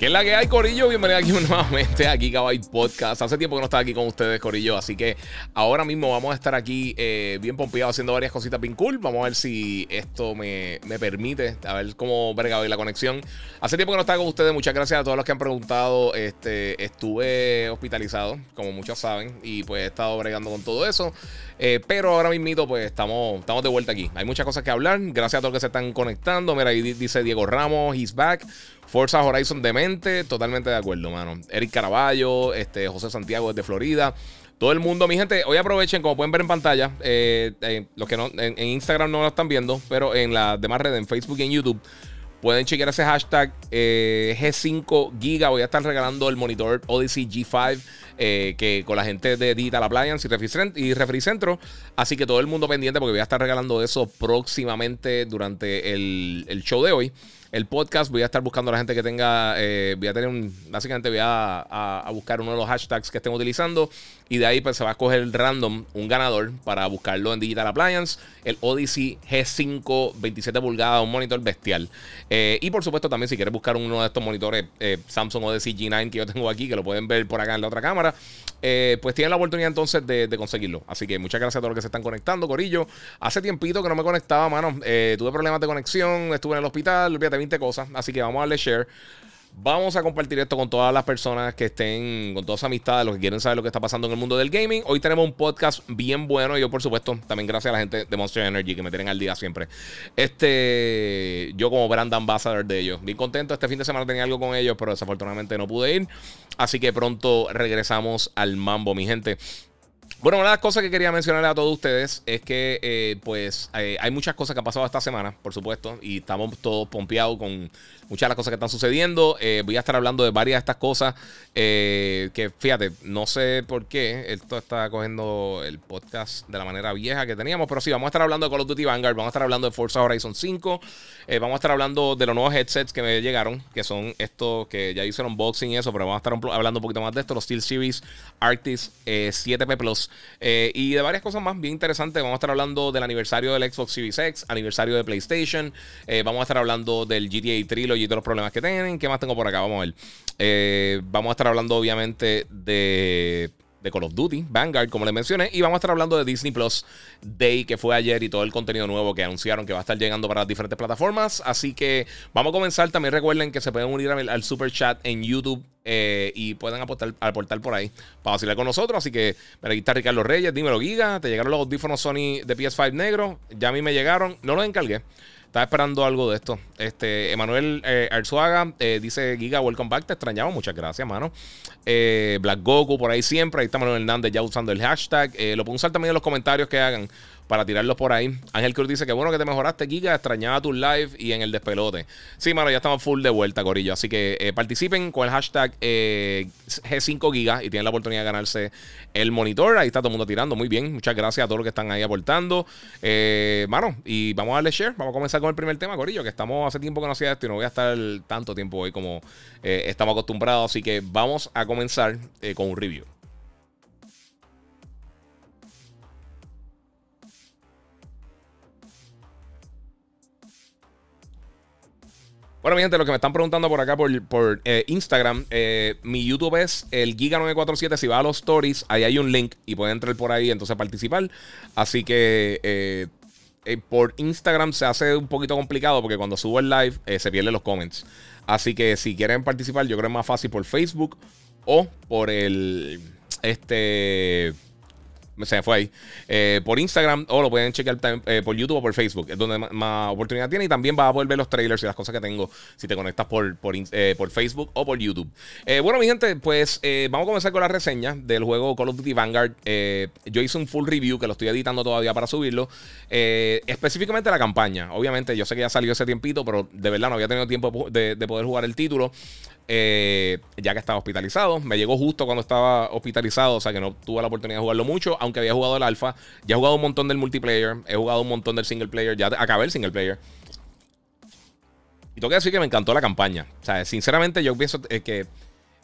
¿Qué es la que hay, Corillo? Bienvenido aquí nuevamente a Gigabyte Podcast. Hace tiempo que no estaba aquí con ustedes, Corillo. Así que ahora mismo vamos a estar aquí eh, bien pompeados haciendo varias cositas bien cool. Vamos a ver si esto me, permite, a ver cómo verga la conexión. Hace tiempo que no estaba con ustedes. Muchas gracias a todos los que han preguntado. Este, estuve hospitalizado, como muchos saben, y pues he estado bregando con todo eso. Eh, pero ahora mismo, pues estamos, estamos de vuelta aquí. Hay muchas cosas que hablar. Gracias a todos los que se están conectando. Mira, ahí dice Diego Ramos, he's back. Forza Horizon Demente, totalmente de acuerdo, mano. Eric Caraballo, este, José Santiago desde Florida. Todo el mundo, mi gente, hoy aprovechen, como pueden ver en pantalla, eh, eh, los que no, en, Instagram no lo están viendo, pero en las demás redes, en Facebook y en YouTube, pueden chequear ese hashtag eh, G5 Giga. Voy a estar regalando el monitor Odyssey G5 que con la gente de Digital Appliance y Refricentro. Así que todo el mundo pendiente porque voy a estar regalando eso próximamente durante el show de hoy el podcast. Voy a estar buscando a la gente que tenga. Eh, voy a tener un. Básicamente voy a, buscar uno de los hashtags que estén utilizando. Y de ahí pues se va a escoger random un ganador para buscarlo en Digital Appliance. El Odyssey G5 27 pulgadas, un monitor bestial. Eh, y por supuesto también si quieres buscar uno de estos monitores eh, Samsung Odyssey G9 que yo tengo aquí, que lo pueden ver por acá en la otra cámara, pues tienen la oportunidad entonces de, conseguirlo. Así que muchas gracias a todos los que se están conectando, Corillo. Hace tiempito que no me conectaba, mano. tuve problemas de conexión, estuve en el hospital, olvídate 20 cosas. Así que vamos a darle share. Vamos a compartir esto con todas las personas que estén, con todas amistades, los que quieren saber lo que está pasando en el mundo del gaming. Hoy tenemos un podcast bien bueno. Y yo, por supuesto, también gracias a la gente de Monster Energy que me tienen al día siempre. Este, yo como brand ambassador de ellos. Bien contento. Este fin de semana tenía algo con ellos, pero desafortunadamente no pude ir. Así que pronto regresamos al mambo, mi gente. Bueno, una de las cosas que quería mencionarle a todos ustedes es que, eh, pues, eh, hay muchas cosas que han pasado esta semana, por supuesto, y estamos todos pompeados con muchas de las cosas que están sucediendo. Eh, voy a estar hablando de varias de estas cosas que, fíjate, no sé por qué esto está cogiendo el podcast de la manera vieja que teníamos, pero sí, vamos a estar hablando de Call of Duty Vanguard, vamos a estar hablando de Forza Horizon 5, vamos a estar hablando de los nuevos headsets que me llegaron, que son estos que ya hice unboxing y eso, pero vamos a estar hablando un poquito más de esto, los Steel Series Arctis 7P Plus. Eh, y de varias cosas más bien interesantes. Vamos a estar hablando del aniversario del Xbox Series X, aniversario de PlayStation. Eh, vamos a estar hablando del GTA Trilogy de los problemas que tienen. ¿Qué más tengo por acá? Vamos a ver. Eh, vamos a estar hablando, obviamente, de de Call of Duty, Vanguard, como les mencioné. Y vamos a estar hablando de Disney Plus Day, que fue ayer, y todo el contenido nuevo que anunciaron que va a estar llegando para las diferentes plataformas. Así que vamos a comenzar. También recuerden que se pueden unir al, super chat en YouTube eh, y pueden aportar, aportar por ahí para vacilar con nosotros. Así que, mira, aquí está Ricardo Reyes, dímelo, Giga. Te llegaron los audífonos Sony de PS5 negro. Ya a mí me llegaron. No los encargué. Estaba esperando algo de esto. Este, Emanuel eh, Arzuaga eh, dice: Giga, welcome back. Te extrañaba. Muchas gracias, mano. Eh, Black Goku por ahí siempre. Ahí está Manuel Hernández ya usando el hashtag. lo puedo usar también en los comentarios que hagan para tirarlos por ahí. Ángel Cruz dice que bueno que te mejoraste, Giga. Extrañaba tu live y en el despelote. Sí, mano, ya estamos full de vuelta, Corillo. Así que eh, participen con el hashtag eh, G5 Giga y tienen la oportunidad de ganarse el monitor. Ahí está todo el mundo tirando. Muy bien. Muchas gracias a todos los que están ahí aportando. Eh, mano, y vamos a darle share. Vamos a comenzar con el primer tema, Corillo, que estamos hace tiempo que no hacía esto y no voy a estar tanto tiempo hoy como estamos acostumbrados. Así que vamos a comenzar con un review. Bueno, mi gente, lo que me están preguntando por acá por, eh, Instagram, eh, mi YouTube es el Giga947. Si va a los stories, ahí hay un link y pueden entrar por ahí entonces participar. Así que eh, por Instagram se hace un poquito complicado porque cuando subo el live se pierden los comments. Así que si quieren participar, yo creo que es más fácil por Facebook o por el. Este se fue ahí. Eh, por Instagram o lo pueden chequear eh, por YouTube o por Facebook, es donde más, oportunidad tiene. Y también vas a poder ver los trailers y las cosas que tengo si te conectas por, por, eh, Facebook o por YouTube. bueno, mi gente, pues vamos a comenzar con la reseña del juego Call of Duty Vanguard. yo hice un full review que lo estoy editando todavía para subirlo. específicamente la campaña. Obviamente, yo sé que ya salió ese tiempito, pero de verdad no había tenido tiempo de poder jugar el título. Eh, ya que estaba hospitalizado. Me llegó justo cuando estaba hospitalizado, o sea que no tuve la oportunidad de jugarlo mucho, aunque había jugado el alfa. Ya he jugado un montón del multiplayer, he jugado un montón del single player, ya acabé el single player. Y tengo que decir que me encantó la campaña. O sea, sinceramente yo pienso eh, que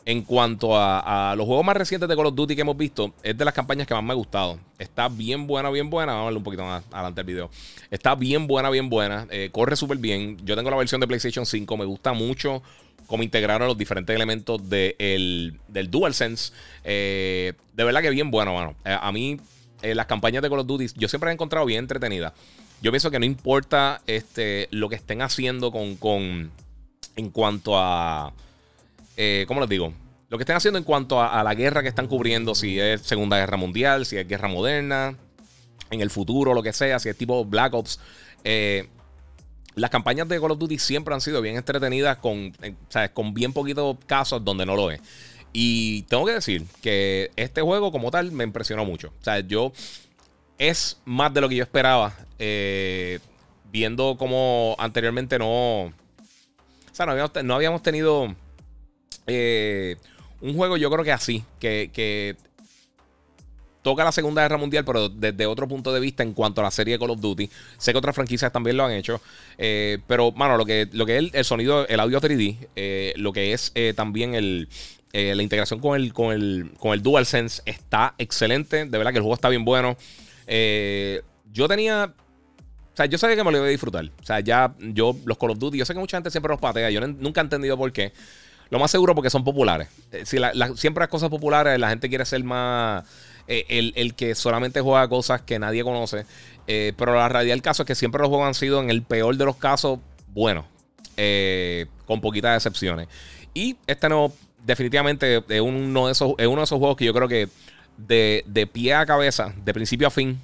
en cuanto a, los juegos más recientes de Call of Duty que hemos visto, es de las campañas que más me ha gustado. Está bien buena, bien buena. Vamos a verlo un poquito más adelante el video. Está bien buena, bien buena. Eh, corre súper bien. Yo tengo la versión de PlayStation 5. Me gusta mucho cómo integraron los diferentes elementos del DualSense. Eh, de verdad que bien bueno, mano. Eh, a mí, eh, las campañas de Call of Duty, yo siempre he encontrado bien entretenidas. Yo pienso que no importa este, lo que estén haciendo con, con en cuanto a. ¿Cómo les digo? Lo que estén haciendo en cuanto a, la guerra que están cubriendo, si es Segunda Guerra Mundial, si es guerra moderna, en el futuro, lo que sea, si es tipo Black Ops. Eh, las campañas de Call of Duty siempre han sido bien entretenidas con, eh, con bien poquitos casos donde no lo es. Y tengo que decir que este juego como tal me impresionó mucho. O sea, yo es más de lo que yo esperaba. Eh, viendo como anteriormente no... O sea, no habíamos, tenido eh, un juego yo creo que así. Que toca la Segunda Guerra Mundial, pero desde otro punto de vista en cuanto a la serie Call of Duty. Sé que otras franquicias también lo han hecho. Eh, pero, mano, lo que, lo que es el, sonido, el audio 3D, eh, lo que es eh, también el, la integración con el, con, el, con el DualSense está excelente. De verdad que el juego está bien bueno. yo tenía. O sea, yo sabía que me lo iba a disfrutar. O sea, ya yo, los Call of Duty, yo sé que mucha gente siempre los patea. Yo nunca he entendido por qué. Lo más seguro porque son populares. Si siempre las cosas populares, la gente quiere ser más eh, el, que solamente juega cosas que nadie conoce. Eh, pero la realidad del caso es que siempre los juegos han sido, en el peor de los casos, buenos. Eh, con poquitas excepciones. Y este no, definitivamente es uno de esos, es uno de esos juegos que yo creo que de, de pie a cabeza, de principio a fin,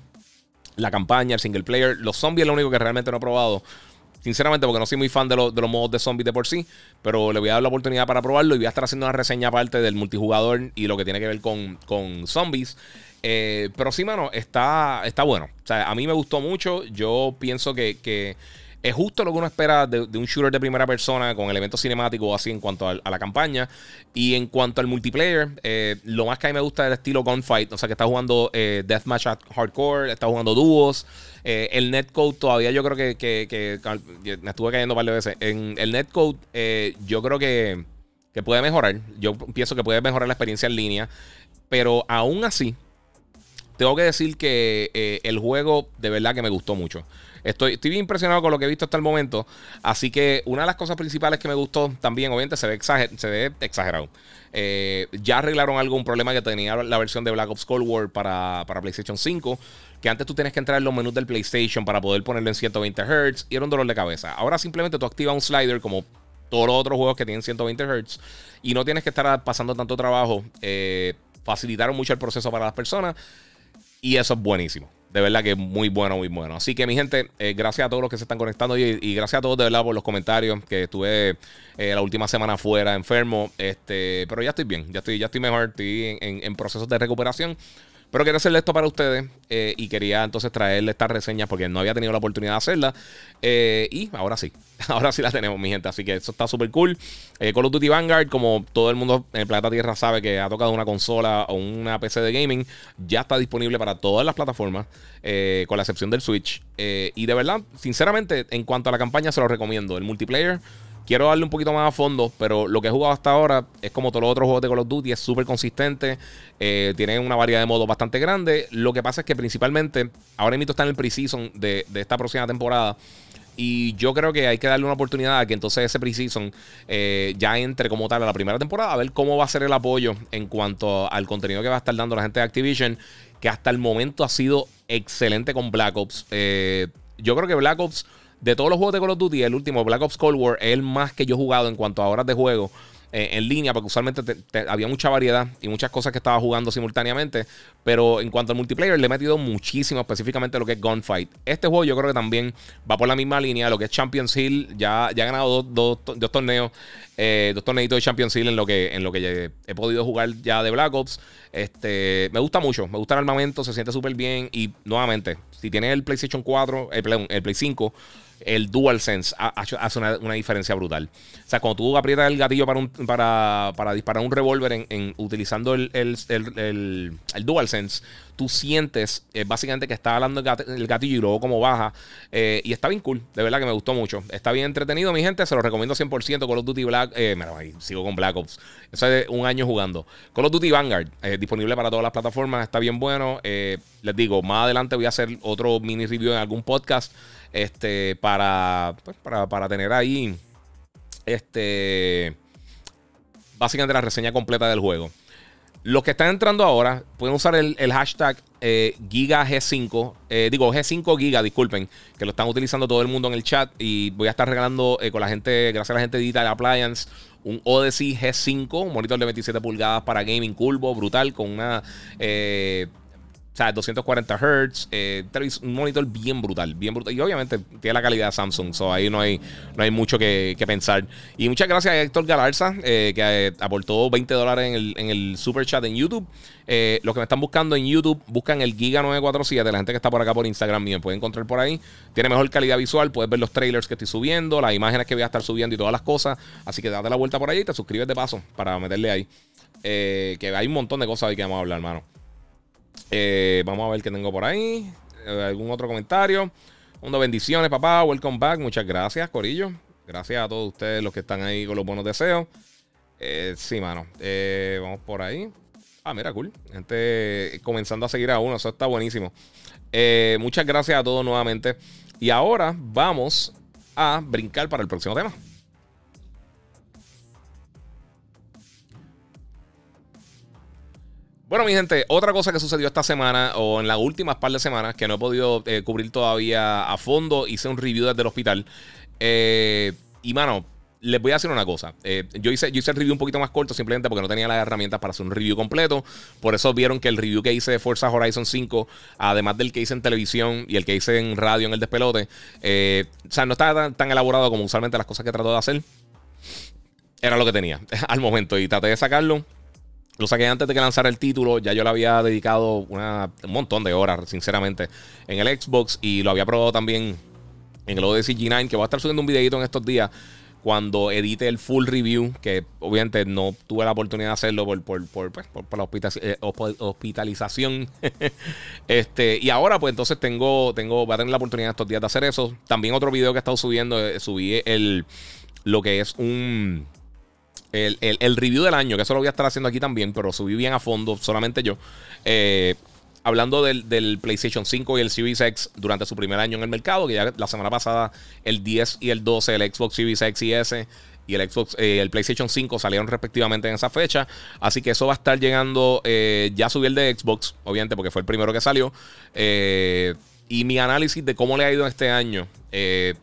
la campaña, el single player, los zombies es lo único que realmente no he probado. Sinceramente, porque no soy muy fan de, de los modos de zombies de por sí. Pero le voy a dar la oportunidad para probarlo y voy a estar haciendo una reseña aparte del multijugador y lo que tiene que ver con, con zombies. Eh, pero sí, mano, está, está bueno. O sea, a mí me gustó mucho. Yo pienso que es justo lo que uno espera de, un shooter de primera persona con elementos cinemáticos así en cuanto a, la campaña. Y en cuanto al multiplayer, eh, lo más que a mí me gusta es el estilo gunfight. O sea, que está jugando eh, Deathmatch Hardcore, está jugando dúos. Eh, el netcode todavía yo creo que, me estuve cayendo de veces. En el netcode yo creo que, puede mejorar. Yo pienso que puede mejorar la experiencia en línea. Pero aún así, tengo que decir que el juego de verdad que me gustó mucho. Estoy, estoy bien impresionado con lo que he visto hasta el momento. Así que una de las cosas principales que me gustó también, obviamente, se ve, se exagerado. ya arreglaron algún problema que tenía la versión de Black Ops Cold War para, para PlayStation 5 que antes tú tienes que entrar en los menús del PlayStation para poder ponerlo en 120 Hz y era un dolor de cabeza. Ahora simplemente tú activas un slider como todos los otros juegos que tienen 120 Hz y no tienes que estar pasando tanto trabajo. Eh, facilitaron mucho el proceso para las personas y eso es buenísimo. De verdad que muy bueno, muy bueno. Así que mi gente, eh, gracias a todos los que se están conectando y, gracias a todos de verdad por los comentarios que estuve eh, la última semana fuera enfermo. Este, pero ya estoy bien, ya estoy, ya estoy mejor, estoy en procesos de recuperación. Pero quería hacerle esto para ustedes eh, y quería entonces traerle esta reseña porque no había tenido la oportunidad de hacerla. Eh, y ahora sí, ahora sí la tenemos, mi gente. Así que eso está súper cool. Eh, Call of Duty Vanguard, como todo el mundo en el planeta Tierra sabe que ha tocado una consola o una PC de gaming, ya está disponible para todas las plataformas, con la excepción del Switch. y de verdad, sinceramente, en cuanto a la campaña, se lo recomiendo. El multiplayer Quiero darle un poquito más a fondo, pero lo que he jugado hasta ahora es como todos los otros juegos de Call of Duty, es súper consistente, eh, tiene una variedad de modos bastante grande. Lo que pasa es que principalmente, ahora mismo está en el preseason de, de esta próxima temporada. Y yo creo que hay que darle una oportunidad a que entonces ese preseason eh, ya entre como tal a la primera temporada, a ver cómo va a ser el apoyo en cuanto al contenido que va a estar dando la gente de Activision, que hasta el momento ha sido excelente con Black Ops. Eh, yo creo que Black Ops de todos los juegos de Call of Duty, el último Black Ops Cold War es el más que yo he jugado en cuanto a horas de juego. eh, en línea, porque usualmente había mucha variedad y muchas cosas que estaba jugando simultáneamente. Pero en cuanto al multiplayer, le he metido muchísimo, específicamente lo que es Gunfight. Este juego yo creo que también va por la misma línea, lo que es Champions Hill. Ya, ya ha ganado dos, torneos, eh, dos torneitos de Champions Hill en lo que, en lo que he podido jugar ya de Black Ops. Este, me gusta mucho, me gusta el armamento, se siente súper bien. Y nuevamente, si tienes el PlayStation 4, el Play, el Play 5 el DualSense hace una, diferencia brutal. O sea, cuando tú aprietas el gatillo para, un, para, para disparar un revólver en, utilizando el, el, el, el, DualSense, tú sientes eh, básicamente que está hablando el gatillo y luego como baja. Eh, y está bien cool, de verdad que me gustó mucho. Está bien entretenido, mi gente, se lo recomiendo 100%. Call of Duty Black, eh, mira, sigo con Black Ops. Eso es un año jugando. Call of Duty Vanguard, disponible para todas las plataformas, está bien bueno. les digo, más adelante voy a hacer otro mini review en algún podcast. Este, para, pues, para, para tener ahí. Este. Básicamente la reseña completa del juego. Los que están entrando ahora pueden usar el, hashtag eh, GigaG5. Eh, digo, G5 Giga, disculpen, que lo están utilizando todo el mundo en el chat. Y voy a estar regalando eh, con la gente, gracias a la gente de Digital Appliance, un Odyssey G5, un monitor de 27 pulgadas para gaming curvo, brutal, con una o sea, 240 Hz, eh, un monitor bien brutal, bien brutal. Y obviamente tiene la calidad de Samsung, so ahí no hay, no hay mucho que, pensar. Y muchas gracias a Héctor Galarza, eh, que eh, aportó 20 dólares en el, en el super chat en YouTube. los que me están buscando en YouTube, buscan el Giga947, la gente que está por acá por Instagram, me pueden encontrar por ahí. Tiene mejor calidad visual, puedes ver los trailers que estoy subiendo, las imágenes que voy a estar subiendo y todas las cosas. Así que date la vuelta por ahí y te suscribes de paso para meterle ahí. que hay un montón de cosas ahí que vamos a hablar, hermano. Eh, vamos a ver qué tengo por ahí. Eh, ¿Algún otro comentario? Mundo bendiciones, papá. Welcome back. Muchas gracias, Corillo. Gracias a todos ustedes los que están ahí con los buenos deseos. Eh, sí, mano. vamos por ahí. Ah, mira, cool. Gente comenzando a seguir a uno. Eso está buenísimo. muchas gracias a todos nuevamente. Y ahora vamos a brincar para el próximo tema. Bueno, mi gente, otra cosa que sucedió esta semana o en las últimas par de semanas que no he podido eh, cubrir todavía a fondo, hice un review desde el hospital. Eh, y mano, les voy a decir una cosa. Eh, yo, hice, yo hice el review un poquito más corto simplemente porque no tenía las herramientas para hacer un review completo. Por eso vieron que el review que hice de Forza Horizon 5, además del que hice en televisión y el que hice en radio en el despelote, o sea, no estaba tan, tan, elaborado como usualmente las cosas que trato de hacer. Era lo que tenía al momento y traté de sacarlo. Lo saqué antes de que lanzara el título. Ya yo le había dedicado un montón de horas, sinceramente, en el Xbox. Y lo había probado también en el Odyssey G9. Que voy a estar subiendo un videito en estos días. Cuando edite el full review. Que obviamente no tuve la oportunidad de hacerlo por, por, por, pues, la eh, hospitalización. este, y ahora, pues entonces tengo, tengo. Voy a tener la oportunidad estos días de hacer eso. También otro video que he estado subiendo. Eh, subí el. Lo que es un el, review del año, que eso lo voy a estar haciendo aquí también, pero subí bien a fondo, solamente yo. Eh, hablando del, PlayStation 5 y el Series X durante su primer año en el mercado, que ya la semana pasada el 10 y el 12, el Xbox Series X y S y el Xbox, eh, el PlayStation 5 salieron respectivamente en esa fecha. Así que eso va a estar llegando. Eh, ya subí el de Xbox, obviamente, porque fue el primero que salió. Y mi análisis de cómo le ha ido este año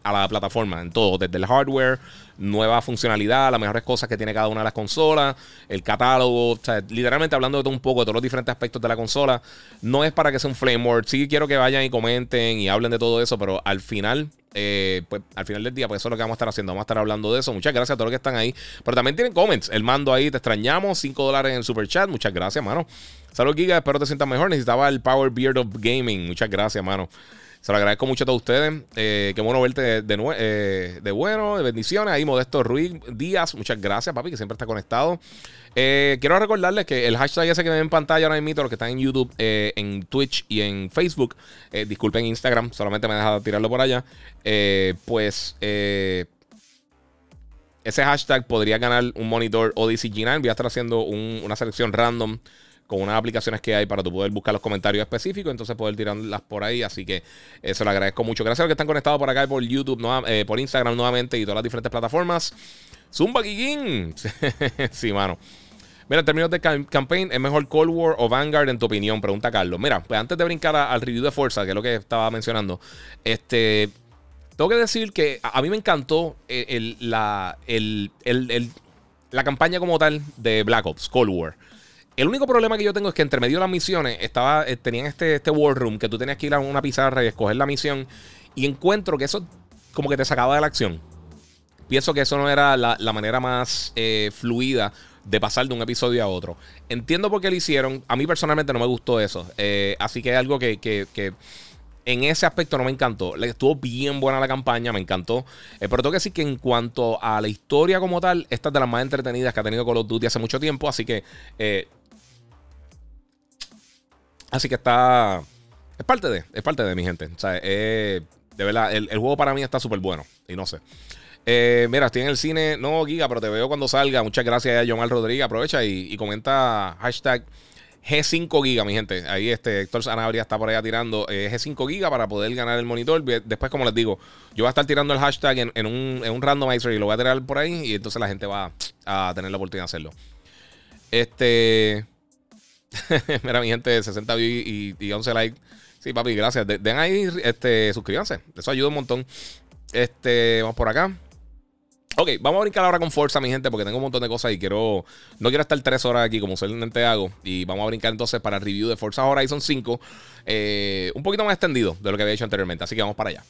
a la plataforma, en todo, desde el hardware nueva funcionalidad, las mejores cosas que tiene cada una de las consolas, el catálogo, literalmente hablando de todo un poco, de todos los diferentes aspectos de la consola. No es para que sea un flame war. Sí quiero que vayan y comenten y hablen de todo eso, pero al final, eh, pues al final del día, pues eso es lo que vamos a estar haciendo. Vamos a estar hablando de eso. Muchas gracias a todos los que están ahí. Pero también tienen comments. El mando ahí, te extrañamos. 5 dólares en el super chat. Muchas gracias, mano. Salud, Giga. Espero te sientas mejor. Necesitaba el Power Beard of Gaming. Muchas gracias, mano. Se lo agradezco mucho a todos ustedes. Eh, qué bueno verte de, de, eh, de, bueno, de bendiciones. Ahí Modesto Ruiz Díaz, muchas gracias, papi, que siempre está conectado. Eh, quiero recordarles que el hashtag ese que ven en pantalla ahora mismo, los que están en YouTube, en Twitch y en Facebook, disculpen Instagram, solamente me he dejado tirarlo por allá. pues ese hashtag podría ganar un monitor Odyssey G9. Voy a estar haciendo una selección random con unas aplicaciones que hay para tú poder buscar los comentarios específicos, entonces poder tirarlas por ahí. Así que eso lo agradezco mucho. Gracias a los que están conectados por acá por YouTube, eh, por Instagram nuevamente y todas las diferentes plataformas. Zumba Kikín. sí, mano. Mira, en términos de campaign, ¿es mejor Cold War o Vanguard en tu opinión? Pregunta Carlos. Mira, pues antes de brincar al review de Forza, que es lo que estaba mencionando, este. Tengo que decir que a, mí me encantó la, el la campaña como tal de Black Ops, Cold War. El único problema que yo tengo es que entre medio de las misiones estaba, eh, tenían este, este Room que tú tenías que ir a una pizarra y escoger la misión. Y encuentro que eso como que te sacaba de la acción. Pienso que eso no era la, manera más eh, fluida de pasar de un episodio a otro. Entiendo por qué lo hicieron. A mí personalmente no me gustó eso. Eh, así que es algo que, que, en ese aspecto no me encantó. Estuvo bien buena la campaña, me encantó. Pero tengo que decir que en cuanto a la historia como tal, esta es de las más entretenidas que ha tenido Call of Duty hace mucho tiempo. Así que. Así que está. Es parte de, es parte de mi gente. O sea, de verdad, el, juego para mí está súper bueno. Y no sé. Eh, mira, estoy en el cine, no Giga, pero te veo cuando salga. Muchas gracias a Yomar Rodríguez. Aprovecha y, comenta hashtag G5 Giga, mi gente. Ahí este Héctor Sanabria está por allá tirando eh, G5 Giga para poder ganar el monitor. Después, como les digo, yo voy a estar tirando el hashtag en, un, en un randomizer y lo voy a tirar por ahí. Y entonces la gente va a tener la oportunidad de hacerlo. Este. Mira, mi gente, 60 views y, 11 likes. Sí, papi, gracias. Den ahí, este, suscríbanse. Eso ayuda un montón. Este, vamos por acá. Ok, vamos a brincar ahora con fuerza, mi gente, porque tengo un montón de cosas y quiero. No quiero estar tres horas aquí como usualmente hago. Y vamos a brincar entonces para el review de Forza Horizon 5. Eh, un poquito más extendido de lo que había hecho anteriormente. Así que vamos para allá.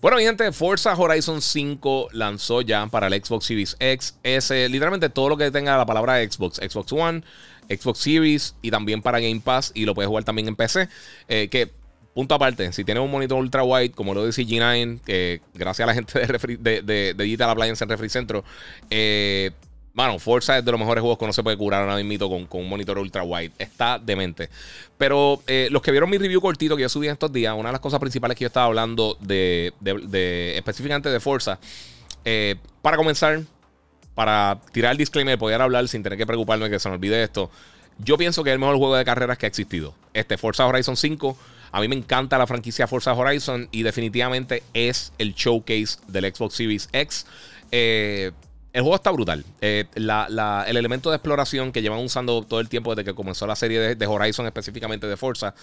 Bueno, mi gente, Forza Horizon 5 lanzó ya para el Xbox Series X, S, literalmente todo lo que tenga la palabra Xbox, Xbox One, Xbox Series y también para Game Pass y lo puedes jugar también en PC. Eh, que punto aparte, si tienes un monitor ultra wide, como lo dice G9, que gracias a la gente de, de, Digital Appliance en Refri Centro, eh, Mano, Forza es de los mejores juegos que no se puede curar ahora mismo con, con un monitor ultra wide. Está demente. Pero eh, los que vieron mi review cortito que yo subí estos días, una de las cosas principales que yo estaba hablando de, de, específicamente de Forza, eh, para comenzar, para tirar el disclaimer, poder hablar sin tener que preocuparme que se me olvide esto. Yo pienso que es el mejor juego de carreras que ha existido. Este Forza Horizon 5 a mí me encanta la franquicia Forza Horizon y definitivamente es el showcase del Xbox Series X. Eh, el juego está brutal. Eh, el elemento de exploración que llevan usando todo el tiempo desde que comenzó la serie de, Horizon, específicamente de Forza,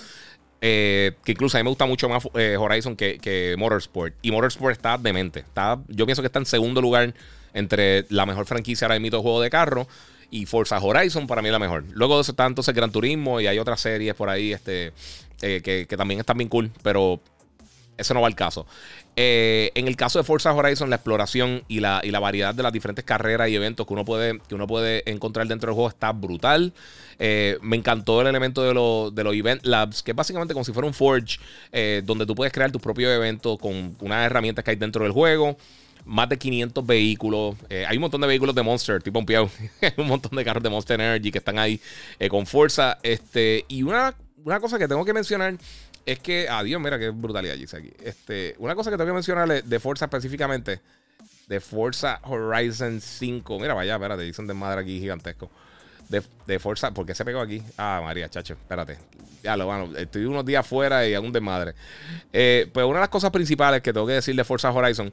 eh, que incluso a mí me gusta mucho más Horizon que, Motorsport. Y Motorsport está demente. Está, yo pienso que está en segundo lugar entre la mejor franquicia ahora mismo de juego de carro y Forza Horizon para mí la mejor. Luego de eso está entonces Gran Turismo y hay otras series por ahí este, eh, que, también están bien cool, pero eso no va al caso. Eh, en el caso de Forza Horizon, la exploración y la, y la, variedad de las diferentes carreras y eventos que uno puede, que uno puede encontrar dentro del juego está brutal. Eh, me encantó el elemento de, de, los Event Labs, que es básicamente como si fuera un Forge, donde tú puedes crear tu propio evento con unas herramientas que hay dentro del juego más de 500 vehículos. Eh, hay un montón de vehículos de Monster, tipo un piau. un montón de carros de Monster Energy que están ahí eh, con fuerza. Este, y una, una cosa que tengo que mencionar es que. Adiós, mira qué brutalidad dice aquí. Este, una cosa que tengo que mencionar de Forza específicamente. De Forza Horizon 5. Mira, vaya, espérate, dicen de madre aquí gigantesco. De, de, Forza, ¿por qué se pegó aquí? Ah, María, chacho, espérate. Ya lo bueno, estoy unos días fuera y aún de madre. Eh, pues una de las cosas principales que tengo que decir de Forza Horizon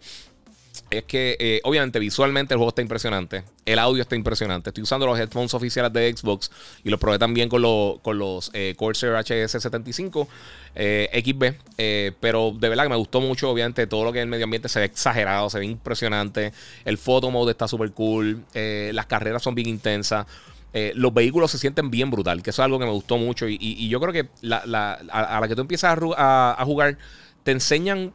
es que eh, obviamente visualmente el juego está impresionante, el audio está impresionante. Estoy usando los headphones oficiales de Xbox y los probé también con, con los eh, Corsair HS75 eh, XB, pero de verdad que me gustó mucho, obviamente todo lo que es el medio ambiente se ve exagerado, se ve impresionante, el photo mode está súper cool, las carreras son bien intensas. los vehículos se sienten bien brutal, que eso es algo que me gustó mucho. Y, yo creo que a, la que tú empiezas a jugar, te enseñan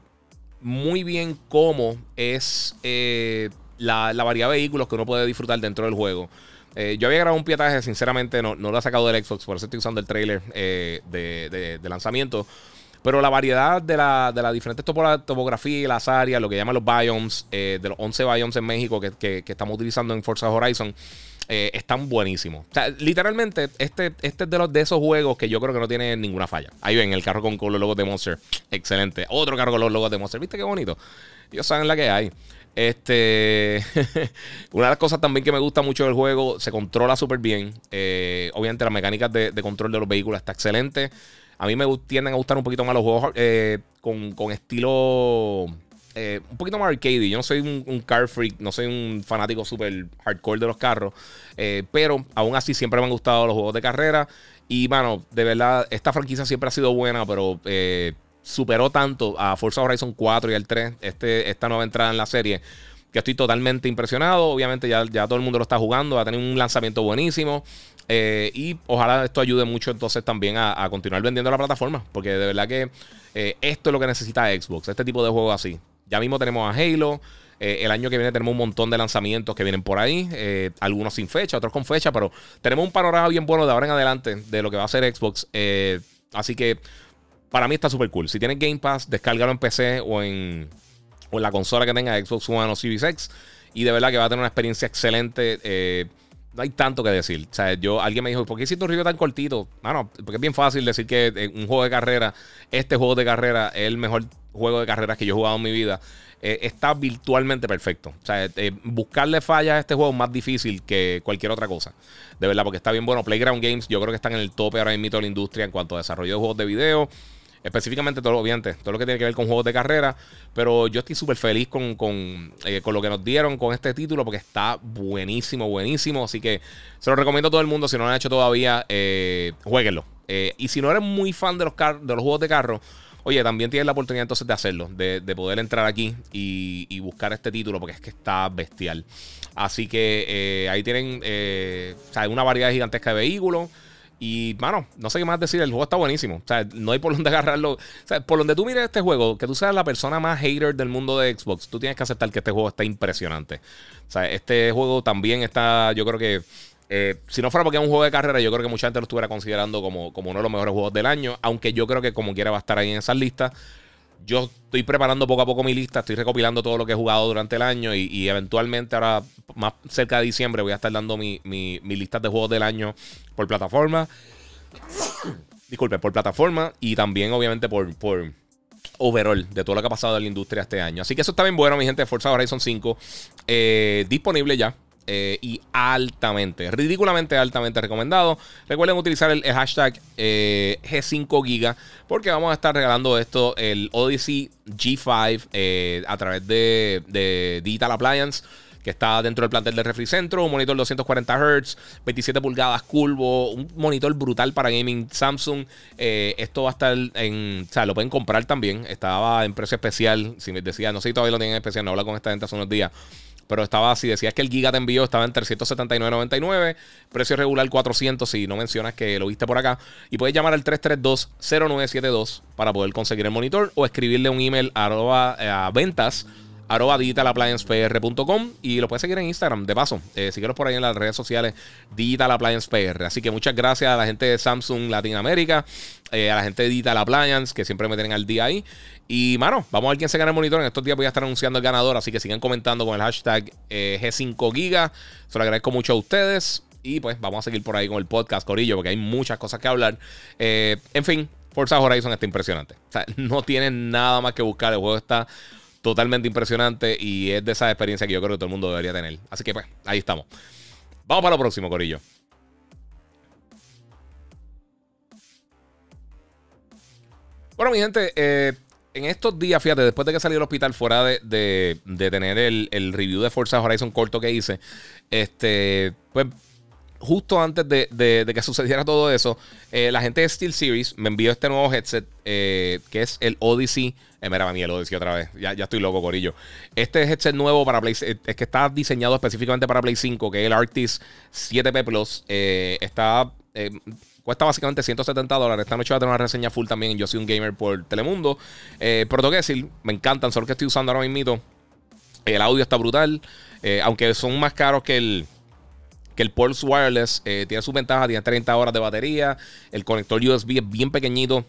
muy bien cómo es eh, la, variedad de vehículos que uno puede disfrutar dentro del juego. Eh, yo había grabado un pietaje, sinceramente no, no lo he sacado del Xbox, por eso estoy usando el trailer eh, de, lanzamiento. Pero la variedad de la, de diferentes topografías las áreas, lo que llaman los biomes, de los 11 biomes en México que, que, estamos utilizando en Forza Horizon, eh, están buenísimos. O sea, literalmente, este, este es de, los, de esos juegos que yo creo que no tiene ninguna falla. Ahí ven, el carro con, los logos de Monster. Excelente. Otro carro con los logos de Monster. ¿Viste qué bonito? Ellos saben la que hay. Este, una de las cosas también que me gusta mucho del juego, se controla súper bien. Eh, obviamente las mecánicas de, control de los vehículos está excelente. A mí me tienden a gustar un poquito más los juegos eh, con, con, estilo eh, un poquito más arcade. Yo no soy un, car freak, no soy un fanático súper hardcore de los carros, eh, pero aún así siempre me han gustado los juegos de carrera. Y, mano, de verdad, esta franquicia siempre ha sido buena, pero eh, superó tanto a Forza Horizon 4 y al 3, este, esta nueva entrada en la serie, que estoy totalmente impresionado. Obviamente ya, ya todo el mundo lo está jugando, va a tener un lanzamiento buenísimo. Y ojalá esto ayude mucho entonces también a, continuar vendiendo la plataforma, porque de verdad que esto es lo que necesita Xbox, este tipo de juegos así. Ya mismo tenemos a Halo. Eh, el año que viene tenemos un montón de lanzamientos que vienen por ahí. algunos sin fecha, otros con fecha. Pero tenemos un panorama bien bueno de ahora en adelante de lo que va a ser Xbox. así que para mí está súper cool. Si tienes Game Pass, descárgalo en PC o en, la consola que tenga Xbox One o Series X. Y de verdad que va a tener una experiencia excelente. Eh, no hay tanto que decir. O sea, yo, alguien me dijo, ¿por qué hiciste un review tan cortito? Bueno, porque es bien fácil decir que eh, un juego de carrera, este juego de carrera es el mejor juego de carreras que yo he jugado en mi vida. Eh, está virtualmente perfecto. O sea, buscarle fallas a este juego es más difícil que cualquier otra cosa. De verdad, porque está bien bueno. Playground Games, yo creo que están en el tope ahora mismo de la industria en cuanto a desarrollo de juegos de video específicamente todo, obviamente, todo lo que tiene que ver con juegos de carrera. Pero yo estoy súper feliz con, eh, con, lo que nos dieron con este título porque está buenísimo, buenísimo. Así que se lo recomiendo a todo el mundo. Si no lo han hecho todavía, eh, jueguenlo. Eh, y si no eres muy fan de los, de los juegos de carro, oye, también tienes la oportunidad entonces de hacerlo, de, poder entrar aquí y, buscar este título porque es que está bestial. Así que ahí tienen una variedad gigantesca de vehículos. Y, mano, no sé qué más decir. El juego está buenísimo. O sea, no hay por dónde agarrarlo. O sea, por donde tú mires este juego, que tú seas la persona más hater del mundo de Xbox, tú tienes que aceptar que este juego está impresionante. O sea, este juego también está, yo creo que. Eh, si no fuera porque es un juego de carrera, yo creo que mucha gente lo estuviera considerando como, como uno de los mejores juegos del año. Aunque yo creo que como quiera va a estar ahí en esas listas yo estoy preparando poco a poco mi lista, estoy recopilando todo lo que he jugado durante el año y, eventualmente ahora, más cerca de diciembre, voy a estar dando mi, mi, lista de juegos del año por plataforma. Disculpe, por plataforma y también obviamente por, por overall de todo lo que ha pasado en la industria este año. Así que eso está bien bueno, mi gente. Forza Horizon 5 eh, disponible ya. Eh, y altamente, ridículamente altamente recomendado. Recuerden utilizar el, hashtag eh, G5Giga porque vamos a estar regalando esto, el Odyssey G5 eh, a través de, Digital Appliance que está dentro del plantel de Refri Centro, un monitor 240 Hz, 27 pulgadas curvo, un monitor brutal para gaming Samsung. esto va a estar en, o sea, lo pueden comprar también, estaba en precio especial, si me decía, no sé si todavía lo tienen en especial, no habla con esta gente hace unos días pero estaba así. Decías que el giga te envió estaba en 379.99, precio regular 400 si no mencionas que lo viste por acá. Y puedes llamar al 332-0972 para poder conseguir el monitor o escribirle un email eh, a ventas arroba digitalappliancepr.com y lo puedes seguir en Instagram, de paso. Eh, síguenos por ahí en las redes sociales Digital Appliance PR. Así que muchas gracias a la gente de Samsung Latinoamérica, eh, a la gente de Digital Appliance, que siempre me tienen al día ahí. Y, mano, vamos a ver quién se gana el monitor. En estos días voy a estar anunciando el ganador, así que sigan comentando con el hashtag eh, G5Giga. Se lo agradezco mucho a ustedes. Y pues vamos a seguir por ahí con el podcast, Corillo, porque hay muchas cosas que hablar. Eh, en fin, Forza Horizon está impresionante. O sea, no tienen nada más que buscar. El juego está totalmente impresionante y es de esa experiencia que yo creo que todo el mundo debería tener. Así que pues, ahí estamos. Vamos para lo próximo, Corillo. Bueno, mi gente, eh, en estos días, fíjate, después de que salí del hospital, fuera de, tener el, review de Forza Horizon corto que hice, este, pues justo antes de, que sucediera todo eso, eh, la gente de Steel Series me envió este nuevo headset eh, que es el Odyssey. Eh, mira, el Odyssey otra vez. Ya, ya estoy loco, Corillo. Este headset nuevo para Play es que está diseñado específicamente para Play 5, que es el Arctis 7P Plus. está Cuesta básicamente 170 dólares. Esta noche va a tener una reseña full también. Yo soy un gamer por Telemundo. Eh, pero tengo que decir, me encantan. Solo que estoy usando ahora mismo. El audio está brutal. Eh, aunque son más caros que el, que el Pulse Wireless. Eh, tiene sus ventajas. Tiene 30 horas de batería. El conector USB es bien pequeñito.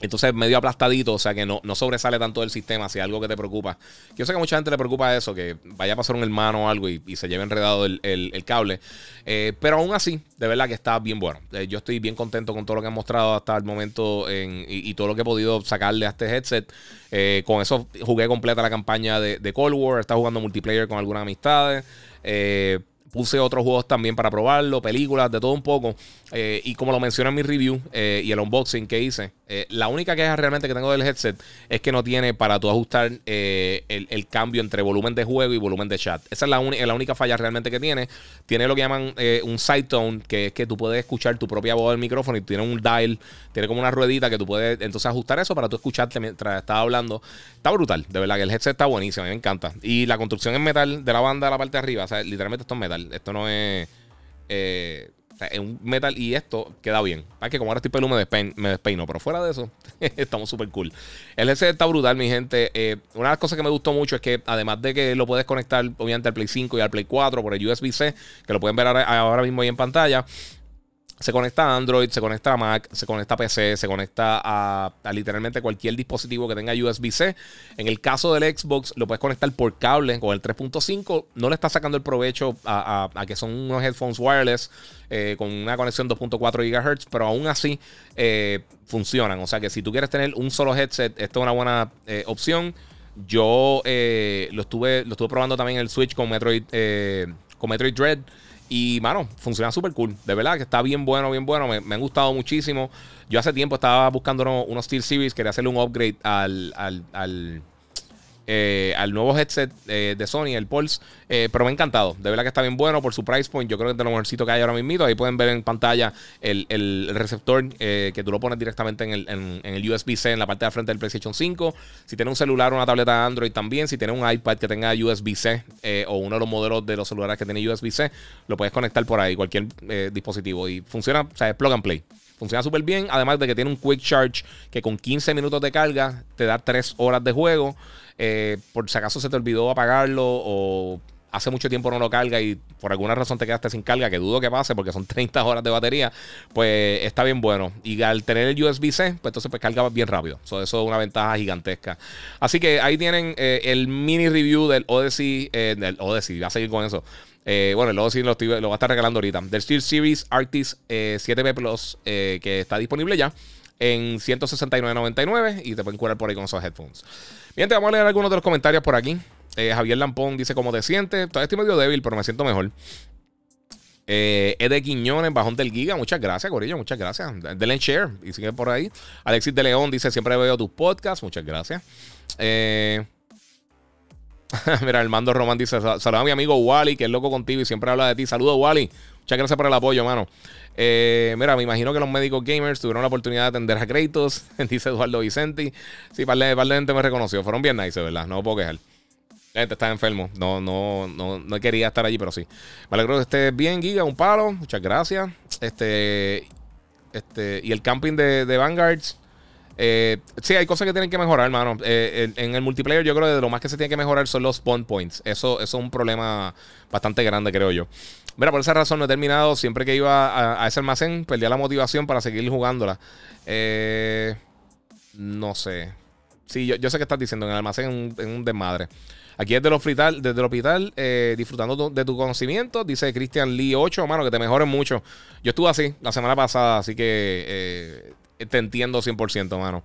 Entonces medio aplastadito, o sea que no, no sobresale tanto del sistema si es algo que te preocupa. Yo sé que a mucha gente le preocupa eso, que vaya a pasar un hermano o algo y, se lleve enredado el, cable. Eh, pero aún así, de verdad que está bien bueno. Eh, yo estoy bien contento con todo lo que han mostrado hasta el momento y, todo lo que he podido sacarle a este headset. Eh, con eso jugué completa la campaña de, de Cold War, está jugando multiplayer con algunas amistades. Puse otros juegos también para probarlo, películas, de todo un poco. y como lo mencioné en mi review y el unboxing que hice, Eh, la única queja realmente que tengo del headset es que no tiene para tú ajustar eh, el, cambio entre volumen de juego y volumen de chat. Esa es la, la única falla realmente que tiene. Tiene lo que llaman eh, un side tone, que es que tú puedes escuchar tu propia voz del micrófono y tiene un dial, tiene como una ruedita que tú puedes entonces ajustar eso para tú escucharte mientras estás hablando. Está brutal, de verdad que el headset está buenísimo, a mí me encanta. Y la construcción en metal de la banda la parte de arriba, o sea, literalmente esto es metal. Esto no es... es un metal y esto queda bien. Es que como ahora estoy peludo me, me despeino, pero fuera de eso, estamos súper cool. El headset está brutal, mi gente. Eh, una de las cosas que me gustó mucho es que además de que lo puedes conectar obviamente al Play 5 y al Play 4 por el USB-C, que lo pueden ver ahora mismo ahí en pantalla, se conecta a Android, se conecta a Mac, se conecta a PC, se conecta a, literalmente cualquier dispositivo que tenga USB-C. En el caso del Xbox, lo puedes conectar por cable con el 3.5. No le está sacando el provecho a, que son unos headphones wireless eh, con una conexión 2.4 GHz, pero aún así eh, funcionan. O sea que si tú quieres tener un solo headset, esta es una buena eh, opción. Yo lo, estuve, lo estuve probando también en el Switch con Metroid, con Metroid Dread. Y, mano, funciona súper cool. De verdad que está bien bueno, bien bueno. Me, han gustado muchísimo. Yo hace tiempo estaba buscando unos, Steel Series. Quería hacerle un upgrade al, al eh, al nuevo headset eh, de Sony, el Pulse. Eh, pero me ha encantado. De verdad que está bien bueno por su price point. Yo creo que es de lo mejorcito que hay ahora mismo. Ahí pueden ver en pantalla el, receptor que tú lo pones directamente en el, USB-C en la parte de frente del PlayStation 5. Si tienes un celular o una tableta Android también. Si tienes un iPad que tenga USB-C o uno de los modelos de los celulares que tiene USB-C, lo puedes conectar por ahí, cualquier dispositivo. Y funciona, o sea, es plug and play. Funciona súper bien. Además de que tiene un quick charge que con 15 minutos de carga te da 3 horas de juego. Eh, por si acaso se te olvidó apagarlo o hace mucho tiempo no lo carga y por alguna razón te quedaste sin carga, que dudo que pase porque son 30 horas de batería, pues está bien bueno. Y al tener el USB-C, pues entonces pues carga bien rápido. eso es una ventaja gigantesca. Así que ahí tienen eh, el mini review del Odyssey, eh, Odyssey, voy a seguir con eso. bueno, el Odyssey lo, lo voy a estar regalando ahorita. Del Steel Series Artist 7B Plus, que está disponible ya en 169.99 y te pueden curar por ahí con esos headphones. Bien, te vamos a leer algunos de los comentarios por aquí. Eh, Javier Lampón dice cómo te sientes. Todavía estoy medio débil, pero me siento mejor. Eh, Ede Quiñones, Bajón del Giga. Muchas gracias, Corillo. Muchas gracias. Denle share y sigue por ahí. Alexis de León dice: Siempre veo tus podcasts. Muchas gracias. Eh, mira, Armando Román dice: Saludos a mi amigo Wally, que es loco contigo y siempre habla de ti. Saludos, Wally. Muchas gracias por el apoyo, mano. Eh, mira, me imagino que los médicos gamers tuvieron la oportunidad de atender a Kratos, dice Eduardo Vicenti. Sí, par de, gente me reconoció. Fueron bien nice, ¿verdad? No puedo quejar. Gente está enfermo. No, no, no, no quería estar allí, pero sí. Me alegro que estés bien, Giga. Un palo. Muchas gracias. Este. Este. Y el camping de, de Vanguards. Eh, sí, hay cosas que tienen que mejorar, hermano. Eh, en, el multiplayer, yo creo que de lo más que se tiene que mejorar son los spawn points. Eso, es un problema bastante grande, creo yo. Mira, por esa razón no he terminado. Siempre que iba a, ese almacén, perdía la motivación para seguir jugándola. Eh, no sé. Sí, yo, sé que estás diciendo. En el almacén en un, desmadre. Aquí desde el hospital, desde el hospital eh, disfrutando de tu conocimiento. Dice Christian Lee 8, mano, que te mejoren mucho. Yo estuve así la semana pasada, así que te entiendo 100%, mano.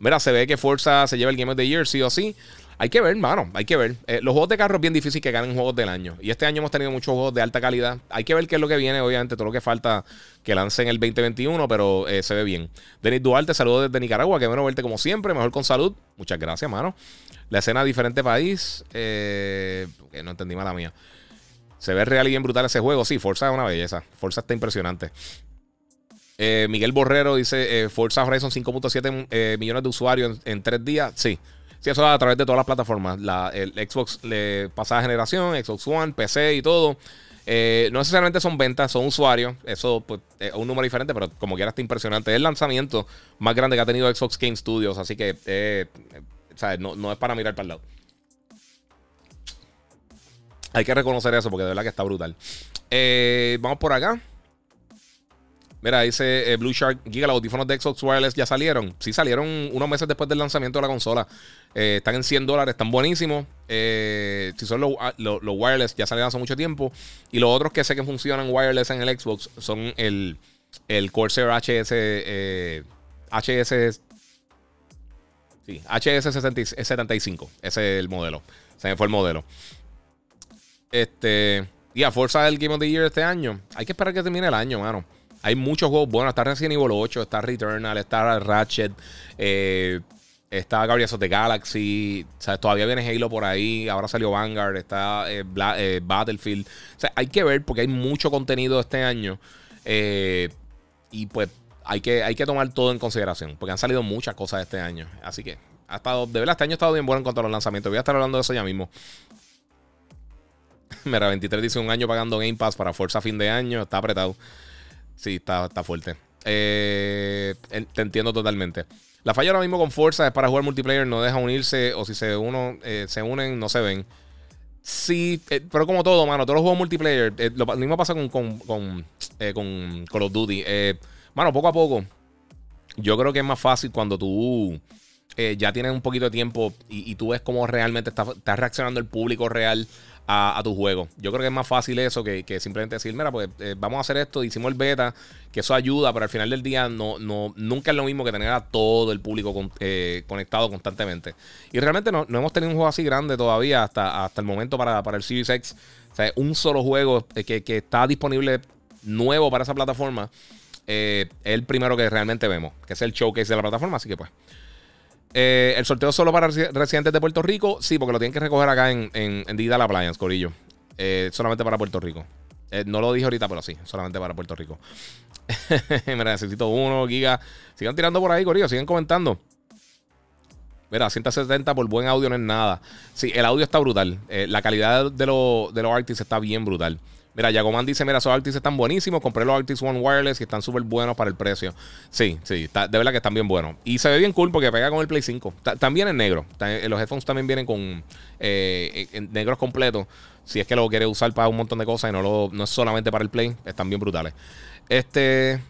Mira, se ve que Forza se lleva el Game of the Year, sí o sí. Hay que ver, mano, hay que ver. Eh, los juegos de carro es bien difícil que ganen juegos del año. Y este año hemos tenido muchos juegos de alta calidad. Hay que ver qué es lo que viene, obviamente, todo lo que falta que lancen el 2021, pero eh, se ve bien. Denis Duarte, saludos desde Nicaragua. Qué bueno verte como siempre, mejor con salud. Muchas gracias, mano. La escena diferente país. Eh, no entendí mala mía. Se ve real y bien brutal ese juego. Sí, Forza es una belleza. Forza está impresionante. Miguel Borrero dice: Forza Horizon 5.7 millones de usuarios en, tres días. Sí. Sí, eso a través de todas las plataformas. La, el Xbox pasada generación, Xbox One, PC y todo. Eh, no necesariamente son ventas, son usuarios. Eso pues, es un número diferente, pero como quiera está impresionante. Es el lanzamiento más grande que ha tenido Xbox Game Studios. Así que eh, no, no, es para mirar para el lado. Hay que reconocer eso porque de verdad que está brutal. Eh, vamos por acá. Mira, dice eh, Blue Shark Giga, los audífonos de Xbox Wireless ya salieron. Sí, salieron unos meses después del lanzamiento de la consola. Eh, están en 100 dólares, están buenísimos. Eh, si son ah, los, wireless, ya salieron hace mucho tiempo. Y los otros que sé que funcionan wireless en el Xbox son el, el Corsair HS. HS. Sí, HS75. Ese es el modelo. Se me fue el modelo. Este. Y a fuerza del Game of the Year este año. Hay que esperar que termine el año, mano. Hay muchos juegos buenos. Está Resident Evil 8, está Returnal, está Ratchet, eh, está Guardians of the Galaxy. Todavía viene Halo por ahí. Ahora salió Vanguard, está eh, eh, Battlefield. O sea, hay que ver porque hay mucho contenido este año. y pues hay que, hay que tomar todo en consideración. Porque han salido muchas cosas este año. Así que ha estado, de verdad, este año ha estado bien bueno en cuanto a los lanzamientos. Voy a estar hablando de eso ya mismo. Mira, 23 dice un año pagando Game Pass para fuerza fin de año. Está apretado. Sí, está, está fuerte. Eh, te entiendo totalmente. La falla ahora mismo con fuerza es para jugar multiplayer, no deja unirse. O si se, uno, eh, se unen, no se ven. Sí, eh, pero como todo, mano, todos los juegos multiplayer, lo mismo pasa con, con, con, con Call of Duty. mano, poco a poco, yo creo que es más fácil cuando tú ya tienes un poquito de tiempo y, tú ves cómo realmente está, está reaccionando el público real a, tu juego. Yo creo que es más fácil eso que, simplemente decir, mira, pues eh, vamos a hacer esto, hicimos el beta, que eso ayuda, pero al final del día no, no, nunca es lo mismo que tener a todo el público eh, conectado constantemente. Y realmente no, hemos tenido un juego así grande todavía hasta, hasta el momento para, para el Series X. O sea, un solo juego eh, que, que está disponible nuevo para esa plataforma. es el primero que realmente vemos, que es el showcase de la plataforma, así que pues. Eh, el sorteo solo para residentes de Puerto Rico. Sí, porque lo tienen que recoger acá en, en, en Digital Appliance, Corillo. Eh, solamente para Puerto Rico. Eh, no lo dije ahorita, pero sí, solamente para Puerto Rico. Me necesito uno, giga. Sigan tirando por ahí, Corillo, sigan comentando. Mira, 170 por buen audio no es nada. Sí, el audio está brutal. la calidad de, lo, de los artists está bien brutal. Mira, Yagoman dice: Mira, esos Arctis están buenísimos. Compré los Arctis One Wireless y están súper buenos para el precio. Sí, sí, de verdad que están bien buenos. Y se ve bien cool porque pega con el Play 5. también en negro. Eh, los headphones también vienen con eh, negros completos. Si es que lo quieres usar para un montón de cosas y no, lo, no es solamente para el Play, están bien brutales. Este.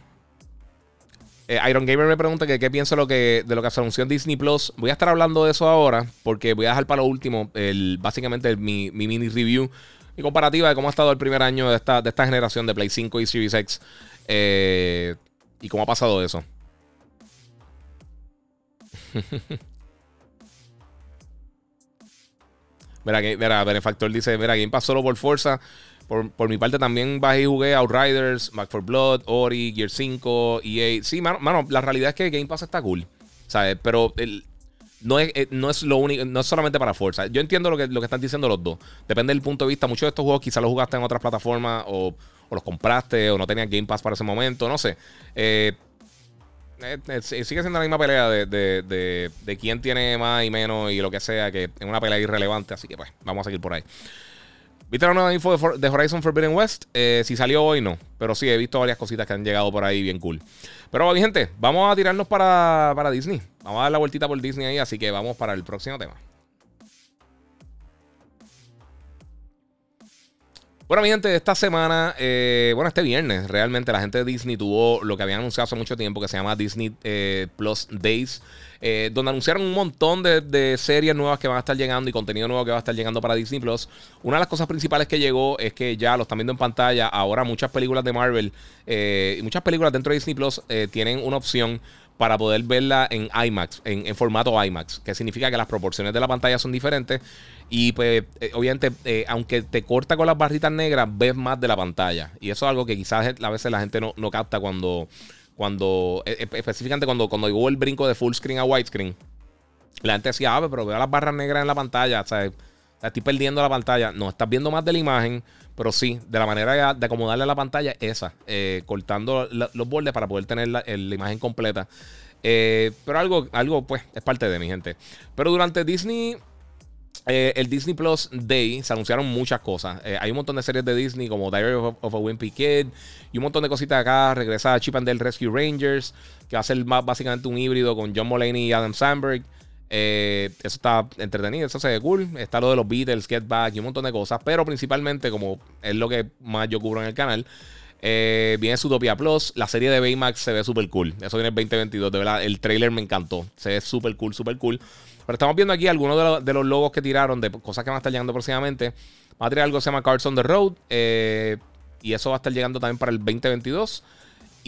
Eh, Iron Gamer me pregunta que qué pienso lo que, de lo que se anunció en Disney Plus. Voy a estar hablando de eso ahora porque voy a dejar para lo último el, básicamente mi mini review y comparativa de cómo ha estado el primer año de esta, de esta generación de Play 5 y Series X eh, y cómo ha pasado eso. mira, mira, Benefactor dice, mira, Game Pass solo por fuerza. Por, por, mi parte también bajé y jugué Outriders, Back for Blood, Ori, Gear 5, EA. Sí, mano, mano, la realidad es que Game Pass está cool. ¿Sabes? Pero el, no es, eh, no es lo único, no es solamente para fuerza. Yo entiendo lo que, lo que están diciendo los dos. Depende del punto de vista. Muchos de estos juegos quizás los jugaste en otras plataformas o, los compraste o no tenías Game Pass para ese momento, no sé. Eh, eh, sigue siendo la misma pelea de, de, de, quién tiene más y menos y lo que sea, que es una pelea irrelevante, así que pues vamos a seguir por ahí. ¿Viste la nueva info de, Horizon Forbidden West? si salió hoy, no. Pero sí, he visto varias cositas que han llegado por ahí bien cool. Pero, mi gente, vamos a tirarnos para, para Disney. Vamos a dar la vueltita por Disney ahí, así que vamos para el próximo tema. Bueno, mi gente, esta semana, eh, bueno, este viernes, realmente la gente de Disney tuvo lo que habían anunciado hace mucho tiempo, que se llama Disney eh, Plus Days, eh, donde anunciaron un montón de, series nuevas que van a estar llegando y contenido nuevo que va a estar llegando para Disney Plus. Una de las cosas principales que llegó es que ya lo están viendo en pantalla, ahora muchas películas de Marvel y muchas películas dentro de Disney Plus tienen una opción para poder verla en IMAX, en, formato IMAX, que significa que las proporciones de la pantalla son diferentes y pues eh, obviamente eh, aunque te corta con las barritas negras, ves más de la pantalla y eso es algo que quizás a veces la gente no, capta cuando, cuando e, e, específicamente cuando, cuando llegó el brinco de full screen a widescreen. La gente decía, ah, pero veo las barras negras en la pantalla, estoy perdiendo la pantalla. No, estás viendo más de la imagen, pero sí, de la manera de acomodarle a la pantalla, esa, eh, cortando los bordes para poder tener la, imagen completa. Eh, pero algo, algo, pues, es parte de mi gente. Pero durante Disney, eh, el Disney Plus Day, se anunciaron muchas cosas. hay un montón de series de Disney, como Diary of, a Wimpy Kid, y un montón de cositas acá. Regresa Chip and Dale Rescue Rangers, que va a ser más, básicamente un híbrido con John Mulaney y Adam Sandberg. Eh, eso está entretenido, eso se ve cool. Está lo de los Beatles, Get Back y un montón de cosas. Pero principalmente, como es lo que más yo cubro en el canal, eh, viene Zootopia Plus. La serie de Baymax se ve súper cool. Eso viene en 2022. De verdad, el trailer me encantó. Se ve súper cool, súper cool. Pero estamos viendo aquí algunos de, los logos que tiraron de cosas que van a estar llegando próximamente. Va a tirar algo que se llama Cards on the Road. Eh, y eso va a estar llegando también para el 2022.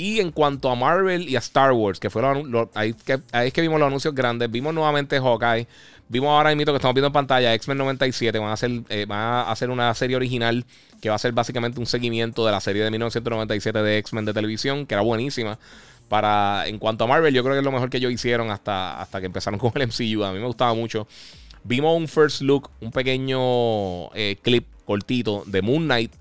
Y en cuanto a Marvel y a Star Wars, que fueron ahí, que, ahí es que vimos los anuncios grandes, vimos nuevamente Hawkeye, vimos ahora mismo que estamos viendo en pantalla X-Men 97, van a, hacer, eh, van a hacer una serie original que va a ser básicamente un seguimiento de la serie de 1997 de X-Men de televisión, que era buenísima. Para, en cuanto a Marvel, yo creo que es lo mejor que ellos hicieron hasta, hasta que empezaron con el MCU. A mí me gustaba mucho. Vimos un first look, un pequeño eh, clip cortito de Moon Knight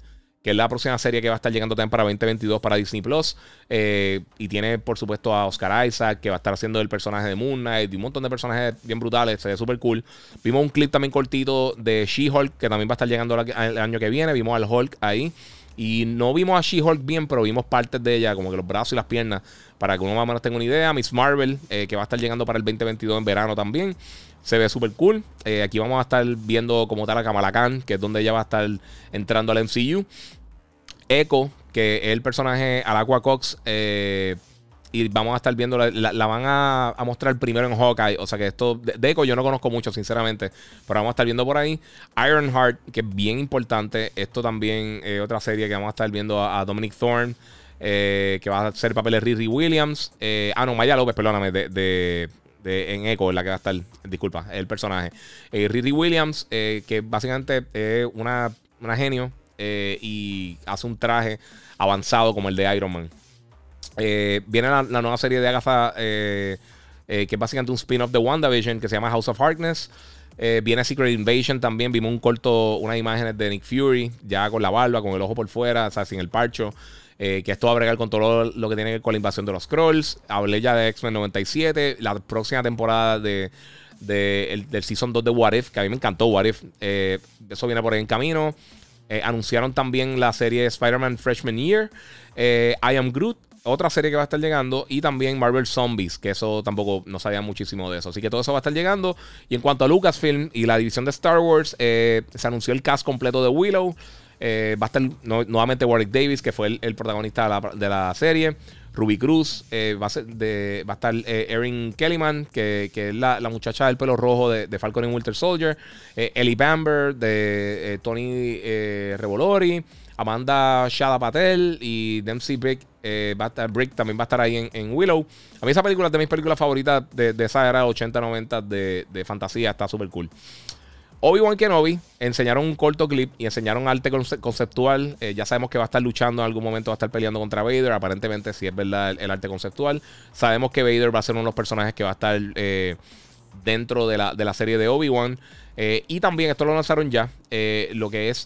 que es la próxima serie que va a estar llegando también para 2022 para Disney Plus. Eh, y tiene, por supuesto, a Oscar Isaac, que va a estar haciendo el personaje de Moon Knight, y un montón de personajes bien brutales, se ve súper cool. Vimos un clip también cortito de She-Hulk, que también va a estar llegando el año que viene. Vimos al Hulk ahí. Y no vimos a She-Hulk bien, pero vimos partes de ella, como que los brazos y las piernas, para que uno más o menos tenga una idea. Miss Marvel, eh, que va a estar llegando para el 2022 en verano también. Se ve súper cool. Eh, aquí vamos a estar viendo como tal a Kamala Khan, que es donde ella va a estar entrando al MCU. Echo, que es el personaje al Aqua Cox. Eh, y vamos a estar viendo, la, van a, mostrar primero en Hawkeye. O sea que esto, de, Echo yo no conozco mucho, sinceramente. Pero vamos a estar viendo por ahí. Ironheart, que es bien importante. Esto también otra serie que vamos a estar viendo a, Dominic Thorne. Eh, que va a ser el papel de Riri Williams. Ah, no, Maya López, perdóname, de, en Echo, la que va a estar, disculpa, el personaje. Riri Williams, que básicamente es una, una genio eh, y hace un traje avanzado como el de Iron Man. Eh, viene la, nueva serie de Agatha, eh, que es básicamente un spin-off de WandaVision, que se llama House of Harkness. viene Secret Invasion también. Vimos un corto, unas imágenes de Nick Fury, ya con la barba, con el ojo por fuera, o sea, sin el parcho. Que esto va a bregar con todo lo que tiene que ver con la invasión de los Scrolls. Hablé ya de X-Men 97. La próxima temporada de, del Season 2 de What If, que a mí me encantó What If. eso viene por ahí en camino. Eh, anunciaron también la serie Spider-Man Freshman Year. Eh, I Am Groot, otra serie que va a estar llegando. Y también Marvel Zombies, que eso tampoco no sabía muchísimo de eso. Así que todo eso va a estar llegando. Y en cuanto a Lucasfilm y la división de Star Wars, eh, se anunció el cast completo de Willow. Va a estar nuevamente Warwick Davis, que fue el, protagonista de la serie. Ruby Cruz, eh, va, a de, va, a estar eh, Erin Kellyman, que, es la, muchacha del pelo rojo de, Falcon and Winter Soldier, eh, Ellie Bamber de Tony Revolori, Amanda Shada Patel y Dempsey Brick, va a estar, Brick también va a estar ahí en, Willow. A mí esa película es de mis películas favoritas de, de esa era 80-90 de, de fantasía, está súper cool. Obi-Wan Kenobi enseñaron un corto clip y enseñaron arte conceptual. Eh, ya sabemos que va a estar luchando en algún momento, va a estar peleando contra Vader. Aparentemente, si es verdad el, arte conceptual. Sabemos que Vader va a ser uno de los personajes que va a estar eh, dentro de la, serie de Obi-Wan. Eh, y también, esto lo lanzaron ya, lo que es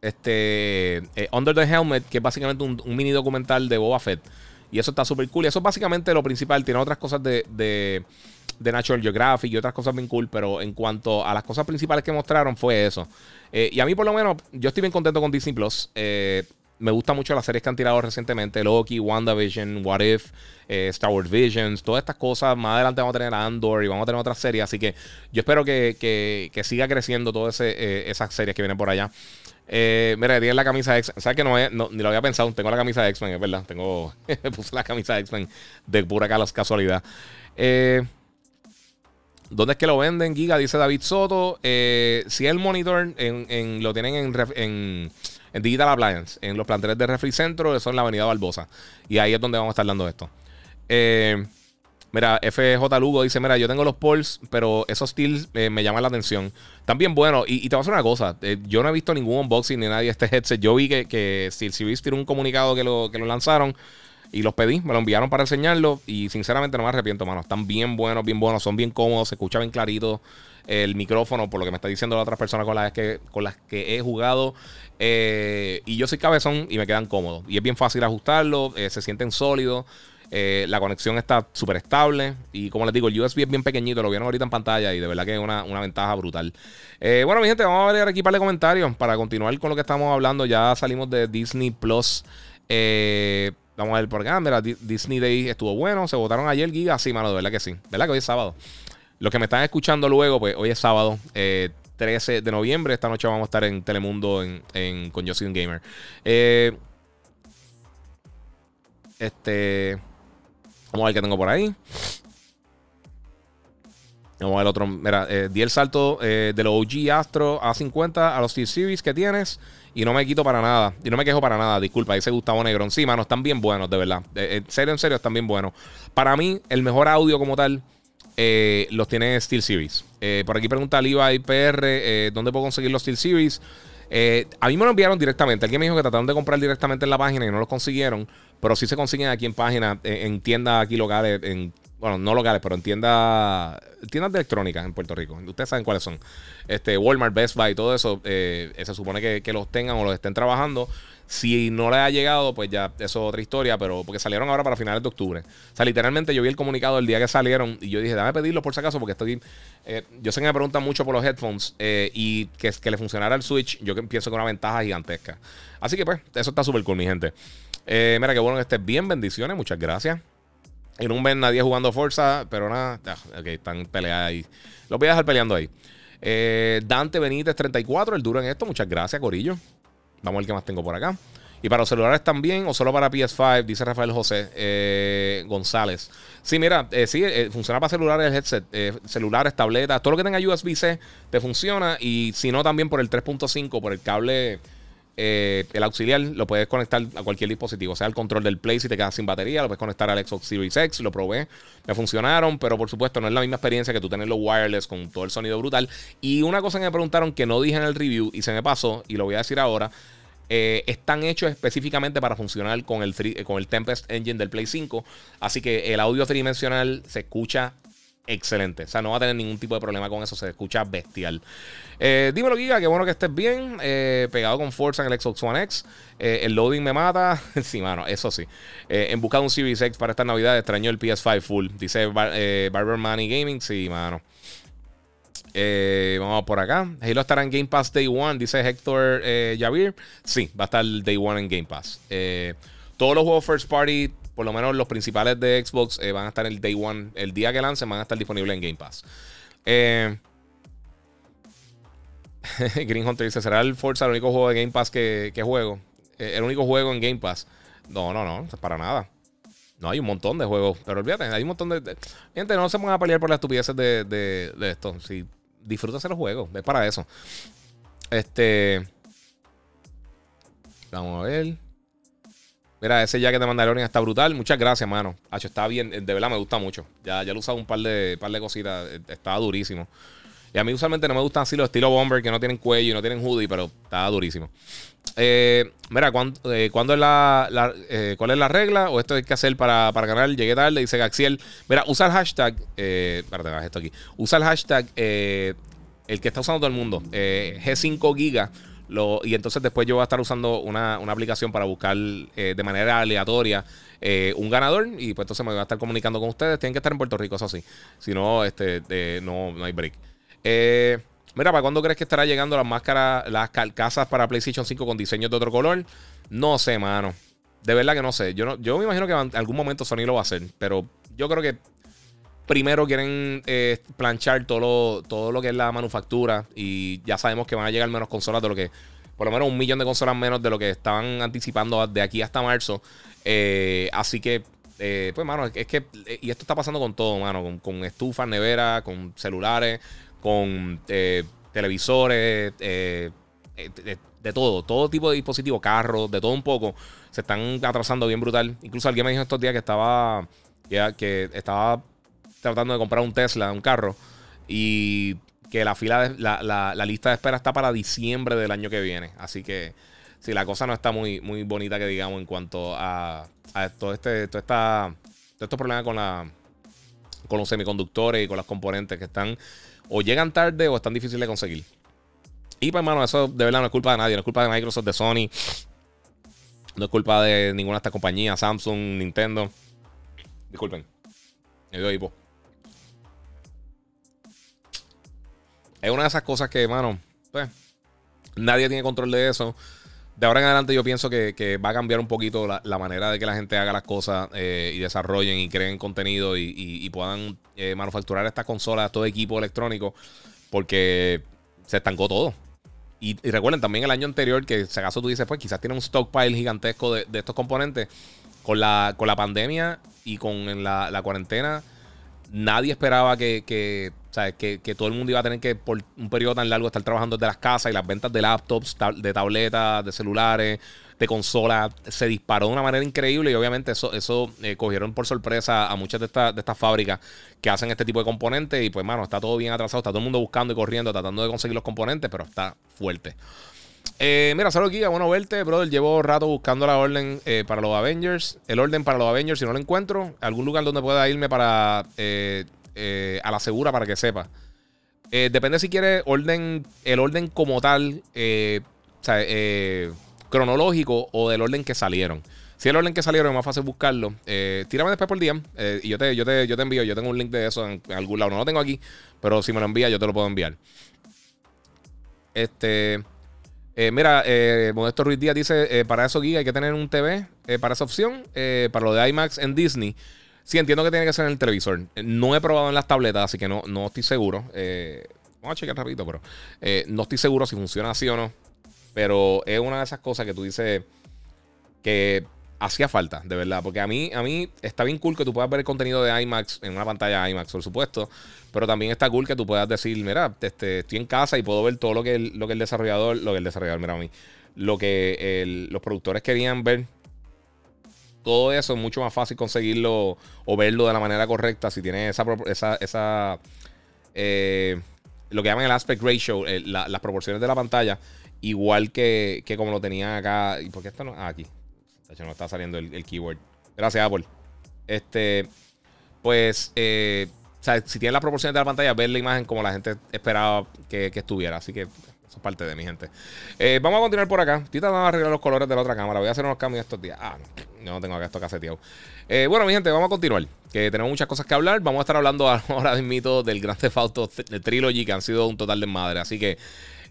este Under the Helmet, que es básicamente un, mini documental de Boba Fett. Y eso está súper cool. Y eso es básicamente lo principal. Tiene otras cosas de de Natural Geographic y otras cosas bien cool, pero en cuanto a las cosas principales que mostraron fue eso. Eh, y a mí por lo menos, yo estoy bien contento con Disney Plus. Eh, me gustan mucho las series que han tirado recientemente, Loki, WandaVision, What If, eh, Star Wars Visions, todas estas cosas. Más adelante vamos a tener a Andor y vamos a tener otras series, así que yo espero que, siga creciendo todas esas series que vienen por allá. mira, tiene la camisa de X-Men. ¿Sabes que no, ni lo había pensado? Tengo la camisa de X-Men, es verdad. Tengo, puse la camisa de X-Men de pura casualidad. Eh, ¿Dónde es que lo venden, Giga? Dice David Soto. Eh, si el monitor en, lo tienen en, en, Digital Appliance, en los planteles de Refri Centro, eso en la Avenida Barbosa. Y ahí es donde vamos a estar dando esto. Eh, mira, FJ Lugo dice: Mira, yo tengo los Pulse, pero esos steels eh, me llaman la atención. También, bueno, y, te voy a decir una cosa: yo no he visto ningún unboxing ni nadie de este headset. Yo vi que, que viste un comunicado que lo, que lo lanzaron. Y los pedí, me lo enviaron para enseñarlo. Y sinceramente no me arrepiento, mano. Están bien buenos, bien buenos, son bien cómodos, se escucha bien clarito el micrófono, por lo que me está diciendo las otras personas con las que, con las que he jugado. Eh, y yo soy cabezón y me quedan cómodos. Y es bien fácil ajustarlo, eh, se sienten sólidos. Eh, la conexión está súper estable. Y como les digo, el USB es bien pequeñito. Lo vieron ahorita en pantalla. Y de verdad que es una, ventaja brutal. bueno, mi gente, vamos a ver aquí para comentarios. Para continuar con lo que estamos hablando. Ya salimos de Disney Plus. Eh, Vamos a ver por acá. Mira, Disney Day estuvo bueno. Se votaron ayer, Giga. Sí, mano, de verdad que sí. ¿Verdad que hoy es sábado? Los que me están escuchando luego, pues hoy es sábado, 13 eh, de noviembre. Esta noche vamos a estar en Telemundo en, con Yo Gamer. Eh, este. Vamos a ver qué tengo por ahí. Vamos a ver el otro. Mira, eh, di el salto eh, de los OG Astro A50 a los T-Series que tienes y no me quito para nada. Y no me quejo para nada, disculpa. Dice Gustavo Negro. Sí, mano, están bien buenos, de verdad. Eh, en serio, en serio, están bien buenos. Para mí, el mejor audio como tal los tiene Steel Series. por aquí pregunta Levi PR, ¿dónde puedo conseguir los Steel Series? a mí me lo enviaron directamente. Alguien me dijo que trataron de comprar directamente en la página y no los consiguieron. Pero sí se consiguen aquí en página, en, en tiendas aquí locales, en bueno, no locales, pero en tiendas, tiendas de electrónica en Puerto Rico. Ustedes saben cuáles son. Este, Walmart, Best Buy, todo eso, eh, se supone que, los tengan o los estén trabajando. Si no les ha llegado, pues ya eso es otra historia, pero porque salieron ahora para finales de octubre. O sea, literalmente yo vi el comunicado el día que salieron y yo dije, dame pedirlo por si acaso, porque estoy. Eh, yo sé que me preguntan mucho por los headphones eh, y que, que le funcionara el Switch, yo pienso que una ventaja gigantesca. Así que pues, eso está súper cool, mi gente. mira, qué bueno que estés bien, bendiciones, muchas gracias. Y no ven nadie jugando Forza, pero nada. ok, están peleando ahí. Los voy a dejar peleando ahí. Eh, Dante Benítez 34, el duro en esto. Muchas gracias, Corillo. Vamos a ver qué más tengo por acá. Y para los celulares también, o solo para PS5, dice Rafael José eh, González. Sí, mira, eh, sí, funciona para celulares el headset, celulares, tabletas, todo lo que tenga USB-C te funciona. Y si no, también por el 3.5, por el cable eh, el auxiliar lo puedes conectar a cualquier dispositivo, sea, el control del Play si te quedas sin batería, lo puedes conectar al Xbox Series X, lo probé, me funcionaron, pero por supuesto no es la misma experiencia que tú tenerlo wireless con todo el sonido brutal. Y una cosa que me preguntaron que no dije en el review y se me pasó, y lo voy a decir ahora, eh, están hechos específicamente para funcionar con el, con el Tempest Engine del Play 5, así que el audio tridimensional se escucha excelente. O sea, no va a tener ningún tipo de problema con eso. Se escucha bestial. Eh, dímelo, Giga, qué bueno que estés bien. Eh, pegado con fuerza en el Xbox One X. Eh, el loading me mata. sí, mano, eso sí. en busca de un Series X para esta Navidad, extrañó el PS5 full. Dice Barber Money Gaming. Sí, mano. vamos por acá. Halo estará en Game Pass Day One, dice Héctor Javier. Sí, va a estar Day One en Game Pass. todos los juegos First Party por lo menos los principales de Xbox eh, van a estar el day one, el día que lancen, van a estar disponibles en Game Pass. Eh, Green Hunter dice: ¿Será el Forza el único juego de Game Pass que, juego? Eh, el único juego en Game Pass. No, no, no, para nada. No, hay un montón de juegos. Pero olvídate, hay un montón de. Gente, no se van a pelear por las estupideces de, de, esto. Si disfrutas los juegos, es para eso. Este. Vamos a ver. Mira, ese jacket de Mandalorian está brutal. Muchas gracias, mano. Hacho, está bien. De verdad me gusta mucho. Ya, ya lo he usado un par de, par de cositas. Estaba durísimo. Y a mí usualmente no me gustan así los estilo bomber que no tienen cuello y no tienen hoodie, pero estaba durísimo. Eh, mira, eh, ¿cuándo, es la, eh, ¿cuál es la regla? ¿O esto hay que hacer para, para ganar? Llegué tarde, dice Gaxiel. Mira, usa el hashtag. espérate, esto aquí. Usa el hashtag, el que está usando todo el mundo. G5 Giga y entonces después yo voy a estar usando una, aplicación para buscar eh, de manera aleatoria eh, un ganador. Y pues entonces me voy a estar comunicando con ustedes. Tienen que estar en Puerto Rico, eso sí. Si no, este, no, no hay break. Eh, mira, ¿para cuándo crees que estará llegando las máscaras, las carcasas para PlayStation 5 con diseños de otro color? No sé, mano. De verdad que no sé. Yo, no, yo me imagino que en algún momento Sony lo va a hacer. Pero yo creo que primero quieren eh, planchar todo lo, todo lo que es la manufactura y ya sabemos que van a llegar menos consolas de lo que, por lo menos un millón de consolas menos de lo que estaban anticipando de aquí hasta marzo. Eh, así que, eh, pues, mano, es que, y esto está pasando con todo, mano, con, con estufas, neveras, con celulares, con televisores, de, todo, todo tipo de dispositivos, carros, de todo un poco, se están atrasando bien brutal. Incluso alguien me dijo estos días que estaba, que estaba tratando de comprar un Tesla, un carro, y que la fila, de, la, la, lista de espera está para diciembre del año que viene. Así que si la cosa no está muy, muy bonita que digamos en cuanto a, a todo este, todo esta, todos estos problemas con la con los semiconductores y con las componentes que están o llegan tarde o están difíciles de conseguir. Y pues, hermano, eso de verdad no es culpa de nadie, no es culpa de Microsoft, de Sony, no es culpa de ninguna de estas compañías, Samsung, Nintendo. Disculpen, me dio hipo. Es una de esas cosas que, mano, pues, nadie tiene control de eso. De ahora en adelante yo pienso que, va a cambiar un poquito la, manera de que la gente haga las cosas eh, y desarrollen y creen contenido y, puedan eh, manufacturar estas consolas, todo equipo electrónico, porque se estancó todo. Y, recuerden también el año anterior, que si acaso tú dices, pues quizás tiene un stockpile gigantesco de, estos componentes. Con la, pandemia y con la, cuarentena, nadie esperaba que sea, que, que, todo el mundo iba a tener que, por un periodo tan largo, estar trabajando desde las casas y las ventas de laptops, de tabletas, de celulares, de consolas, se disparó de una manera increíble y obviamente eso, eso eh, cogieron por sorpresa a muchas de, estas de estas fábricas que hacen este tipo de componentes y pues, mano, está todo bien atrasado, está todo el mundo buscando y corriendo, tratando de conseguir los componentes, pero está fuerte. Eh, mira, solo Giga, bueno verte, brother. Llevo rato buscando la orden eh, para los Avengers. El orden para los Avengers, si no lo encuentro, algún lugar donde pueda irme para a la segura para que sepa. depende si quiere orden, el orden como tal, o sea, cronológico o del orden que salieron. Si el orden que salieron es más fácil buscarlo, tírame después por día y yo te, yo, te, yo te envío. Yo tengo un link de eso en, algún lado. No lo tengo aquí, pero si me lo envía, yo te lo puedo enviar. Este. Eh, mira, eh, Modesto Ruiz Díaz dice: eh, Para eso, Giga, hay que tener un TV para esa opción. para lo de IMAX en Disney. Sí, entiendo que tiene que ser en el televisor. No he probado en las tabletas, así que no, no estoy seguro. vamos a checar rapidito, pero no estoy seguro si funciona así o no. Pero es una de esas cosas que tú dices que hacía falta, de verdad. Porque a mí, a mí está bien cool que tú puedas ver el contenido de IMAX en una pantalla IMAX, por supuesto. Pero también está cool que tú puedas decir, mira, este, estoy en casa y puedo ver todo lo que el, lo que el desarrollador, lo que el desarrollador, mira a mí, lo que los productores querían ver. Todo eso es mucho más fácil conseguirlo o verlo de la manera correcta si tienes esa, esa, esa eh, lo que llaman el aspect ratio, las proporciones de la pantalla, igual que, que como lo tenía acá. ¿Y por qué está no? Ah, aquí. no está saliendo el, el, keyword. Gracias, Apple. Este, pues, eh, si tienes las proporciones de la pantalla, ver la imagen como la gente esperaba que, estuviera. Así que eso es parte de mi gente. Eh, vamos a continuar por acá. Estoy tratando de arreglar los colores de la otra cámara. Voy a hacer unos cambios estos días. Ah, no. No tengo acá esto caseteado. Eh, bueno, mi gente, vamos a continuar. Que tenemos muchas cosas que hablar. Vamos a estar hablando ahora mito del Grand Theft Auto Trilogy, que han sido un total de madre. Así que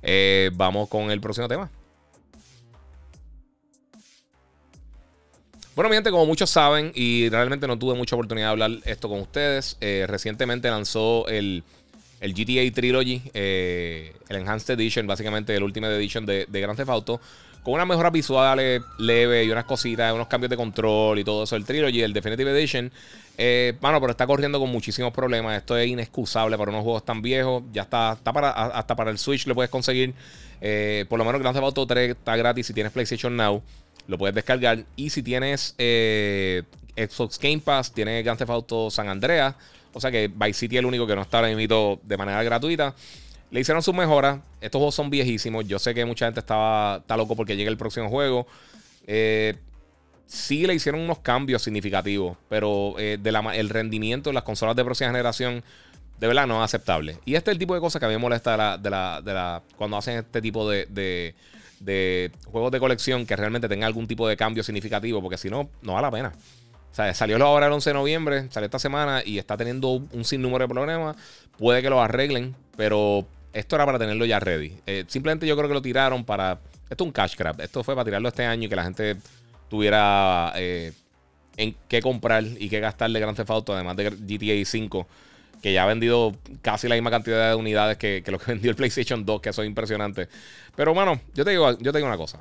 eh, vamos con el próximo tema. Bueno, mi gente, como muchos saben, y realmente no tuve mucha oportunidad de hablar esto con ustedes, eh, recientemente lanzó el, el GTA Trilogy, eh, el Enhanced Edition, básicamente el Ultimate Edition de, de Grand Theft Auto, con unas mejoras visuales leves y unas cositas, unos cambios de control y todo eso. El Trilogy, el Definitive Edition, eh, bueno, pero está corriendo con muchísimos problemas. Esto es inexcusable para unos juegos tan viejos. Ya está, está para, hasta para el Switch lo puedes conseguir. por lo menos Grand Theft Auto 3 está gratis si tienes PlayStation Now. Lo puedes descargar. Y si tienes eh, Xbox Game Pass, tienes Grand Theft Auto San Andreas. O sea que Vice City es el único que no está ahora mismo de manera gratuita. Le hicieron sus mejoras. Estos juegos son viejísimos. Yo sé que mucha gente estaba, está loco porque llega el próximo juego. Eh, sí le hicieron unos cambios significativos. Pero eh, de el rendimiento de las consolas de próxima generación, de verdad no es aceptable. Y este es el tipo de cosas que a mí me molesta de la, cuando hacen este tipo de de juegos de colección que realmente tenga algún tipo de cambio significativo, porque si no, no vale la pena. O sea, salió ahora el 11 de noviembre, salió esta semana y está teniendo un sinnúmero de problemas. Puede que lo arreglen, pero esto era para tenerlo ya ready. Eh, simplemente yo creo que lo tiraron para. Esto es un cash grab. Esto fue para tirarlo este año y que la gente tuviera eh, en qué comprar y qué gastar de Grand Theft Auto, además de GTA 5 que ya ha vendido casi la misma cantidad de unidades que, lo que vendió el PlayStation 2, que eso es impresionante. Pero, bueno, yo te digo, yo te digo una cosa.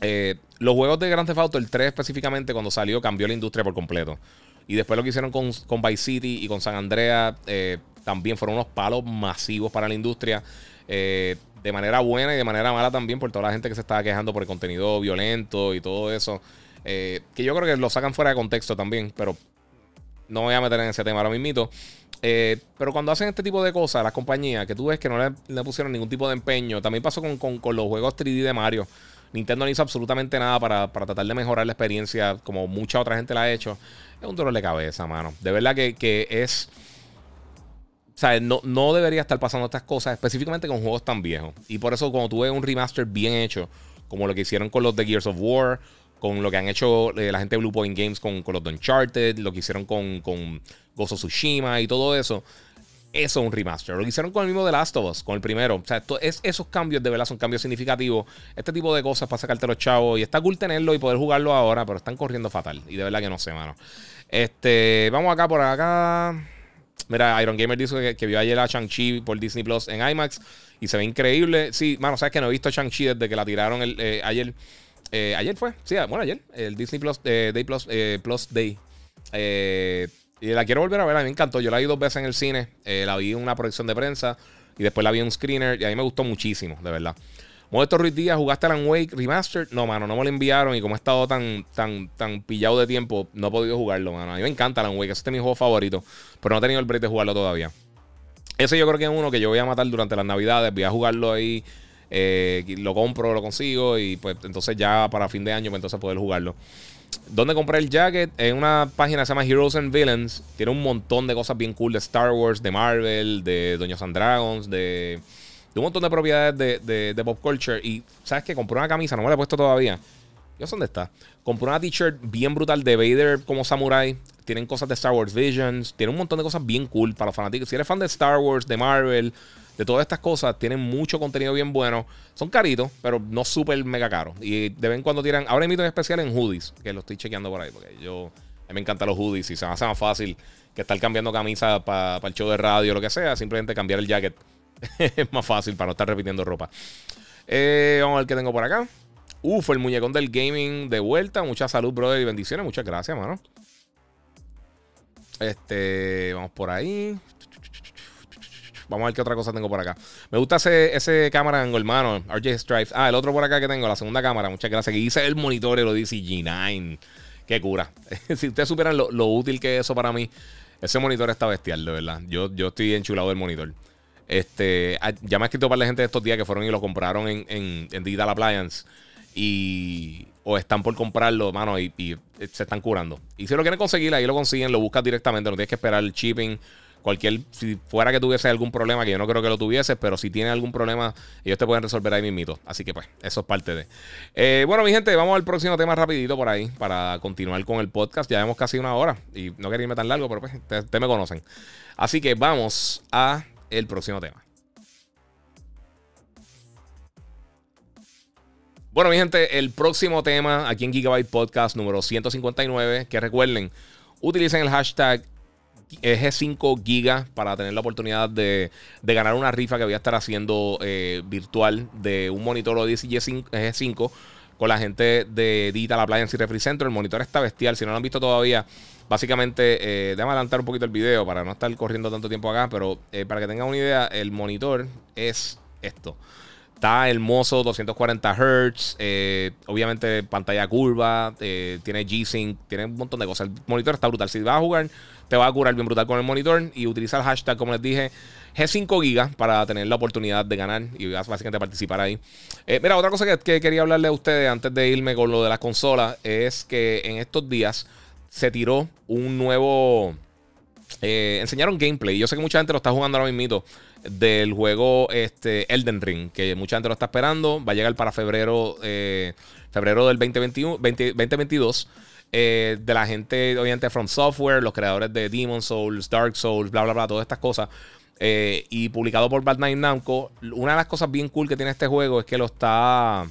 Eh, los juegos de Grand Theft Auto, el 3 específicamente, cuando salió, cambió la industria por completo. Y después lo que hicieron con, Vice City y con San Andreas, eh, también fueron unos palos masivos para la industria. Eh, de manera buena y de manera mala también por toda la gente que se estaba quejando por el contenido violento y todo eso. que yo creo que lo sacan fuera de contexto también, pero no voy a meter en ese tema ahora mismo. Eh, pero cuando hacen este tipo de cosas, las compañías, que tú ves que no le, pusieron ningún tipo de empeño, también pasó con, los juegos 3D de Mario. Nintendo no hizo absolutamente nada para, tratar de mejorar la experiencia, como mucha otra gente la ha hecho. Es un dolor de cabeza, mano. De verdad que, es. O sea, no, no, debería estar pasando estas cosas, específicamente con juegos tan viejos. Y por eso, cuando tú ves un remaster bien hecho, como lo que hicieron con los de Gears of War, con lo que han hecho eh, la gente de Blue Point Games con, con, los de Uncharted, lo que hicieron con, con Gozo Tsushima y todo eso. Eso es un remaster. Lo que hicieron con el mismo de Last of Us, con el primero. O sea, es, esos cambios de verdad son cambios significativos. Este tipo de cosas para sacarte los chavos. Y está cool tenerlo y poder jugarlo ahora, pero están corriendo fatal. Y de verdad que no sé, mano. Este, vamos acá por acá. Mira, Iron Gamer dice que, vio ayer a Shang-Chi por Disney Plus en IMAX y se ve increíble. Sí, mano, sabes que no he visto Shang-Chi desde que la tiraron el, eh, ayer. Eh, ayer fue, sí, bueno, ayer, el Disney Plus eh, Day Plus, Plus Day. Y la quiero volver a ver, a mí me encantó. Yo la vi dos veces en el cine, eh, la vi en una proyección de prensa y después la vi en un screener y a mí me gustó muchísimo, de verdad. Modesto Ruiz Díaz, ¿jugaste Alan Wake Remastered? No, mano, no me lo enviaron y como he estado tan, tan, tan pillado de tiempo, no he podido jugarlo, mano. A mí me encanta Alan Wake, ese es mi juego favorito, pero no he tenido el break de jugarlo todavía. Ese yo creo que es uno que yo voy a matar durante las navidades, voy a jugarlo ahí, eh, lo compro, lo consigo y pues entonces ya para fin de año pues entonces poder jugarlo. ¿Dónde compré el jacket? En una página que se llama Heroes and Villains. Tiene un montón de cosas bien cool de Star Wars, de Marvel, de Doños and Dragons, de de un montón de propiedades de, de, pop culture. Y sabes que compré una camisa, no me la he puesto todavía. Yo sé dónde está. Compré una t-shirt bien brutal de Vader como samurai. Tienen cosas de Star Wars Visions. Tienen un montón de cosas bien cool para los fanáticos. Si eres fan de Star Wars, de Marvel, de todas estas cosas, tienen mucho contenido bien bueno. Son caritos, pero no súper mega caros. Y de vez en cuando tiran. Ahora invito en especial en hoodies, que lo estoy chequeando por ahí. Porque yo. A mí me encantan los hoodies y se me hace más fácil que estar cambiando camisa para el show de radio o lo que sea. Simplemente cambiar el jacket es más fácil para no estar repitiendo ropa. Eh, vamos a ver qué tengo por acá. Uf, el muñecón del gaming de vuelta. Mucha salud, brother, y bendiciones. Muchas gracias, mano. Este, vamos por ahí. Vamos a ver qué otra cosa tengo por acá. Me gusta ese, ese cámara hermano. RJ Stripes. Ah, el otro por acá que tengo, la segunda cámara. Muchas gracias. Que dice el monitor y lo dice G9. Qué cura. si ustedes supieran lo, útil que es eso para mí, ese monitor está bestial, de verdad. Yo, yo estoy enchulado del monitor. Este, ah, ya me ha escrito para la gente de estos días que fueron y lo compraron en, Digital Appliance. Y. O están por comprarlo, mano, y, se están curando. Y si lo quieren conseguir, ahí lo consiguen, lo buscas directamente. No tienes que esperar el shipping. Cualquier. Si fuera que tuviese algún problema, que yo no creo que lo tuviese, pero si tiene algún problema, ellos te pueden resolver ahí mismito. Así que, pues, eso es parte de. Eh, bueno, mi gente, vamos al próximo tema rapidito por ahí para continuar con el podcast. Ya vemos casi una hora y no quería irme tan largo, pero pues, ustedes me conocen. Así que vamos a el próximo tema. Bueno, mi gente, el próximo tema aquí en Gigabyte Podcast número 159, que recuerden, utilicen el hashtag G5Giga para tener la oportunidad de, ganar una rifa que voy a estar haciendo eh, virtual de un monitor Odyssey G5, con la gente de Digital Appliance y Refri Center. El monitor está bestial, si no lo han visto todavía, Básicamente, eh, déjame adelantar un poquito el video para no estar corriendo tanto tiempo acá, pero eh, para que tengan una idea, el monitor es esto. Está hermoso, 240 Hz, eh, obviamente pantalla curva, eh, tiene G-Sync, tiene un montón de cosas. El monitor está brutal. Si vas a jugar, te va a curar bien brutal con el monitor y utiliza el hashtag, como les dije, G5 Giga para tener la oportunidad de ganar y básicamente participar ahí. mira, otra cosa que, que, quería hablarle a ustedes antes de irme con lo de las consolas es que en estos días se tiró un nuevo. Eh, enseñaron gameplay. Yo sé que mucha gente lo está jugando ahora mismo del juego este, Elden Ring, que mucha gente lo está esperando. Va a llegar para febrero, eh, febrero del 2021, 2022. Eh, de la gente, obviamente, From Software, los creadores de Demon Souls, Dark Souls, bla, bla, bla, todas estas cosas. y publicado por Bad Night Namco. Una de las cosas bien cool que tiene este juego es que lo está.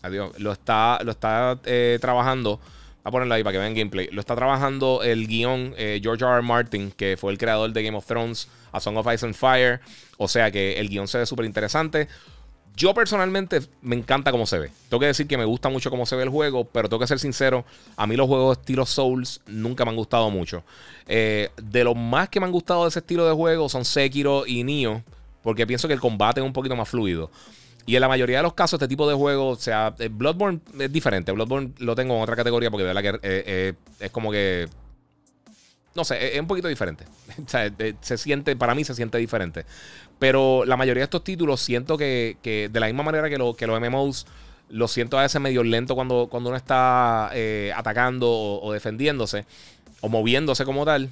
Adiós. Lo está, lo está trabajando a ponerlo ahí para que vean gameplay. Lo está trabajando el guion eh, George R. R. Martin, que fue el creador de Game of Thrones, A Song of Ice and Fire. O sea que el guion se ve súper interesante. Yo personalmente me encanta cómo se ve. Tengo que decir que me gusta mucho cómo se ve el juego, pero tengo que ser sincero, a mí los juegos estilo Souls nunca me han gustado mucho. Eh, de los más que me han gustado de ese estilo de juego son Sekiro y Nioh, porque pienso que el combate es un poquito más fluido. Y en la mayoría de los casos, este tipo de juegos, o sea, eh, Bloodborne es diferente. Bloodborne lo tengo en otra categoría porque de verdad que eh, eh, es como que. No sé, es, un poquito diferente. o sea, se siente, para mí se siente diferente. Pero la mayoría de estos títulos siento que, de la misma manera que, lo, que los MMOs, lo siento a veces medio lento cuando, cuando uno está atacando o, defendiéndose o moviéndose como tal.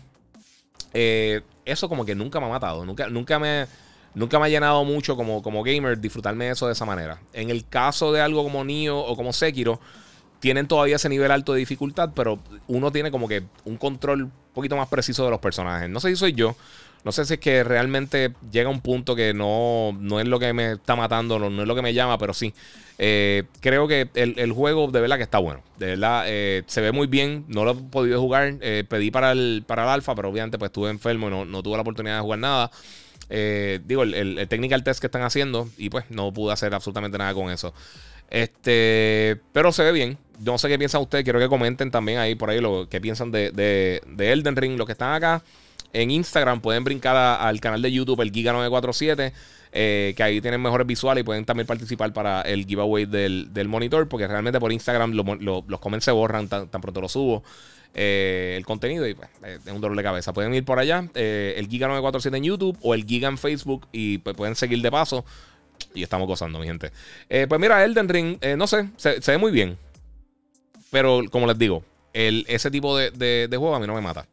eso como que nunca me ha matado. Nunca, nunca me nunca me ha llenado mucho como, como gamer disfrutarme de eso de esa manera. En el caso de algo como Nio o como Sekiro, tienen todavía ese nivel alto de dificultad, pero uno tiene como que un control un poquito más preciso de los personajes. No sé si soy yo. No sé si es que realmente llega un punto que no, no es lo que me está matando, no, es lo que me llama, pero sí. Eh, creo que el, juego de verdad que está bueno. De verdad, eh, se ve muy bien. No lo he podido jugar. Eh, pedí para el, para el alfa, pero obviamente pues estuve enfermo y no, no tuve la oportunidad de jugar nada. Eh, digo, el, el, technical test que están haciendo y pues no pude hacer absolutamente nada con eso. Este, pero se ve bien. no sé qué piensan ustedes. Quiero que comenten también ahí por ahí lo que piensan de, de, Elden Ring. Los que están acá en Instagram pueden brincar al canal de YouTube, el Giga947. Eh, que ahí tienen mejores visuales y pueden también participar para el giveaway del, monitor, porque realmente por Instagram los comments se borran tan, pronto lo subo. Eh, el contenido y pues, es un dolor de cabeza. Pueden ir por allá, eh, el Giga947 en YouTube o el Giga en Facebook y pues, pueden seguir de paso. Y estamos gozando, mi gente. pues mira, Elden Ring, no sé, se, ve muy bien. Pero como les digo, el, ese tipo de, de, juego a mí no me mata.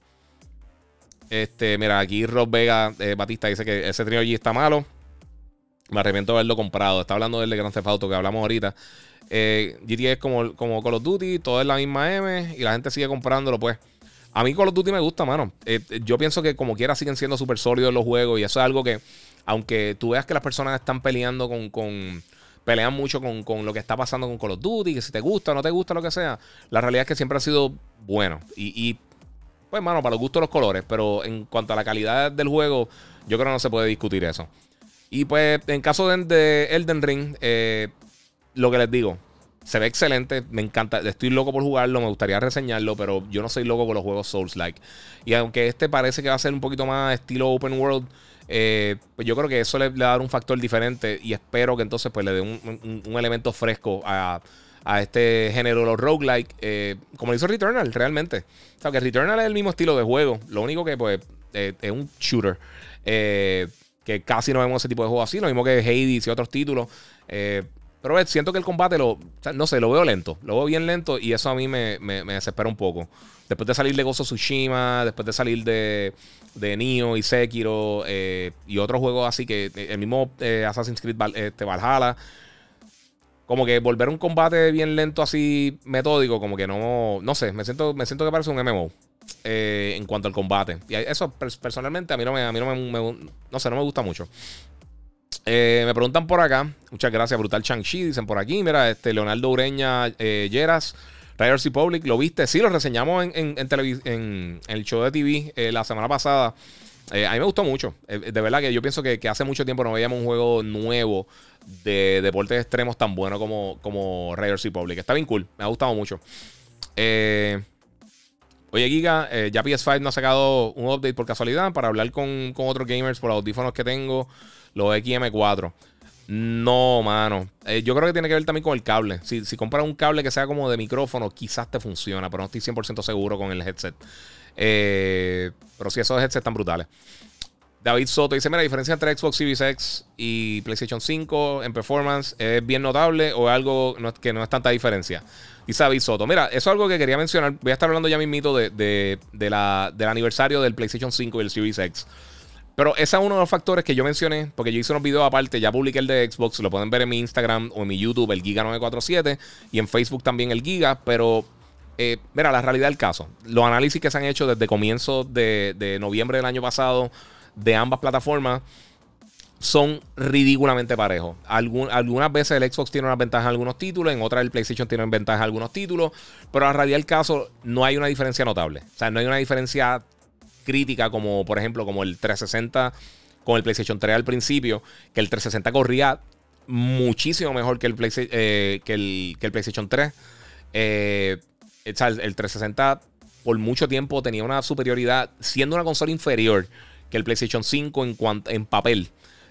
Este, mira, aquí Rob Vega Batista dice que ese trío allí está malo. Me arrepiento de haberlo comprado. Está hablando del de Grand Theft Auto que hablamos ahorita. Eh, GTA es como, como Call of Duty, todo es la misma M y la gente sigue comprándolo, pues. A mí Call of Duty me gusta, mano. Eh, yo pienso que como quiera siguen siendo súper sólidos los juegos y eso es algo que, aunque tú veas que las personas están peleando con... pelean mucho con, lo que está pasando con Call of Duty, que si te gusta o no te gusta, lo que sea, la realidad es que siempre ha sido bueno. Y, pues, mano, para los gustos los colores, pero en cuanto a la calidad del juego, yo creo que no se puede discutir eso. Y pues, en caso de, Elden Ring, eh, lo que les digo, se ve excelente, me encanta, estoy loco por jugarlo, me gustaría reseñarlo, pero yo no soy loco con los juegos Souls-like. Y aunque este parece que va a ser un poquito más estilo open world, eh, pues yo creo que eso le, va a dar un factor diferente y espero que entonces pues le dé un, elemento fresco a, este género, los roguelike, eh, como lo hizo Returnal, realmente. O sea, que Returnal es el mismo estilo de juego, lo único que pues es un shooter. Eh, que casi no vemos ese tipo de juegos así, lo mismo que Hades y otros títulos. Eh, pero siento que el combate lo, no sé, lo veo lento, lo veo bien lento y eso a mí me, desespera un poco. Después de salir de Gozo Tsushima, después de salir de, de Nioh y Sekiro eh, y otros juegos así que eh, el mismo Assassin's Creed este, Valhalla, como que volver a un combate bien lento así metódico, como que no, no sé, me siento, me siento que parece un MMO. Eh, en cuanto al combate. Y eso personalmente a mí no me, a mí no me, no sé, no me gusta mucho. Eh, me preguntan por acá, muchas gracias, Brutal Chang-Chi, dicen por aquí, mira, este Leonardo Ureña eh, Lleras, Riders Republic, ¿lo viste? Sí, lo reseñamos en, en, el show de TV eh, la semana pasada. a mí me gustó mucho. de verdad que yo pienso que, hace mucho tiempo no veíamos un juego nuevo de deportes extremos tan bueno como, como Riders Republic. Está bien cool. Me ha gustado mucho. Eh, Oye, Giga, eh, ya PS5 no ha sacado un update por casualidad para hablar con, otros gamers por los audífonos que tengo, los XM4. No, mano. Eh, yo creo que tiene que ver también con el cable. Si, si compras un cable que sea como de micrófono, quizás te funciona, pero no estoy 100% seguro con el headset. Eh, pero sí, esos headsets están brutales. David Soto dice: Mira, la diferencia entre Xbox Series X y PlayStation 5 en performance es bien notable o es algo que no es tanta diferencia. Dice David Soto: Mira, eso es algo que quería mencionar. Voy a estar hablando ya mismito de, de, la, del aniversario del PlayStation 5 y el Series X. Pero ese es uno de los factores que yo mencioné, porque yo hice unos videos aparte, ya publiqué el de Xbox, lo pueden ver en mi Instagram o en mi YouTube, el Giga947, y en Facebook también el Giga, pero eh, mira, la realidad del caso, los análisis que se han hecho desde comienzo de, de noviembre del año pasado, de ambas plataformas son ridículamente parejos. algunas veces el Xbox tiene una ventaja en algunos títulos, en otras el PlayStation tiene ventaja en algunos títulos, pero a realidad del caso no hay una diferencia notable. O sea, no hay una diferencia crítica como, por ejemplo, como el 360 con el PlayStation 3 al principio, que el 360 corría muchísimo mejor que el, eh, que el, PlayStation 3. Eh, el 360 por mucho tiempo tenía una superioridad, siendo una consola inferior que el PlayStation 5 en, en papel.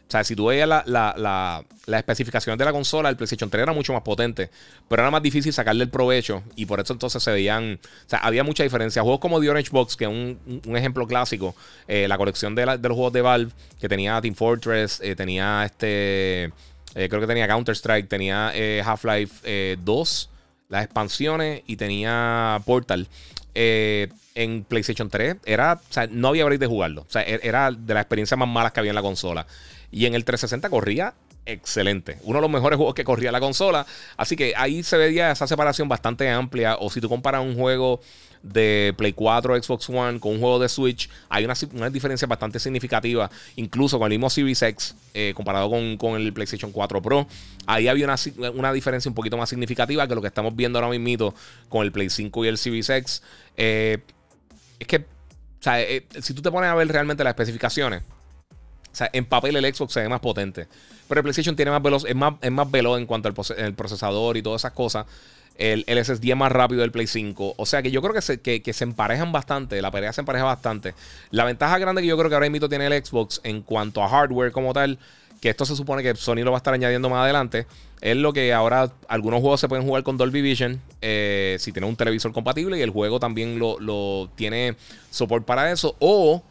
O sea, si tú veías la, la, la, especificación de la consola, el PlayStation 3 era mucho más potente, pero era más difícil sacarle el provecho y por eso entonces se veían, o sea, había mucha diferencia. Juegos como The Orange Box, que es un, un ejemplo clásico, eh, la colección de, los juegos de Valve, que tenía Team Fortress, eh, tenía este, eh, creo que tenía Counter-Strike, tenía Half-Life 2, las expansiones y tenía Portal. Eh, en PlayStation 3 era, o sea, no había break de jugarlo. O sea, e-, era de las experiencias más malas que había en la consola. Y en el 360 corría excelente. Uno de los mejores juegos que corría la consola. Así que ahí se veía esa separación bastante amplia. O si tú comparas un juego de Play 4 Xbox One con un juego de Switch, hay una, diferencia bastante significativa. Incluso con el mismo Series X eh, comparado con, el PlayStation 4 Pro. Ahí había una, diferencia un poquito más significativa que lo que estamos viendo ahora mismo con el Play 5 y el Series X. Eh, es que, o sea, eh, si tú te pones a ver realmente las especificaciones, o sea, en papel el Xbox se ve más potente. Pero el PlayStation tiene más veloz, es más, es más veloz en cuanto al procesador y todas esas cosas. El, el SSD es más rápido del Play 5. O sea que yo creo que se, que, se emparejan bastante. La pelea se empareja bastante. La ventaja grande que yo creo que ahora mismo tiene el Xbox en cuanto a hardware como tal, que esto se supone que Sony lo va a estar añadiendo más adelante, es lo que ahora algunos juegos se pueden jugar con Dolby Vision eh, si tiene un televisor compatible y el juego también lo, lo tiene soporte para eso. O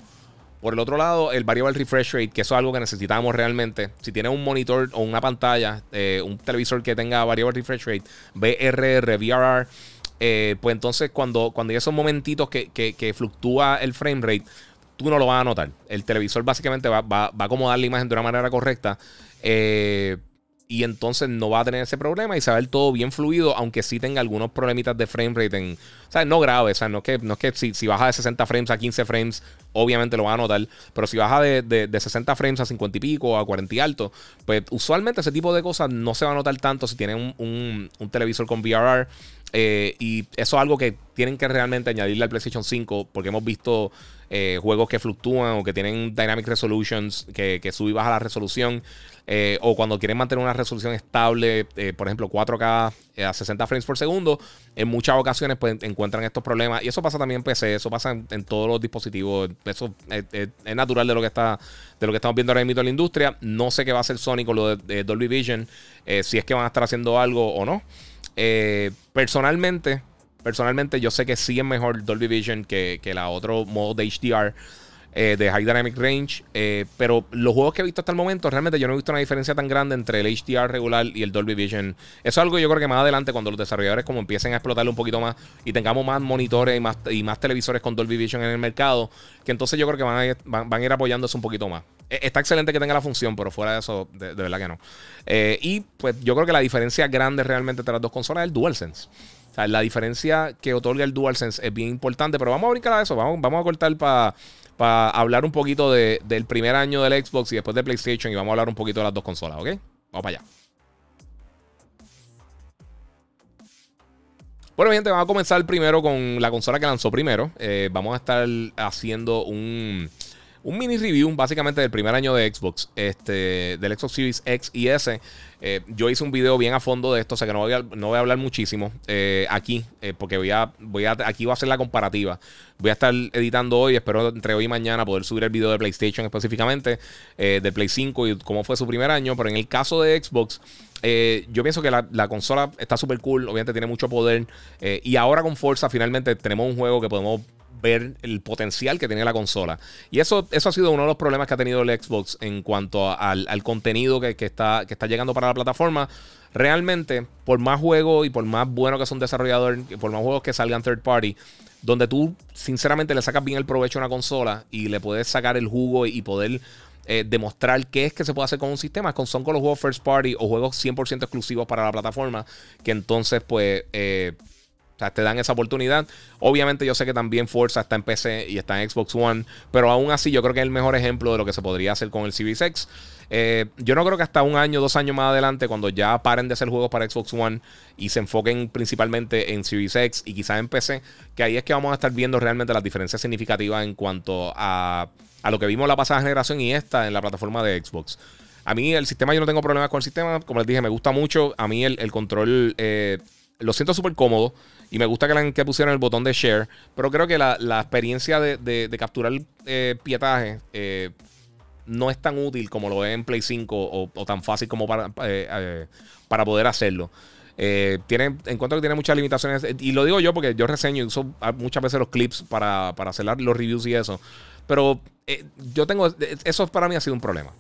por el otro lado, el variable refresh rate, que eso es algo que necesitamos realmente. Si tienes un monitor o una pantalla, eh, un televisor que tenga variable refresh rate, VRR, VRR, eh, pues entonces cuando, cuando hay esos momentitos que, que, fluctúa el frame rate, tú no lo vas a notar. El televisor básicamente va, va, va a acomodar la imagen de una manera correcta. Eh, y entonces no va a tener ese problema y se va a ver todo bien fluido, aunque sí tenga algunos problemitas de frame rate. En, o sea, no grave, o sea, no es que, no es que si, si, baja de 60 frames a 15 frames, obviamente lo va a notar, pero si baja de, de, 60 frames a 50 y pico, a 40 y alto, pues usualmente ese tipo de cosas no se va a notar tanto si tienen un, un, un televisor con VRR. Eh, y eso es algo que tienen que realmente añadirle al PlayStation 5, porque hemos visto eh, juegos que fluctúan o que tienen Dynamic Resolutions, que, que sube y baja la resolución. Eh, o cuando quieren mantener una resolución estable, eh, por ejemplo 4K eh, a 60 frames por segundo, en muchas ocasiones pues, encuentran estos problemas. Y eso pasa también en PC, eso pasa en, todos los dispositivos. Eso es, natural de lo que está de lo que estamos viendo ahora mismo en la industria. No sé qué va a hacer Sony con lo de, Dolby Vision, si es que van a estar haciendo algo o no. personalmente, personalmente yo sé que sí es mejor Dolby Vision que, que la otro modo de HDR. Eh, de High Dynamic Range. Eh, pero los juegos que he visto hasta el momento, realmente yo no he visto una diferencia tan grande entre el HDR regular y el Dolby Vision. Eso es algo que yo creo que más adelante, cuando los desarrolladores como empiecen a explotarlo un poquito más y tengamos más monitores y más, y más televisores con Dolby Vision en el mercado, que entonces yo creo que van a ir, van, a ir apoyándose un poquito más. E, está excelente que tenga la función, pero fuera de eso, de, verdad que no. Eh, y pues yo creo que la diferencia grande realmente entre las dos consolas es el DualSense. La diferencia que otorga el DualSense es bien importante, pero vamos a brincar a eso. Vamos, vamos a cortar para para hablar un poquito del primer año del Xbox y después de PlayStation y vamos a hablar un poquito de las dos consolas, ¿ok? Vamos para allá. Bueno, gente, vamos a comenzar primero con la consola que lanzó primero. Eh, vamos a estar haciendo un, un mini review básicamente del primer año de Xbox, este, del Xbox Series X y S. Eh, yo hice un video bien a fondo de esto, o sea que no voy a, no voy a hablar muchísimo eh, aquí, eh, porque voy a, voy a, aquí va a ser la comparativa. Voy a estar editando hoy, espero entre hoy y mañana poder subir el video de PlayStation específicamente, de Play 5 y cómo fue su primer año, pero en el caso de Xbox... yo pienso que la, la consola está súper cool, obviamente tiene mucho poder. y ahora con Forza finalmente tenemos un juego que podemos ver el potencial que tiene la consola. Y eso, eso ha sido uno de los problemas que ha tenido el Xbox en cuanto al, contenido que, está, que está llegando para la plataforma. Realmente, por más juegos y por más bueno que son desarrolladores, por más juegos que salgan third party, donde tú sinceramente le sacas bien el provecho a una consola y le puedes sacar el jugo y poder eh, demostrar qué es que se puede hacer con un sistema, son con los juegos first party o juegos 100% exclusivos para la plataforma, que entonces pues... Eh, o sea, te dan esa oportunidad. Obviamente yo sé que también Forza está en PC y está en Xbox One, pero aún así yo creo que es el mejor ejemplo de lo que se podría hacer con el Series X. Eh, yo no creo que hasta un año, dos años más adelante, cuando ya paren de hacer juegos para Xbox One y se enfoquen principalmente en Series X y quizás en PC, que ahí es que vamos a estar viendo realmente las diferencias significativas en cuanto a, a lo que vimos la pasada generación y esta en la plataforma de Xbox. A mí el sistema, yo no tengo problemas con el sistema. Como les dije, me gusta mucho. A mí el, control eh, lo siento súper cómodo. Y me gusta que, que pusieron el botón de share. Pero creo que la, experiencia de, capturar eh, pietaje eh, no es tan útil como lo es en Play 5 o, tan fácil como para, eh, para poder hacerlo. tiene, encuentro que tiene muchas limitaciones. Y lo digo yo porque yo reseño y uso muchas veces los clips para hacer los reviews y eso. Pero yo tengo. Eso para mí ha sido un problema.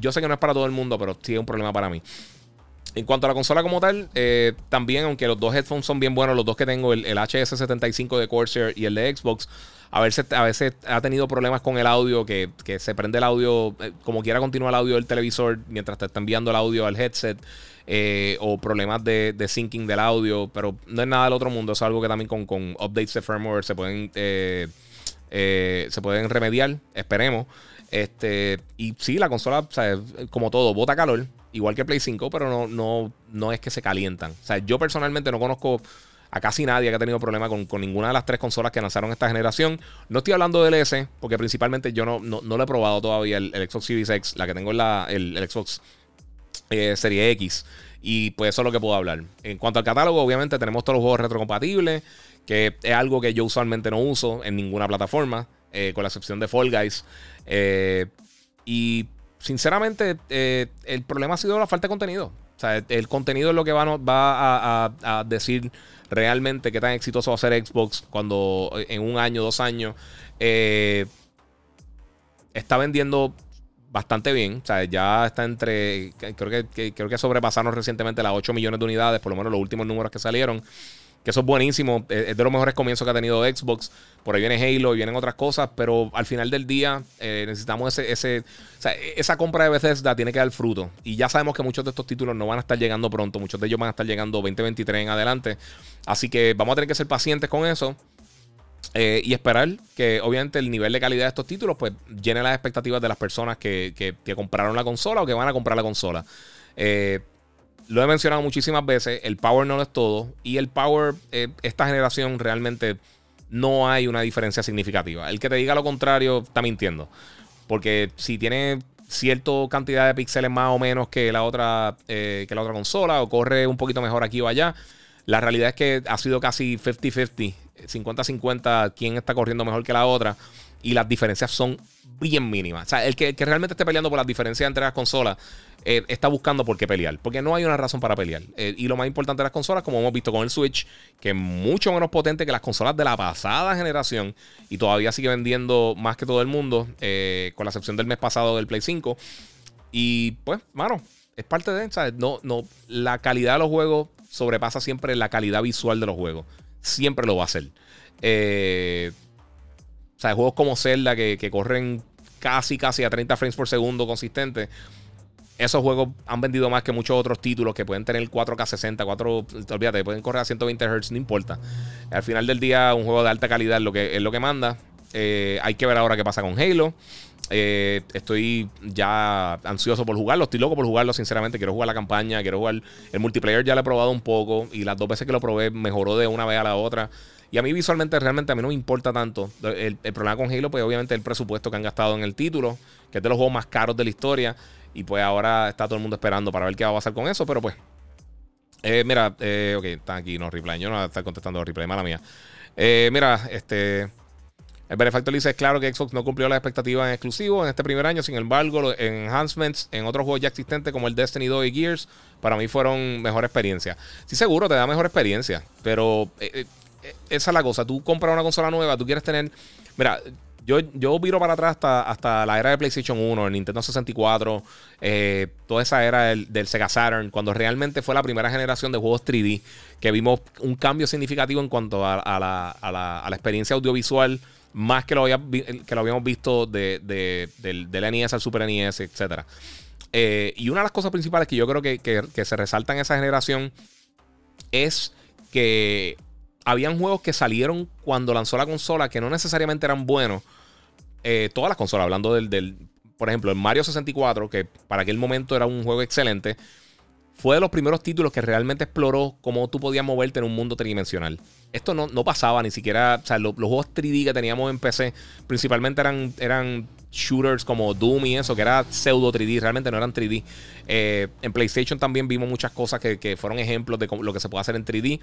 yo sé que no es para todo el mundo, pero sí es un problema para mí. En cuanto a la consola como tal, eh, también, aunque los dos headphones son bien buenos, los dos que tengo, el, HS75 de Corsair y el de Xbox, a veces, a veces ha tenido problemas con el audio, que, se prende el audio, eh, como quiera continúa el audio del televisor mientras te está enviando el audio al headset, eh, o problemas de, syncing del audio, pero no es nada del otro mundo, es algo que también con, updates de firmware se pueden, se pueden remediar, esperemos. Este, y sí, la consola, como todo, bota calor igual que Play 5, pero no, no, no es que se calientan. O sea, yo personalmente no conozco a casi nadie que ha tenido problema con, ninguna de las tres consolas que lanzaron esta generación. No estoy hablando del S, porque principalmente yo no, no, lo he probado todavía, el, Xbox Series X, la que tengo en la, el, Xbox eh, Serie X. Y pues eso es lo que puedo hablar. En cuanto al catálogo, obviamente tenemos todos los juegos retrocompatibles, que es algo que yo usualmente no uso en ninguna plataforma, eh, con la excepción de Fall Guys. Eh, y sinceramente, eh, el problema ha sido la falta de contenido. O sea, el contenido es lo que va, a, decir realmente qué tan exitoso va a ser Xbox cuando en un año, dos años, está vendiendo bastante bien. O sea, ya está entre. Creo que, creo que sobrepasaron recientemente las 8 millones de unidades, por lo menos los últimos números que salieron. Que eso es buenísimo. Es de los mejores comienzos que ha tenido Xbox. Por ahí viene Halo y vienen otras cosas. Pero al final del día eh, necesitamos ese, ese. O sea, esa compra de Bethesda tiene que dar fruto. Y ya sabemos que muchos de estos títulos no van a estar llegando pronto. Muchos de ellos van a estar llegando 2023 en adelante. Así que vamos a tener que ser pacientes con eso. Eh, y esperar que obviamente el nivel de calidad de estos títulos pues llene las expectativas de las personas que, compraron la consola o que van a comprar la consola. Eh, lo he mencionado muchísimas veces, el power no es todo y el power, eh, esta generación realmente no hay una diferencia significativa. El que te diga lo contrario está mintiendo. Porque si tiene cierta cantidad de píxeles más o menos que la otra que la otra consola o corre un poquito mejor aquí o allá, la realidad es que ha sido casi 50-50 50-50 quién está corriendo mejor que la otra. Y las diferencias son bien mínimas. O sea, el que, realmente esté peleando por las diferencias entre las consolas eh, está buscando por qué pelear. Porque no hay una razón para pelear. Eh, y lo más importante de las consolas, como hemos visto con el Switch, que es mucho menos potente que las consolas de la pasada generación. Y todavía sigue vendiendo más que todo el mundo. Eh, con la excepción del mes pasado del Play 5. Y pues, mano, es parte de. ¿sabes? No, no, la calidad de los juegos sobrepasa siempre la calidad visual de los juegos siempre lo va a hacer. Eh, o sea, juegos como Zelda que, corren casi, casi a 30 frames por segundo consistente. Esos juegos han vendido más que muchos otros títulos que pueden tener 4K 60, 4, olvídate, pueden correr a 120 Hz, no importa. Al final del día, un juego de alta calidad es lo que, es lo que manda. Eh, hay que ver ahora qué pasa con Halo. Eh, estoy ya ansioso por jugarlo. Estoy loco por jugarlo, sinceramente. Quiero jugar la campaña, quiero jugar el multiplayer. Ya lo he probado un poco y las dos veces que lo probé mejoró de una vez a la otra. Y a mí visualmente realmente a mí no me importa tanto. El, problema con Halo, pues obviamente el presupuesto que han gastado en el título, que es de los juegos más caros de la historia. Y pues ahora está todo el mundo esperando para ver qué va a pasar con eso. Pero pues, eh, mira, eh, ok, está aquí, no reply. Yo no voy a estar contestando replay, mala mía. Eh, mira, este... El benefactor dice, es claro que Xbox no cumplió las expectativas en exclusivo en este primer año, sin embargo, los enhancements en otros juegos ya existentes como el Destiny 2 y Gears, para mí fueron mejor experiencia. Sí, seguro, te da mejor experiencia, pero esa es la cosa, tú compras una consola nueva, tú quieres tener... Mira, yo, yo viro para atrás hasta, hasta la era de PlayStation 1, el Nintendo 64, eh, toda esa era del, Sega Saturn, cuando realmente fue la primera generación de juegos 3D, que vimos un cambio significativo en cuanto a, la, a la, experiencia audiovisual más que lo, que lo habíamos visto de, del, NES al Super NES, etc. Eh, y una de las cosas principales que yo creo que, se resaltan en esa generación es que habían juegos que salieron cuando lanzó la consola que no necesariamente eran buenos. Eh, todas las consolas, hablando del, del, por ejemplo, el Mario 64, que para aquel momento era un juego excelente, fue de los primeros títulos que realmente exploró cómo tú podías moverte en un mundo tridimensional. Esto no, pasaba ni siquiera. O sea, los juegos 3D que teníamos en PC principalmente eran, eran shooters como Doom y eso, que era pseudo 3D, realmente no eran 3D. Eh, en PlayStation también vimos muchas cosas que, fueron ejemplos de lo que se puede hacer en 3D.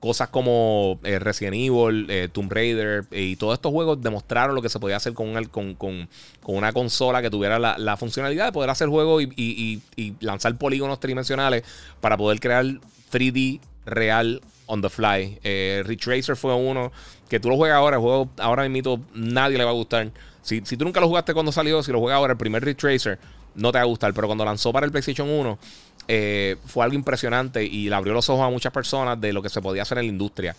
Cosas como eh, Resident Evil, eh, Tomb Raider y todos estos juegos demostraron lo que se podía hacer con, con, una consola que tuviera la, funcionalidad de poder hacer juegos y, y lanzar polígonos tridimensionales para poder crear 3D real on the fly. Eh, Retracer fue uno que tú lo juegas ahora, el juego ahora mismo nadie le va a gustar. Si, tú nunca lo jugaste cuando salió, si lo juegas ahora, el primer Retracer, no te va a gustar. Pero cuando lanzó para el PlayStation 1, eh, fue algo impresionante y le abrió los ojos a muchas personas de lo que se podía hacer en la industria.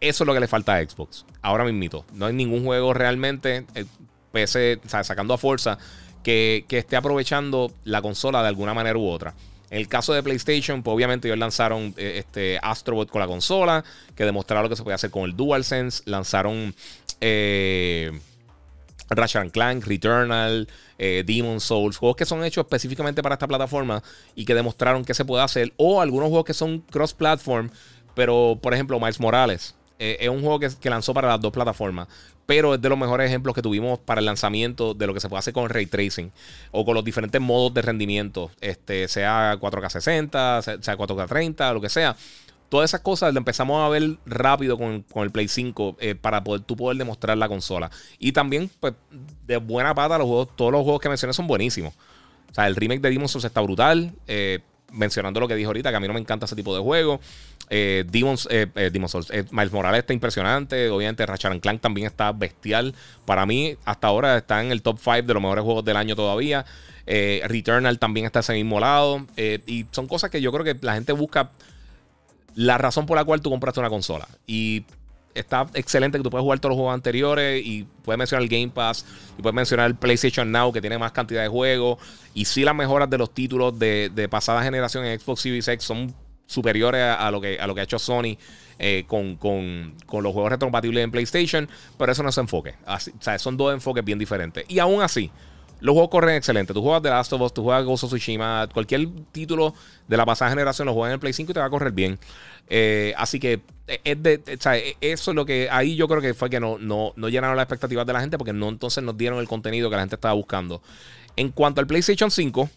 Eso es lo que le falta a Xbox. Ahora mismo. No hay ningún juego realmente, eh, PC, sacando a fuerza, que, que esté aprovechando la consola de alguna manera u otra. En el caso de PlayStation, pues obviamente ellos lanzaron eh, este Astrobot con la consola, que demostraron lo que se podía hacer con el DualSense. Lanzaron eh, Ratchet Clank, Returnal, eh, Demon Souls, juegos que son hechos específicamente para esta plataforma y que demostraron que se puede hacer. O algunos juegos que son cross-platform, pero por ejemplo, Miles Morales. eh, es un juego que, que, lanzó para las dos plataformas, pero es de los mejores ejemplos que tuvimos para el lanzamiento de lo que se puede hacer con ray tracing o con los diferentes modos de rendimiento, este, sea 4K60, sea 4K30, lo que sea. Todas esas cosas las empezamos a ver rápido con, el Play 5 eh, para poder, tú poder demostrar la consola. Y también, pues, de buena pata, los juegos, todos los juegos que mencioné son buenísimos. O sea, el remake de Demon's Souls está brutal. Eh, mencionando lo que dijo ahorita, que a mí no me encanta ese tipo de juego. Eh, Demon's, eh, Souls, Miles Morales está impresionante. Obviamente, Ratchet Clank también está bestial. Para mí, hasta ahora está en el top 5 de los mejores juegos del año todavía. Returnal también está ese mismo lado. y son cosas que yo creo que la gente busca la razón por la cual tú compraste una consola. Y está excelente que tú puedes jugar todos los juegos anteriores y puedes mencionar el Game Pass y puedes mencionar el PlayStation Now que tiene más cantidad de juegos. Y sí las mejoras de los títulos de, pasada generación en Xbox Series X son superiores a, lo, que, a lo que ha hecho Sony eh, con, los juegos retrocompatibles en PlayStation, pero eso no es enfoque. o sea, son dos enfoques bien diferentes. Y aún así, los juegos corren excelente. Tú juegas The Last of Us, tú juegas Ghost of Tsushima, cualquier título de la pasada generación lo juegas en el Play 5 y te va a correr bien. Eh, así que eh, eh, eso es lo que ahí yo creo que fue que no, no, no llenaron las expectativas de la gente porque no entonces nos dieron el contenido que la gente estaba buscando. En cuanto al PlayStation 5,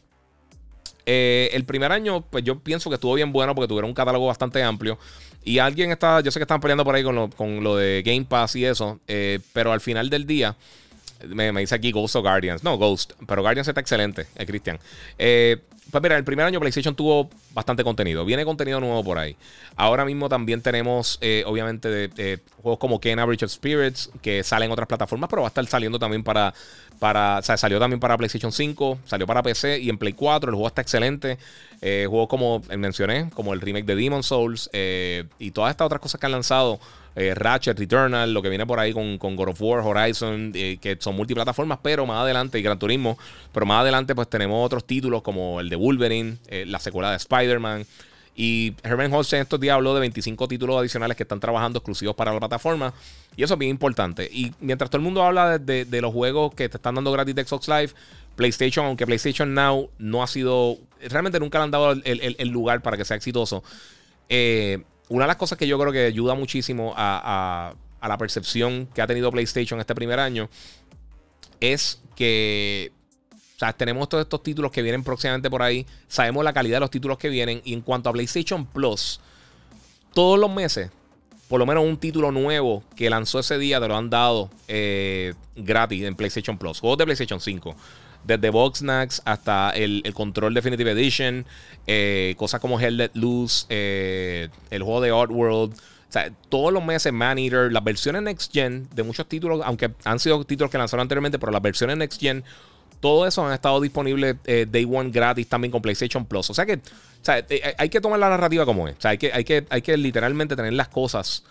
el primer año, pues yo pienso que estuvo bien bueno porque tuvieron un catálogo bastante amplio. Y alguien está, yo sé que están peleando por ahí con lo, con lo de Game Pass y eso, pero al final del día me, dice aquí Ghost o Guardians. No, Ghost. Pero Guardians está excelente, eh, Cristian. Eh, pues mira, el primer año PlayStation tuvo bastante contenido. Viene contenido nuevo por ahí. Ahora mismo también tenemos, eh, obviamente, de, juegos como Ken Average of Spirits, que salen en otras plataformas, pero va a estar saliendo también para, para. Salió también para PlayStation 5, salió para PC y en Play 4. El juego está excelente. juegos como mencioné, como el remake de Demon Souls y todas estas otras cosas que han lanzado eh, Ratchet, Returnal, lo que viene por ahí con, God of War, Horizon, eh, que son multiplataformas, pero más adelante, y Gran Turismo, pero más adelante pues tenemos otros títulos como el de Wolverine, eh, la secuela de Y Herman Holstein estos días habló de 25 títulos adicionales que están trabajando exclusivos para la plataforma. Y eso es bien importante. Y mientras todo el mundo habla de, los juegos que te están dando gratis de Xbox Live, PlayStation, aunque PlayStation Now no ha sido. Realmente nunca le han dado el, lugar para que sea exitoso. Eh, una de las cosas que yo creo que ayuda muchísimo a, la percepción que ha tenido PlayStation este primer año es que o sea, tenemos todos estos títulos que vienen próximamente por ahí. Sabemos la calidad de los títulos que vienen. Y en cuanto a PlayStation Plus, todos los meses, por lo menos un título nuevo que lanzó ese día, te lo han dado eh, gratis en PlayStation Plus. Juegos de PlayStation 5 desde Boxnax hasta el, Control Definitive Edition, eh, cosas como Hell Let Loose, eh, el juego de World O sea, todos los meses Man Eater, las versiones Next Gen de muchos títulos, aunque han sido títulos que lanzaron anteriormente, pero las versiones Next Gen, todo eso han estado disponibles eh, Day One gratis también con PlayStation Plus. O sea que hay que tomar la narrativa como es. O sea, hay que, hay que, hay que literalmente tener las cosas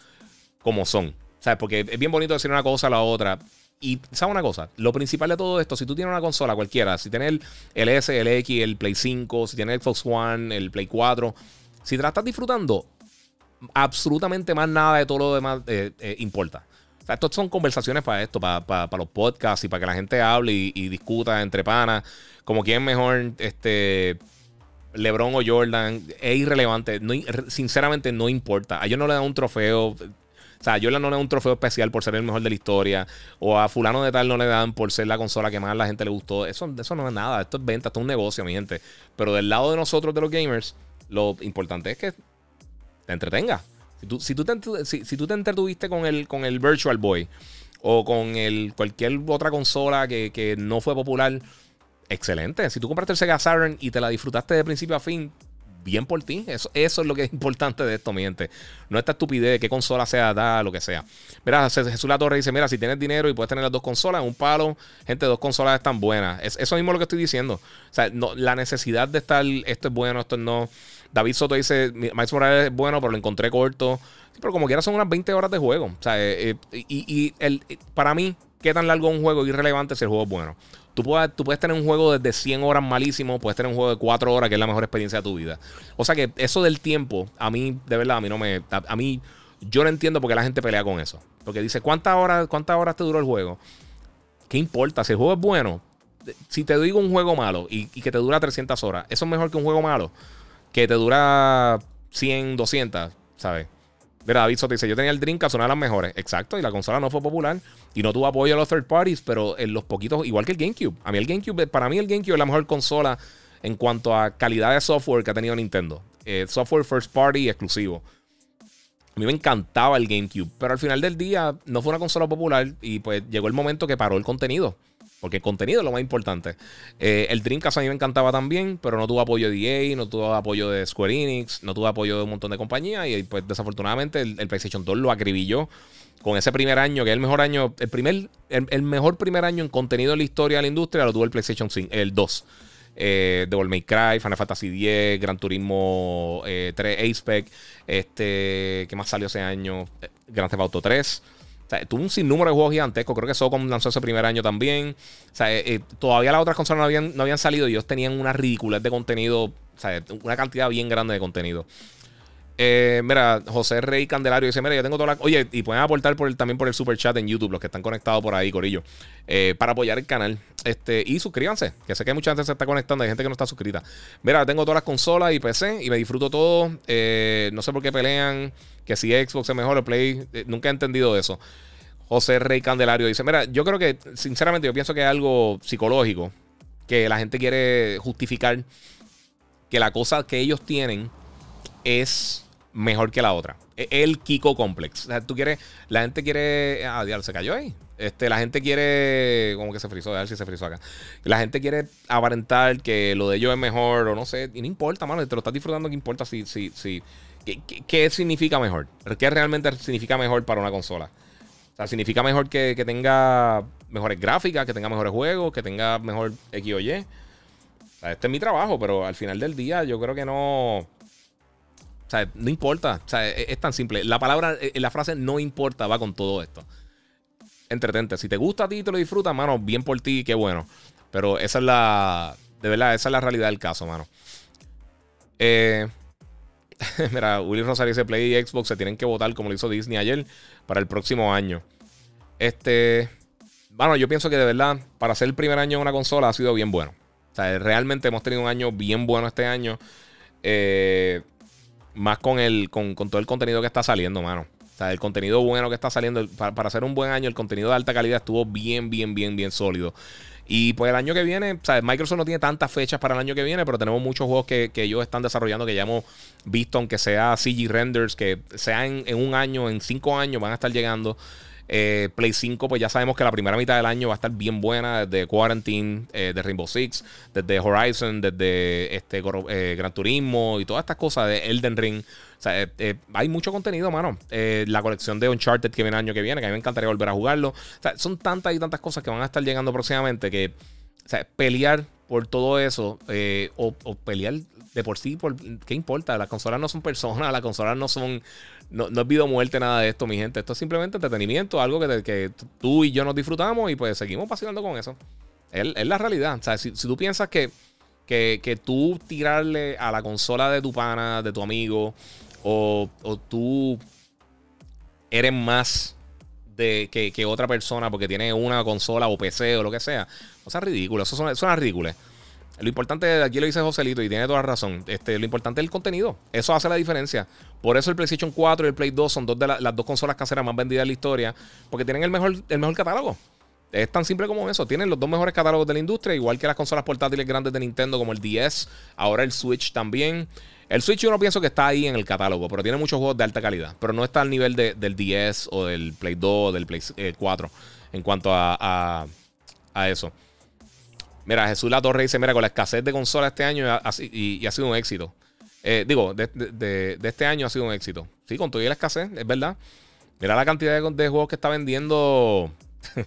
como son. O porque es bien bonito decir una cosa a la otra. Y, ¿sabes una cosa? Lo principal de todo esto, si tú tienes una consola cualquiera, si tienes el, S, el X, el Play 5, si tienes el Xbox One, el Play 4, si te la estás disfrutando, absolutamente más nada de todo lo demás eh, eh, importa. Sea, estas son conversaciones para esto, para, los podcasts y para que la gente hable y, discuta entre panas, como quién mejor, este... LeBron o Jordan, es irrelevante. No, sinceramente, no importa. A ellos no le dan un trofeo. O sea, a Jordan no le dan un trofeo especial por ser el mejor de la historia. O a fulano de tal no le dan por ser la consola que más a la gente le gustó. Eso, eso no es nada. Esto es venta, esto es un negocio, mi gente. Pero del lado de nosotros, de los gamers, lo importante es que te entretenga. Si tú, si tú, te, entretuviste con el, con el Virtual Boy o con el, cualquier otra consola que, que no fue popular, excelente. Si tú compraste el Sega Saturn y te la disfrutaste de principio a fin, bien por ti. Eso, eso es lo que es importante de esto, mi gente. No esta estupidez de qué consola sea, da, lo que sea. Mira, Jesús La Torre dice: Mira, si tienes dinero y puedes tener las dos consolas, un palo, gente, dos consolas están buenas. Es, eso mismo lo que estoy diciendo. O sea, no, la necesidad de estar, esto es bueno, esto no. David Soto dice: Max Morales es bueno, pero lo encontré corto. pero como quiera, son unas 20 horas de juego. O sea, eh, eh, y, el, para mí, qué tan largo un juego irrelevante si el juego es bueno. Tú puedes, tú puedes tener un juego desde 100 horas malísimo, puedes tener un juego de 4 horas que es la mejor experiencia de tu vida. O sea que eso del tiempo, a mí, de verdad, a mí no me. A, mí, yo no entiendo por qué la gente pelea con eso. Porque dice, ¿cuántas horas, cuántas horas te duró el juego? ¿Qué importa? Si el juego es bueno, si te digo un juego malo y, que te dura 300 horas, eso es mejor que un juego malo que te dura 100, 200, ¿sabes? Mira, David Soto dice: Yo tenía el Dreamcast, una de las mejores. Exacto, y la consola no fue popular y no tuvo apoyo a los third parties, pero en los poquitos, igual que el GameCube. A mí el GameCube, para mí el GameCube es la mejor consola en cuanto a calidad de software que ha tenido Nintendo. Eh, software first party exclusivo. A mí me encantaba el GameCube, pero al final del día no fue una consola popular y pues llegó el momento que paró el contenido. Porque el contenido es lo más importante. Eh, el Dreamcast a mí me encantaba también, pero no tuvo apoyo de EA, no tuvo apoyo de Square Enix, no tuvo apoyo de un montón de compañías. Y pues desafortunadamente el, PlayStation 2 lo acribilló con ese primer año, que es el mejor año, el primer, el, mejor primer año en contenido en la historia de la industria lo tuvo el PlayStation 5, el 2. Eh, Devil May Cry, Final Fantasy X, Gran Turismo 3, eh, Aspec, este, ¿qué más salió ese año? Eh, Grand Theft Auto 3. O sea, tuvo un sinnúmero de juegos gigantescos. Creo que Socom lanzó ese primer año también. O sea, eh, todavía las otras consolas no habían, no habían salido y ellos tenían una ridiculez de contenido. O sea, una cantidad bien grande de contenido. Eh, mira, José Rey Candelario dice: Mira, yo tengo toda la. Oye, y pueden aportar también por el super chat en YouTube, los que están conectados por ahí, Corillo, eh, para apoyar el canal. Este, y suscríbanse, que sé que mucha gente se está conectando, hay gente que no está suscrita. Mira, tengo todas las consolas y PC y me disfruto todo. Eh, no sé por qué pelean, que si Xbox es mejor o Play. nunca he entendido eso. José Rey Candelario dice: Mira, yo creo que, sinceramente, yo pienso que es algo psicológico, que la gente quiere justificar que la cosa que ellos tienen es mejor que la otra. E, el Kiko Complex. Tú quieres. La gente quiere. Ah, diablo, se cayó ahí. Este, la gente quiere. ¿Cómo que se frizó? A ver si se frizó acá. La gente quiere aparentar que lo de ellos es mejor o no sé. Y no importa, mano. Te lo estás disfrutando. ¿Qué importa si. si, si ¿qué, significa mejor? ¿Qué realmente significa mejor para una consola? O sea, significa mejor que, que tenga mejores gráficas, que tenga mejores juegos, que tenga mejor X o Y. O sea, este es mi trabajo, pero al final del día yo creo que no. O sea, no importa. O sea, es, tan simple. La palabra, eh, la frase no importa va con todo esto. Entretente. Si te gusta a ti y te lo disfrutas, mano, bien por ti, qué bueno. Pero esa es la. De verdad, esa es la realidad del caso, mano. Eh, mira, Willy Rosario dice Play y Xbox se tienen que votar como lo hizo Disney ayer para el próximo año. Este. Bueno, yo pienso que de verdad, para ser el primer año de una consola ha sido bien bueno. O sea, realmente hemos tenido un año bien bueno este año. Eh, más con, el, con, todo el contenido que está saliendo, mano. O sea, el contenido bueno que está saliendo. Para, hacer un buen año, el contenido de alta calidad estuvo bien, bien, bien, bien sólido. Y pues el año que viene, sea, Microsoft no tiene tantas fechas para el año que viene, pero tenemos muchos juegos que, ellos están desarrollando que ya hemos visto, aunque sea CG renders, que sea en, en un año, en cinco años, van a estar llegando. Eh, Play 5, pues ya sabemos que la primera mitad del año va a estar bien buena, desde Quarantine, eh, de Rainbow Six, desde Horizon, desde este eh, Gran Turismo y todas estas cosas de Elden Ring. O sea, hay mucho contenido, mano. la colección de Uncharted que viene el año que viene, que a mí me encantaría volver a jugarlo. O sea, son tantas y tantas cosas que van a estar llegando próximamente que, o sea, pelear por todo eso o, o pelear de por sí, por, ¿qué importa? Las consolas no son personas, las consolas no son. No, no es vida o muerte, nada de esto, mi gente. Esto es simplemente entretenimiento, algo que, que tú y yo nos disfrutamos y pues seguimos paseando con eso. Es, la realidad. O sea, si, tú piensas que, que, tú tirarle a la consola de tu pana, de tu amigo, o, o tú eres más de que, que, otra persona porque tiene una consola o PC o lo que sea, o sea, ridículo. Eso suena, suena ridículo. Lo importante, aquí lo dice Joselito y tiene toda razón. Este, lo importante es el contenido. Eso hace la diferencia. Por eso el PlayStation 4 y el Play 2 son dos de las dos consolas caseras más vendidas en la historia. Porque tienen el mejor, el mejor catálogo. Es tan simple como eso. Tienen los dos mejores catálogos de la industria, igual que las consolas portátiles grandes de Nintendo, como el DS, ahora el Switch también. El Switch yo no pienso que está ahí en el catálogo, pero tiene muchos juegos de alta calidad. Pero no está al nivel del 10 o del Play 2 o del Play 4 eh, en cuanto a, a eso. Mira, Jesús La Torre dice: Mira, con la escasez de consolas este año y, ha sido un éxito. Eh, digo, de, este año ha sido un éxito. Sí, con toda la escasez, es verdad. Mira la cantidad de, juegos que está vendiendo.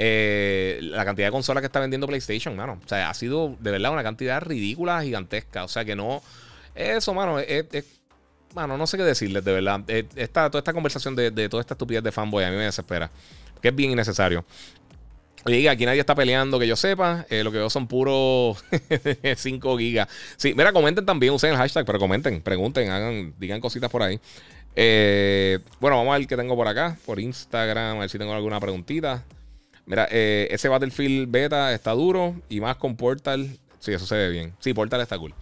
Eh, la cantidad de consolas que está vendiendo PlayStation, mano. O sea, ha sido de verdad una cantidad ridícula, gigantesca. O sea, que no. Eso, mano, mano, no sé qué decirles, de verdad. Eh, esta, toda esta conversación de, de, toda esta estupidez de fanboy a mí me desespera. Que es bien innecesario. Oye, aquí nadie está peleando, que yo sepa. Eh, lo que veo son puros 5 gigas. Sí, mira, comenten también, usen el hashtag, pero comenten, pregunten, hagan, digan cositas por ahí. Eh, bueno, vamos a ver qué tengo por acá, por Instagram, a ver si tengo alguna preguntita. Mira, eh, ese Battlefield beta está duro y más con Portal. Sí, eso se ve bien. Sí, Portal está cool.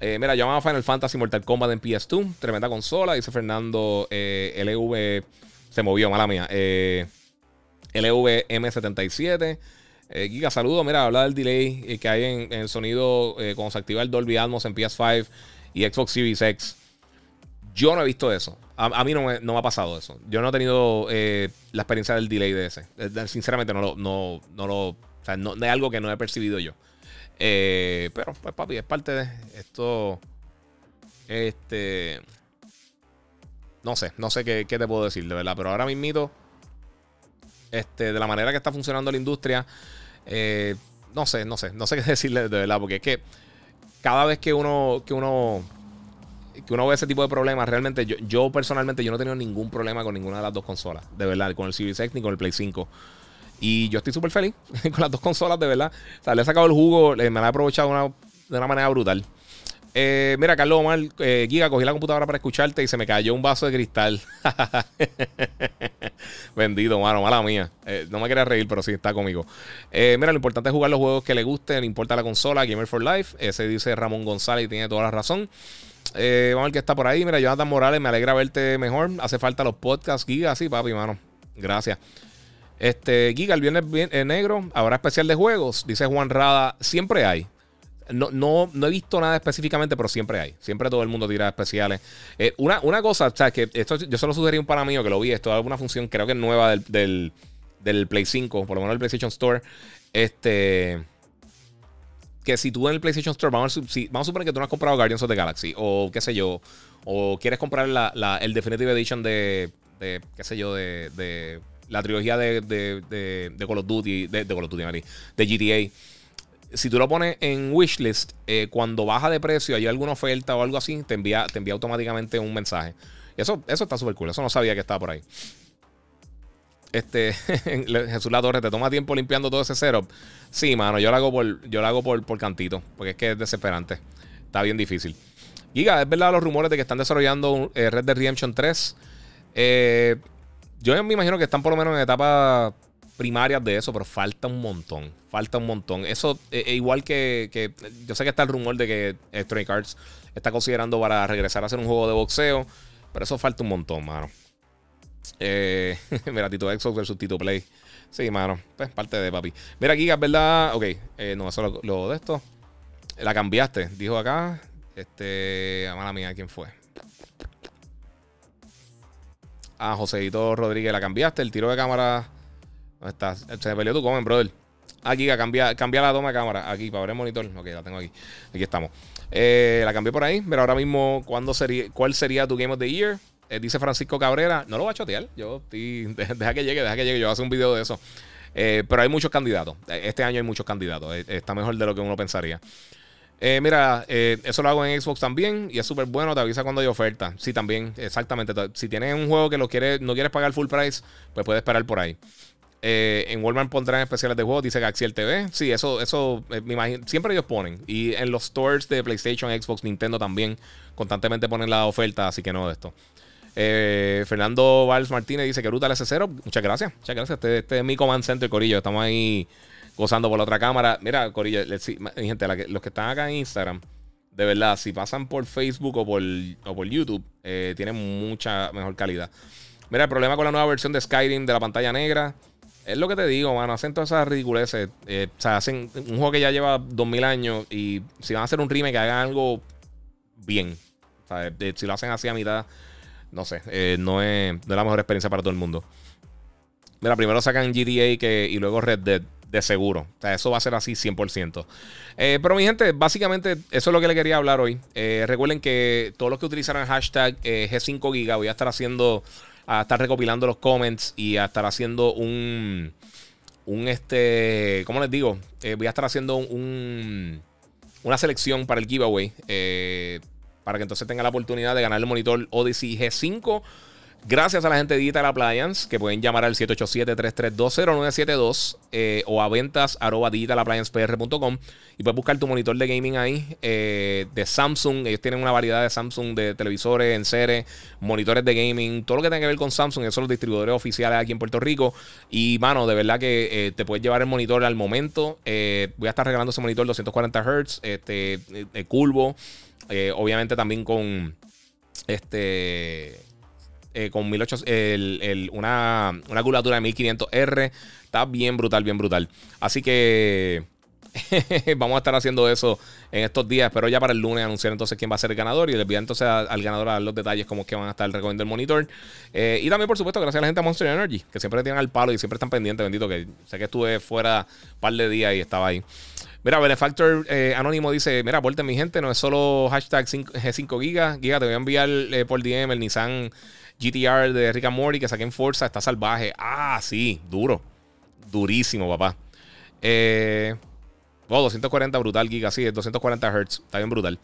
Eh, mira, llamaba Final Fantasy Mortal Kombat en PS2. Tremenda consola. Dice Fernando eh, LV. Se movió, mala mía. Eh, LVM77. Eh, Giga, saludo. Mira, habla del delay eh, que hay en, el sonido eh, cuando se activa el Dolby Atmos en PS5 y Xbox Series X. Yo no he visto eso. A, mí no me, no me, ha pasado eso. Yo no he tenido la experiencia del delay de ese. Sinceramente, no lo, no, no lo. O sea, no, es algo que no he percibido yo. pero, pues, papi, es parte de esto. Este. No sé, no sé qué, qué te puedo decir, de verdad. Pero ahora mismo, este, de la manera que está funcionando la industria, eh, no sé, no sé, no sé qué decirle de verdad, porque es que cada vez que uno, que uno, que uno ve ese tipo de problemas, realmente yo, yo personalmente yo no he tenido ningún problema con ninguna de las dos consolas, de verdad, con el Series X ni con el Play 5. Y yo estoy súper feliz con las dos consolas, de verdad. Le he sacado el jugo, me la he aprovechado de una manera brutal. Eh, mira, Carlos Omar, eh, Giga, cogí la computadora para escucharte y se me cayó un vaso de cristal. Vendido, mano, mala mía. Eh, no me quería reír, pero sí está conmigo. mira, lo importante es jugar los juegos que le gusten, no importa la consola, Gamer for Life. Ese dice Ramón González y tiene toda la razón. vamos a ver qué está por ahí. Mira, Jonathan Morales, me alegra verte mejor. Hace falta los podcasts, Giga, sí, papi, mano. Gracias. Este, Giga, el viernes negro, habrá especial de juegos, dice Juan Rada. Siempre hay. No, no, no he visto nada específicamente, pero siempre hay. Siempre todo el mundo tira especiales. Eh, una, una cosa, o sea, que esto yo solo sugerí un pana mío que lo vi. Esto es alguna función, creo que nueva del, del, Play 5, por lo menos el PlayStation Store. Este que si tú en el PlayStation Store, vamos a, vamos a suponer que tú no has comprado Guardians of the Galaxy, o qué sé yo, o quieres comprar la, el Definitive Edition de, de, qué sé yo, de, de la trilogía de, de, de, Call of Duty, de, Call of Duty, de GTA si tú lo pones en wishlist, eh, cuando baja de precio, hay alguna oferta o algo así, te envía, te envía automáticamente un mensaje. Eso, eso está súper cool. Eso no sabía que estaba por ahí. Este, Jesús La Torre, ¿te toma tiempo limpiando todo ese setup? Sí, mano, yo lo hago por, yo lo hago por, por cantito, porque es que es desesperante. Está bien difícil. Giga, ¿es verdad los rumores de que están desarrollando eh, Red Dead Redemption 3? Eh, yo me imagino que están por lo menos en etapa primarias de eso, pero falta un montón. Falta un montón. Eso, es e igual que, Yo sé que está el rumor de que Stray Cards está considerando para regresar a hacer un juego de boxeo, pero eso falta un montón, mano. Eh, mira, Tito Xbox versus Tito Play. Sí, mano. Pues parte de papi. Mira, Giga, ¿verdad? Ok, eh, no, eso lo, lo, de esto. La cambiaste, dijo acá. Este. A mala mía, ¿quién fue? Ah, Joséito Rodríguez, la cambiaste. El tiro de cámara ¿Dónde estás? Se peleó tu comen, brother. Aquí, cambia, cambia la toma de cámara. Aquí, para ver el monitor. Ok, la tengo aquí. Aquí estamos. Eh, la cambié por ahí. Pero ahora mismo, ¿cuándo sería, ¿cuál sería tu Game of the Year? Eh, dice Francisco Cabrera. No lo va a chotear. Yo deja que llegue, deja que llegue. Yo voy a hacer un video de eso. Eh, pero hay muchos candidatos. Este año hay muchos candidatos. Está mejor de lo que uno pensaría. mira, eso lo hago en Xbox también y es súper bueno. Te avisa cuando hay oferta. Sí, también, exactamente. Si tienes un juego que lo quieres, no quieres pagar full price, pues puedes esperar por ahí. Eh, en Walmart pondrán especiales de juegos, dice Gaxiel TV. Sí, eso, eso eh, me imagino. Siempre ellos ponen. Y en los stores de PlayStation, Xbox, Nintendo también constantemente ponen la oferta, así que no de esto. Eh, Fernando Valls Martínez dice que brutal ese cero. Muchas gracias. Muchas gracias. Este, este, es mi Command Center, Corillo. Estamos ahí gozando por la otra cámara. Mira, Corillo, gente, los que están acá en Instagram, de verdad, si pasan por Facebook o por, o por YouTube, tienen mucha mejor calidad. Mira, el problema con la nueva versión de Skyrim de la pantalla negra. Es lo que te digo, mano. Hacen todas esas ridiculeces. Eh, o sea, hacen un juego que ya lleva 2000 años y si van a hacer un remake, hagan algo bien. O sea, si lo hacen así a mitad, no sé. Eh, no, es, no, es, la mejor experiencia para todo el mundo. Mira, primero sacan GTA que, y luego Red Dead. De seguro. O sea, eso va a ser así 100%. Eh, pero mi gente, básicamente eso es lo que le quería hablar hoy. recuerden que todos los que utilizaran hashtag G5Giga voy a estar haciendo a estar recopilando los comments y a estar haciendo un. Un este. ¿Cómo les digo? Eh, voy a estar haciendo un, una selección para el giveaway. Eh, para que entonces tenga la oportunidad de ganar el monitor Odyssey G5. Gracias a la gente de Digital Appliance, que pueden llamar al 787-332-0972 eh, o a ventas y puedes buscar tu monitor de gaming ahí eh, de Samsung. Ellos tienen una variedad de Samsung de televisores, en serie, monitores de gaming, todo lo que tenga que ver con Samsung. Esos son los distribuidores oficiales aquí en Puerto Rico. Y, mano, de verdad que eh, te puedes llevar el monitor al momento. voy a estar regalando ese monitor 240 Hz, este, curvo. obviamente también con este eh, con 1800, el, una, una curvatura de 1500R. Está bien brutal, bien brutal. Así que vamos a estar haciendo eso en estos días. Espero ya para el lunes anunciar entonces quién va a ser el ganador. Y les voy entonces al ganador a dar los detalles como que van a estar recogiendo el monitor. Eh, y también, por supuesto, gracias a la gente de Monster Energy, que siempre tienen al palo y siempre están pendientes, bendito, que sé que estuve fuera un par de días y estaba ahí. Mira, Benefactor eh, Anónimo dice: Mira, aporten mi gente, no es solo hashtag G5 Giga. Giga, te voy a enviar por DM el Nissan GTR de Rick and que saqué en Forza está salvaje. Ah, sí, duro. Durísimo, papá. Eh, oh, 240 brutal, giga, sí, 240 Hz. Está bien brutal.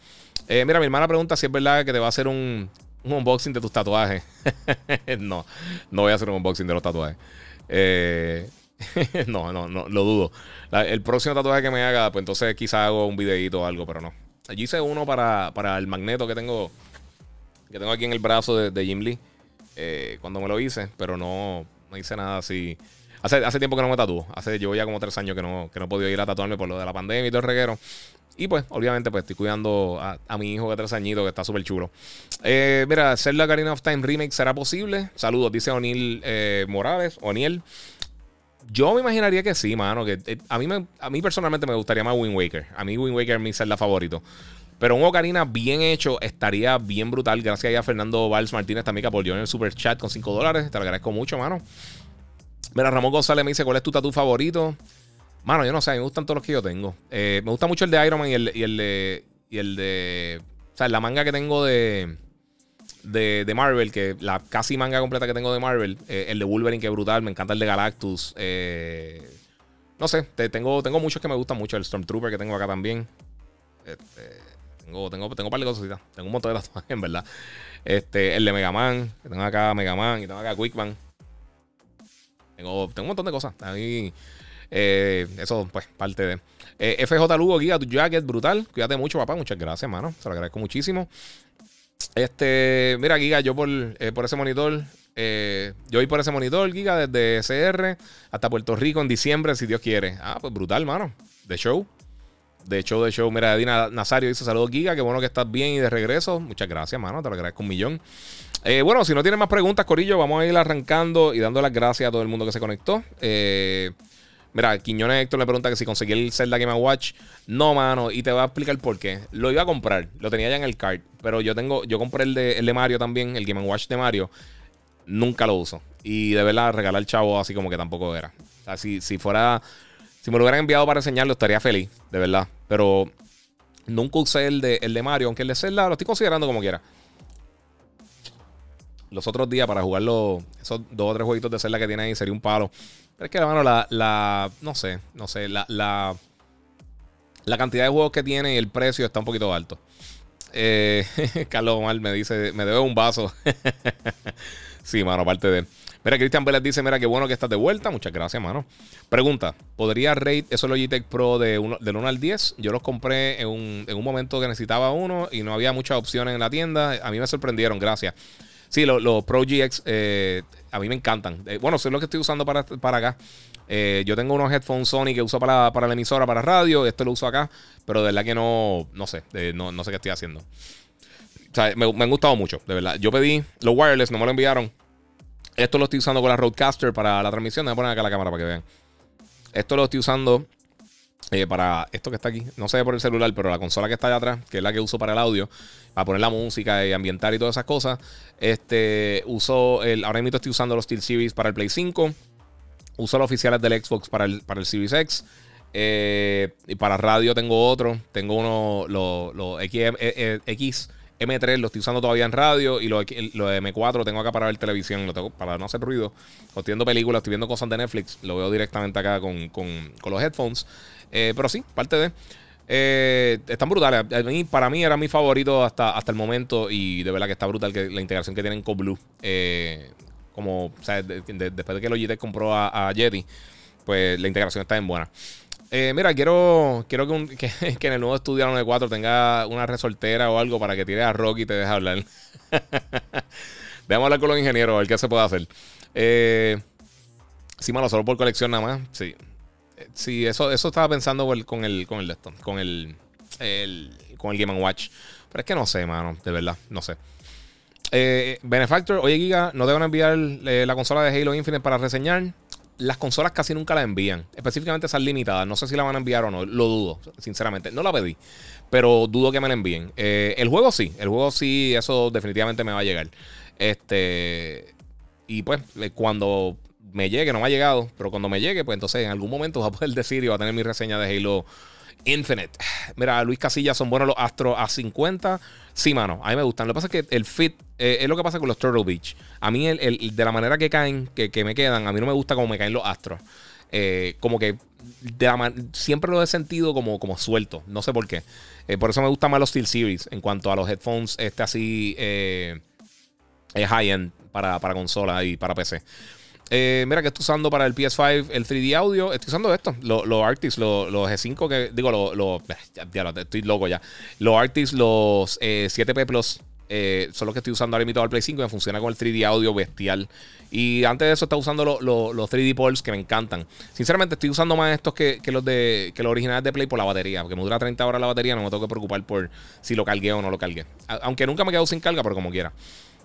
Eh, mira, mi hermana pregunta si es verdad que te va a hacer un, unboxing de tus tatuajes. no, no voy a hacer un unboxing de los tatuajes. Eh, no, no, no, lo dudo. el próximo tatuaje que me haga, pues entonces quizá hago un videito o algo, pero no. Allí hice uno para, para el magneto que tengo que tengo aquí en el brazo de, de Jim Lee. Eh, cuando me lo hice, pero no, no hice nada así. Hace, hace tiempo que no me tatúo. Hace, llevo ya como tres años que no, que no he podido ir a tatuarme por lo de la pandemia y todo el reguero. Y pues, obviamente, pues estoy cuidando a, mi hijo de tres añitos que está súper chulo. Eh, mira, la Garina of Time Remake será posible. Saludos, dice O'Neill eh, Morales. O'Neill. Yo me imaginaría que sí, mano. Que, a, mí a mí personalmente me gustaría más Wind Waker. A mí Wind Waker es mi Zelda favorito. Pero un Ocarina bien hecho estaría bien brutal. Gracias a Fernando Valls Martínez también que apoyó en el super chat con 5 dólares. Te lo agradezco mucho, mano. Mira, Ramón González me dice: ¿Cuál es tu tatu favorito? Mano, yo no sé, me gustan todos los que yo tengo. Eh, me gusta mucho el de Iron Man y el, y el de. Y el de. O sea, la manga que tengo de. De, Marvel, que la casi manga completa que tengo de Marvel, eh, el de Wolverine, que es brutal, me encanta el de Galactus. Eh, no sé, tengo, tengo muchos que me gustan mucho, el Stormtrooper que tengo acá también. Este, tengo, tengo, tengo un par de cosas. Tengo un montón de tatuajes, en verdad. Este, el de Mega Man. Tengo acá Mega Man y tengo acá Quickman. Tengo, tengo un montón de cosas. Ahí. Eh, eso, pues, parte de. Eh, FJ Lugo, Giga, tu jacket, brutal. Cuídate mucho, papá. Muchas gracias, hermano. Se lo agradezco muchísimo. Este, mira, Giga, yo por, eh, por ese monitor. yo voy por ese monitor, Giga, desde CR hasta Puerto Rico en diciembre, si Dios quiere. Ah, pues brutal, hermano. De show de show de show. Mira, Edina Nazario dice: Saludos, Giga. Qué bueno que estás bien y de regreso. Muchas gracias, mano. Te lo agradezco un millón. Eh, bueno, si no tienen más preguntas, Corillo, vamos a ir arrancando y dando las gracias a todo el mundo que se conectó. Eh, mira, Quiñones Héctor le pregunta que si conseguí el Zelda Game Watch. No, mano, y te voy a explicar por qué. Lo iba a comprar, lo tenía ya en el cart, pero yo tengo, yo compré el de, el Mario también, el Game Watch de Mario. Nunca lo uso. Y de verdad, regalar chavo así como que tampoco era. O sea, si, si fuera si me lo hubieran enviado para enseñarlo, estaría feliz, de verdad. Pero nunca usé el de, el de Mario, aunque el de Zelda lo estoy considerando como quiera. Los otros días para jugarlo, esos dos o tres jueguitos de Zelda que tiene ahí, sería un palo. Pero es que, hermano, la, la no sé, no sé, la, la, cantidad de juegos que tiene y el precio está un poquito alto. Eh, Carlos Omar me dice, me debe un vaso. sí, mano, aparte de él. Mira, Cristian Vélez dice: Mira, qué bueno que estás de vuelta. Muchas gracias, mano. Pregunta: ¿podría rate esos Logitech Pro de uno, del 1 al 10? Yo los compré en un, en un momento que necesitaba uno y no había muchas opciones en la tienda. A mí me sorprendieron, gracias. Sí, los, Pro GX eh, a mí me encantan. Eh, bueno, eso es lo que estoy usando para, para acá. Eh, yo tengo unos headphones Sony que uso para, para, la emisora, para radio. Esto lo uso acá. Pero de verdad que no, no sé. no, no, sé qué estoy haciendo. O sea, me, me, han gustado mucho, de verdad. Yo pedí los wireless, no me lo enviaron. Esto lo estoy usando con la Roadcaster para la transmisión. Voy a poner acá la cámara para que vean. Esto lo estoy usando eh, para esto que está aquí. No sé por el celular, pero la consola que está allá atrás, que es la que uso para el audio, para poner la música y ambientar y todas esas cosas. Este, uso el, ahora mismo estoy usando los Steel Series para el Play 5. Uso los oficiales del Xbox para el, para el Series X. Eh, y para radio tengo otro. Tengo uno, los X, eh, X M3 lo estoy usando todavía en radio y lo, lo de M4 lo tengo acá para ver televisión, para no hacer ruido. Estoy viendo películas, estoy viendo cosas de Netflix, lo veo directamente acá con, con, los headphones. Eh, pero sí, parte de. Eh, están brutales. para mí era mi favorito hasta, hasta el momento. Y de verdad que está brutal la integración que tienen con Blue. Eh, como, o sea, después de que Logitech compró a, a, Yeti, pues la integración está bien buena. Eh, mira, quiero, quiero que, que, en el nuevo estudio de 4 tenga una resortera o algo para que tire a Rocky y te deje hablar. Veamos hablar con los ingenieros a ver qué se puede hacer. Eh, sí, malo, solo por colección nada más. Sí. Sí, eso, eso estaba pensando con el, con el, con el, con el Game Watch. Pero es que no sé, mano, de verdad, no sé. Eh, Benefactor, oye Giga, no te van a enviar eh, la consola de Halo Infinite para reseñar. Las consolas casi nunca la envían, específicamente esas limitadas. No sé si la van a enviar o no, lo dudo, sinceramente. No la pedí, pero dudo que me la envíen. Eh, el juego sí, el juego sí, eso definitivamente me va a llegar. Este, y pues, cuando me llegue, no me ha llegado, pero cuando me llegue, pues entonces en algún momento va a poder decir y va a tener mi reseña de Halo Infinite. Mira, Luis Casillas son buenos los Astros a 50. Sí, mano, a mí me gustan. Lo que pasa es que el fit eh, es lo que pasa con los Turtle Beach. A mí, el, de la manera que caen, que, me quedan, a mí no me gusta como me caen los Astros. Eh, como que siempre lo he sentido como, como suelto. No sé por qué. Eh, por eso me gustan más los Steel Series en cuanto a los headphones, este así high-end para, para consola y para PC. Eh, mira que estoy usando para el PS5 el 3D audio. Estoy usando esto, los lo Arctis, los G5 que digo, los lo, ya, estoy loco ya. Los Arctis, los 7P eh, Plus. Eh, son los que estoy usando ahora mismo al Play 5 y me funciona con el 3D audio bestial. Y antes de eso estaba usando los 3D Pulse que me encantan. Sinceramente estoy usando más estos que, los de que los originales de Play por la batería. Porque me dura 30 horas la batería, no me tengo que preocupar por si lo cargué o no lo cargué. Aunque nunca me quedo sin carga, pero como quiera.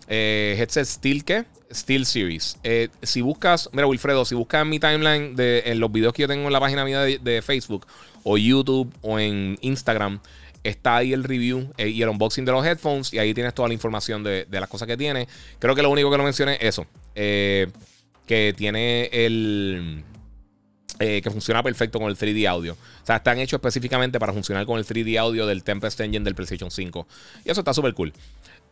Eh, headset Steel, ¿qué? Steel Series. Eh, si buscas, mira, Wilfredo, si buscas mi timeline de en los videos que yo tengo en la página mía de, Facebook o YouTube o en Instagram, está ahí el review eh, y el unboxing de los headphones y ahí tienes toda la información de, las cosas que tiene. Creo que lo único que no mencioné es eso. que tiene el... que funciona perfecto con el 3D audio. O sea, están hechos específicamente para funcionar con el 3D audio del Tempest Engine del PlayStation 5. Y eso está súper cool.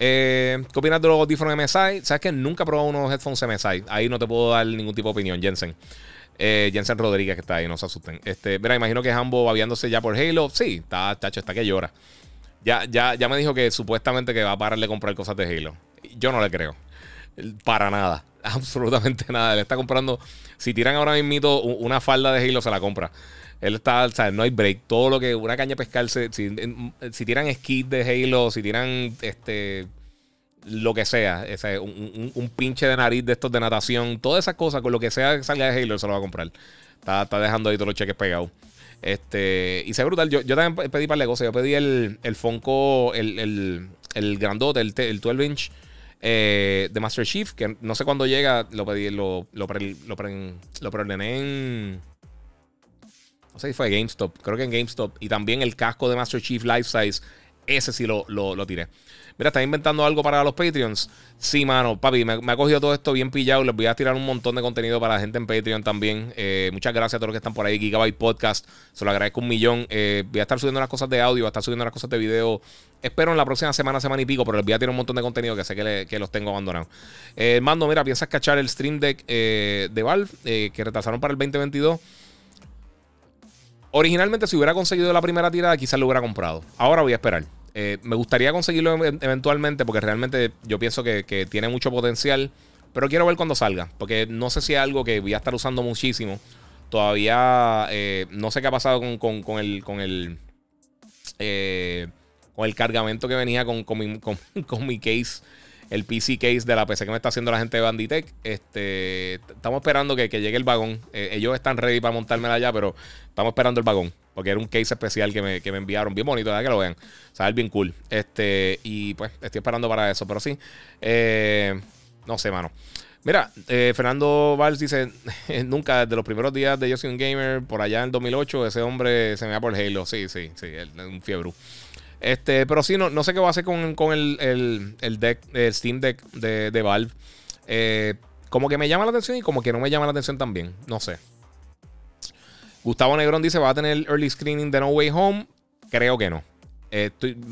Eh, ¿Qué opinas de los audífonos MSI? Sabes que nunca he probado unos headphones MSI. Ahí no te puedo dar ningún tipo de opinión, Jensen. Eh, Jensen Rodríguez, que está ahí, no se asusten. Este, mira, imagino que Hambo babiándose ya por Halo. Sí, está, tacho, está que llora. Ya, ya, ya me dijo que supuestamente que va a parar de comprar cosas de Halo. Yo no le creo. Para nada. Absolutamente nada. Él está comprando. Si tiran ahora mismo una falda de Halo, se la compra. Él está, o sea, no hay break. Todo lo que una caña pescar, si, si tiran esquí de Halo, si tiran este lo que sea, ese, un, pinche de nariz de estos de natación, todas esas cosas, con lo que sea que salga de Halo, se lo va a comprar. Está, está dejando ahí todos los cheques pegados. Este, y se brutal. Yo, yo también pedí para la cosa. Yo pedí el, el Fonco, el, el, el grandote, el, el 12 inch eh, de Master Chief, que no sé cuándo llega. Lo pedí, lo, lo, pre, lo, lo preordené en no sé si fue GameStop, creo que en GameStop. Y también el casco de Master Chief Life Size, ese sí lo, lo, tiré. Mira, ¿estás inventando algo para los Patreons? Sí, mano, papi, me, ha cogido todo esto bien pillado. Les voy a tirar un montón de contenido para la gente en Patreon también. Eh, muchas gracias a todos los que están por ahí. Gigabyte Podcast, se lo agradezco un millón. Eh, voy a estar subiendo las cosas de audio, voy a estar subiendo las cosas de video. Espero en la próxima semana, semana y pico, pero les voy a tirar un montón de contenido que sé que, los tengo abandonados. Eh, Mando, mira, piensas cachar el Stream Deck de Valve que retrasaron para el 2022. Originalmente, si hubiera conseguido la primera tirada, quizás lo hubiera comprado. Ahora voy a esperar. Eh, me gustaría conseguirlo eventualmente porque realmente yo pienso que, tiene mucho potencial. Pero quiero ver cuando salga. Porque no sé si es algo que voy a estar usando muchísimo. Todavía eh, no sé qué ha pasado con, el. Con el eh, con el cargamento que venía con, con mi case el PC case de la PC que me está haciendo la gente de Banditech. Este, estamos esperando que, llegue el vagón. Eh, ellos están ready para montármela ya, pero estamos esperando el vagón. Porque era un case especial que me, enviaron. Bien bonito, ¿verdad? Que lo vean. O sea, bien cool. Este, y pues estoy esperando para eso. Pero sí. Eh, no sé, mano. Mira, eh, Fernando Valls dice: Nunca, desde los primeros días de Yo soy un gamer, por allá en 2008, ese hombre se me va por Halo. Sí, sí, sí, un fiebre. Este, pero sí, no, no sé qué va a hacer con, el, deck, el Steam Deck de, Valve. Eh, como que me llama la atención y como que no me llama la atención también. No sé. Gustavo Negrón dice: ¿Va a tener early screening de No Way Home? Creo que no. Eh,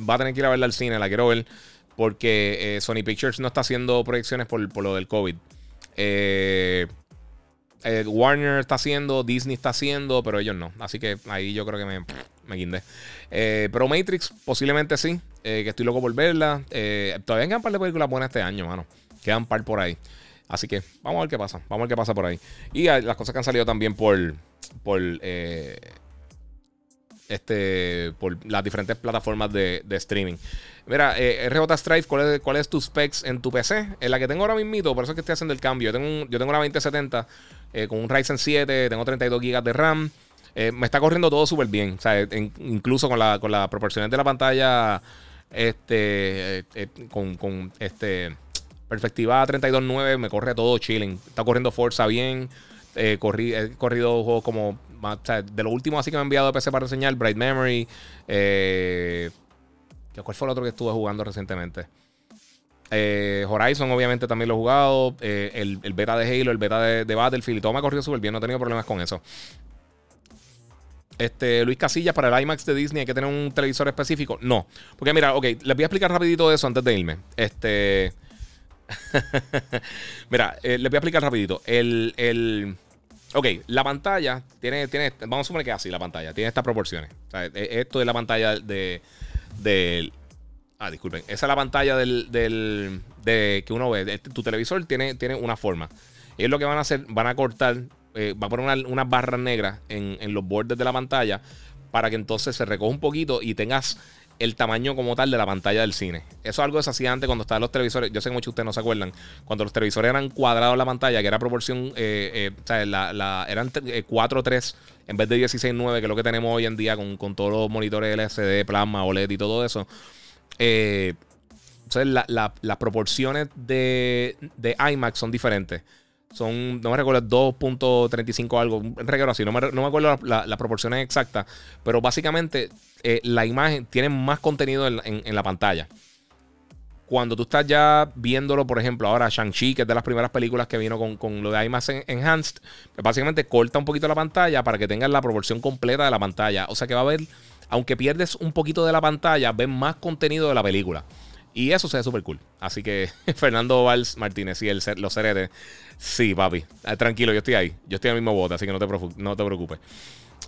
va a tener que ir a verla al cine, la quiero ver. Porque eh, Sony Pictures no está haciendo proyecciones por, por lo del COVID. eh, Warner está haciendo, Disney está haciendo, pero ellos no. Así que ahí yo creo que me, me guindé. Eh, pero Matrix, posiblemente sí. Eh, que estoy loco por verla. todavía quedan un par de películas buenas este año, mano. Quedan par por ahí. Así que vamos a ver qué pasa. Vamos a ver qué pasa por ahí. Y las cosas que han salido también por. por este, por las diferentes plataformas de, streaming. Mira, eh, RJ Strife, ¿cuál es, ¿cuál tu specs en tu PC? En la que tengo ahora mismo, por eso es que estoy haciendo el cambio. Yo tengo, yo tengo una 2070 eh, con un Ryzen 7, tengo 32 GB de RAM. Eh, me está corriendo todo súper bien. O sea, incluso con, la, con las proporciones de la pantalla, este, eh, con, con este, perspectiva 32.9, me corre todo chilling. Está corriendo Forza bien. he corrido juegos como de lo último así que me ha enviado de PC para enseñar, Bright Memory. Eh, ¿Cuál fue el otro que estuve jugando recientemente? Eh, Horizon, obviamente, también lo he jugado. Eh, el, beta de Halo, el beta de, Battlefield. Y todo me ha corrido súper bien. No he tenido problemas con eso. Este, Luis Casillas, para el IMAX de Disney hay que tener un televisor específico. No. Porque mira, ok, les voy a explicar rapidito eso antes de irme. Este. mira, les voy a explicar rapidito. el, Ok, la pantalla tiene, tiene, vamos a suponer que así la pantalla, tiene estas proporciones. E, esto es la pantalla de, del, ah, disculpen, esa es la pantalla del, del de, que uno ve. Tu televisor tiene, tiene una forma. es lo que van a hacer, van a cortar, eh, va a poner unas barras negras en, en los bordes de la pantalla para que entonces se recoja un poquito y tengas el tamaño como tal de la pantalla del cine. Eso es algo antes cuando estaban los televisores. Yo sé que muchos de ustedes no se acuerdan. Cuando los televisores eran cuadrados la pantalla, que era proporción, eh, eh, o sea, eran 4-3 eh, en vez de 16-9, que es lo que tenemos hoy en día con, todos los monitores LCD, plasma, OLED y todo eso. entonces, las proporciones de, de IMAX son diferentes. Son, no me recuerdo, 2.35 algo, un reguero así, no me, no me acuerdo las la proporciones exactas, pero básicamente eh, la imagen tiene más contenido en, la pantalla. Cuando tú estás ya viéndolo, por ejemplo, ahora Shang-Chi, que es de las primeras películas que vino con, lo de IMAX Enhanced, pues básicamente corta un poquito la pantalla para que tengas la proporción completa de la pantalla. O sea que va a haber, aunque pierdes un poquito de la pantalla, ves más contenido de la película. Y eso se ve súper cool. Así que Fernando Valls Martínez y el, los CRT. Sí, papi. Ah, tranquilo, yo estoy ahí. Yo estoy en el mismo bote, así que no te, no te preocupes.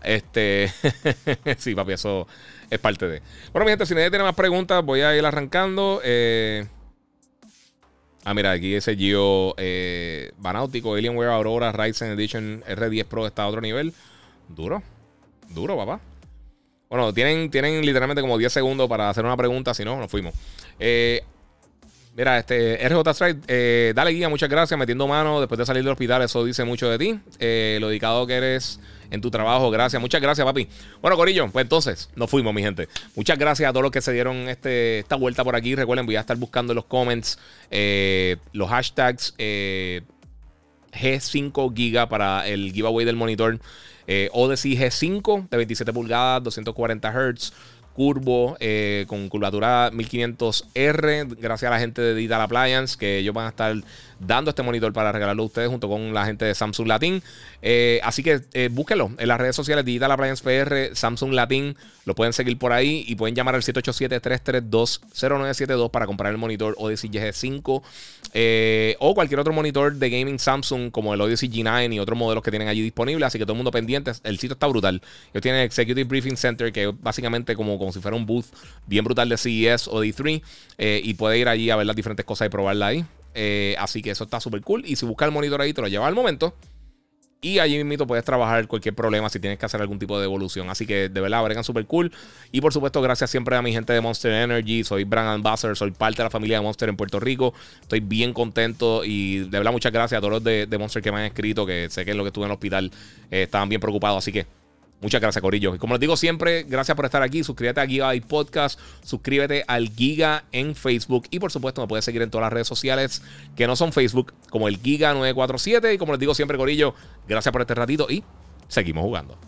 Este. sí, papi, eso es parte de. Bueno, mi gente, si nadie tiene más preguntas, voy a ir arrancando. Eh... Ah, mira, aquí ese Gio eh, Banáutico, Alienware Aurora Ryzen Edition R10 Pro está a otro nivel. Duro. Duro, papá. Bueno, tienen, tienen literalmente como 10 segundos para hacer una pregunta, si no, nos fuimos. Eh, mira, este RJ Strike, eh, dale guía, muchas gracias, metiendo mano después de salir del hospital, eso dice mucho de ti. Eh, lo dedicado que eres en tu trabajo, gracias, muchas gracias, papi. Bueno, Corillo, pues entonces nos fuimos, mi gente. Muchas gracias a todos los que se dieron este, esta vuelta por aquí. Recuerden, voy a estar buscando en los comments los hashtags G5 Giga para el giveaway del monitor. Odyssey G5 de 27 pulgadas, 240 Hz curvo eh, con curvatura 1500R gracias a la gente de Digital Appliance que ellos van a estar dando este monitor para regalarlo a ustedes junto con la gente de Samsung Latin. Eh, así que eh, búsquenlo en las redes sociales Digital Appliance PR, Samsung Latin. Lo pueden seguir por ahí y pueden llamar al 787-332-0972 para comprar el monitor Odyssey G5 eh, o cualquier otro monitor de gaming Samsung como el Odyssey G9 y otros modelos que tienen allí disponibles. Así que todo el mundo pendiente. El sitio está brutal. Ellos tienen Executive Briefing Center que es básicamente como, como si fuera un booth bien brutal de CES o D3 y puede ir allí a ver las diferentes cosas y probarla ahí. Eh, así que eso está súper cool. Y si buscas el monitor ahí, te lo lleva al momento. Y allí mismo puedes trabajar cualquier problema si tienes que hacer algún tipo de evolución. Así que de verdad, bregan súper cool. Y por supuesto, gracias siempre a mi gente de Monster Energy. Soy Brand Ambassador, soy parte de la familia de Monster en Puerto Rico. Estoy bien contento y de verdad, muchas gracias a todos los de, Monster que me han escrito. Que sé que en lo que estuve en el hospital eh, estaban bien preocupados. Así que Muchas gracias, Corillo. Y como les digo siempre, gracias por estar aquí. Suscríbete a Giga y Podcast. Suscríbete al Giga en Facebook. Y por supuesto, me puedes seguir en todas las redes sociales que no son Facebook, como el Giga947. Y como les digo siempre, Corillo, gracias por este ratito y seguimos jugando.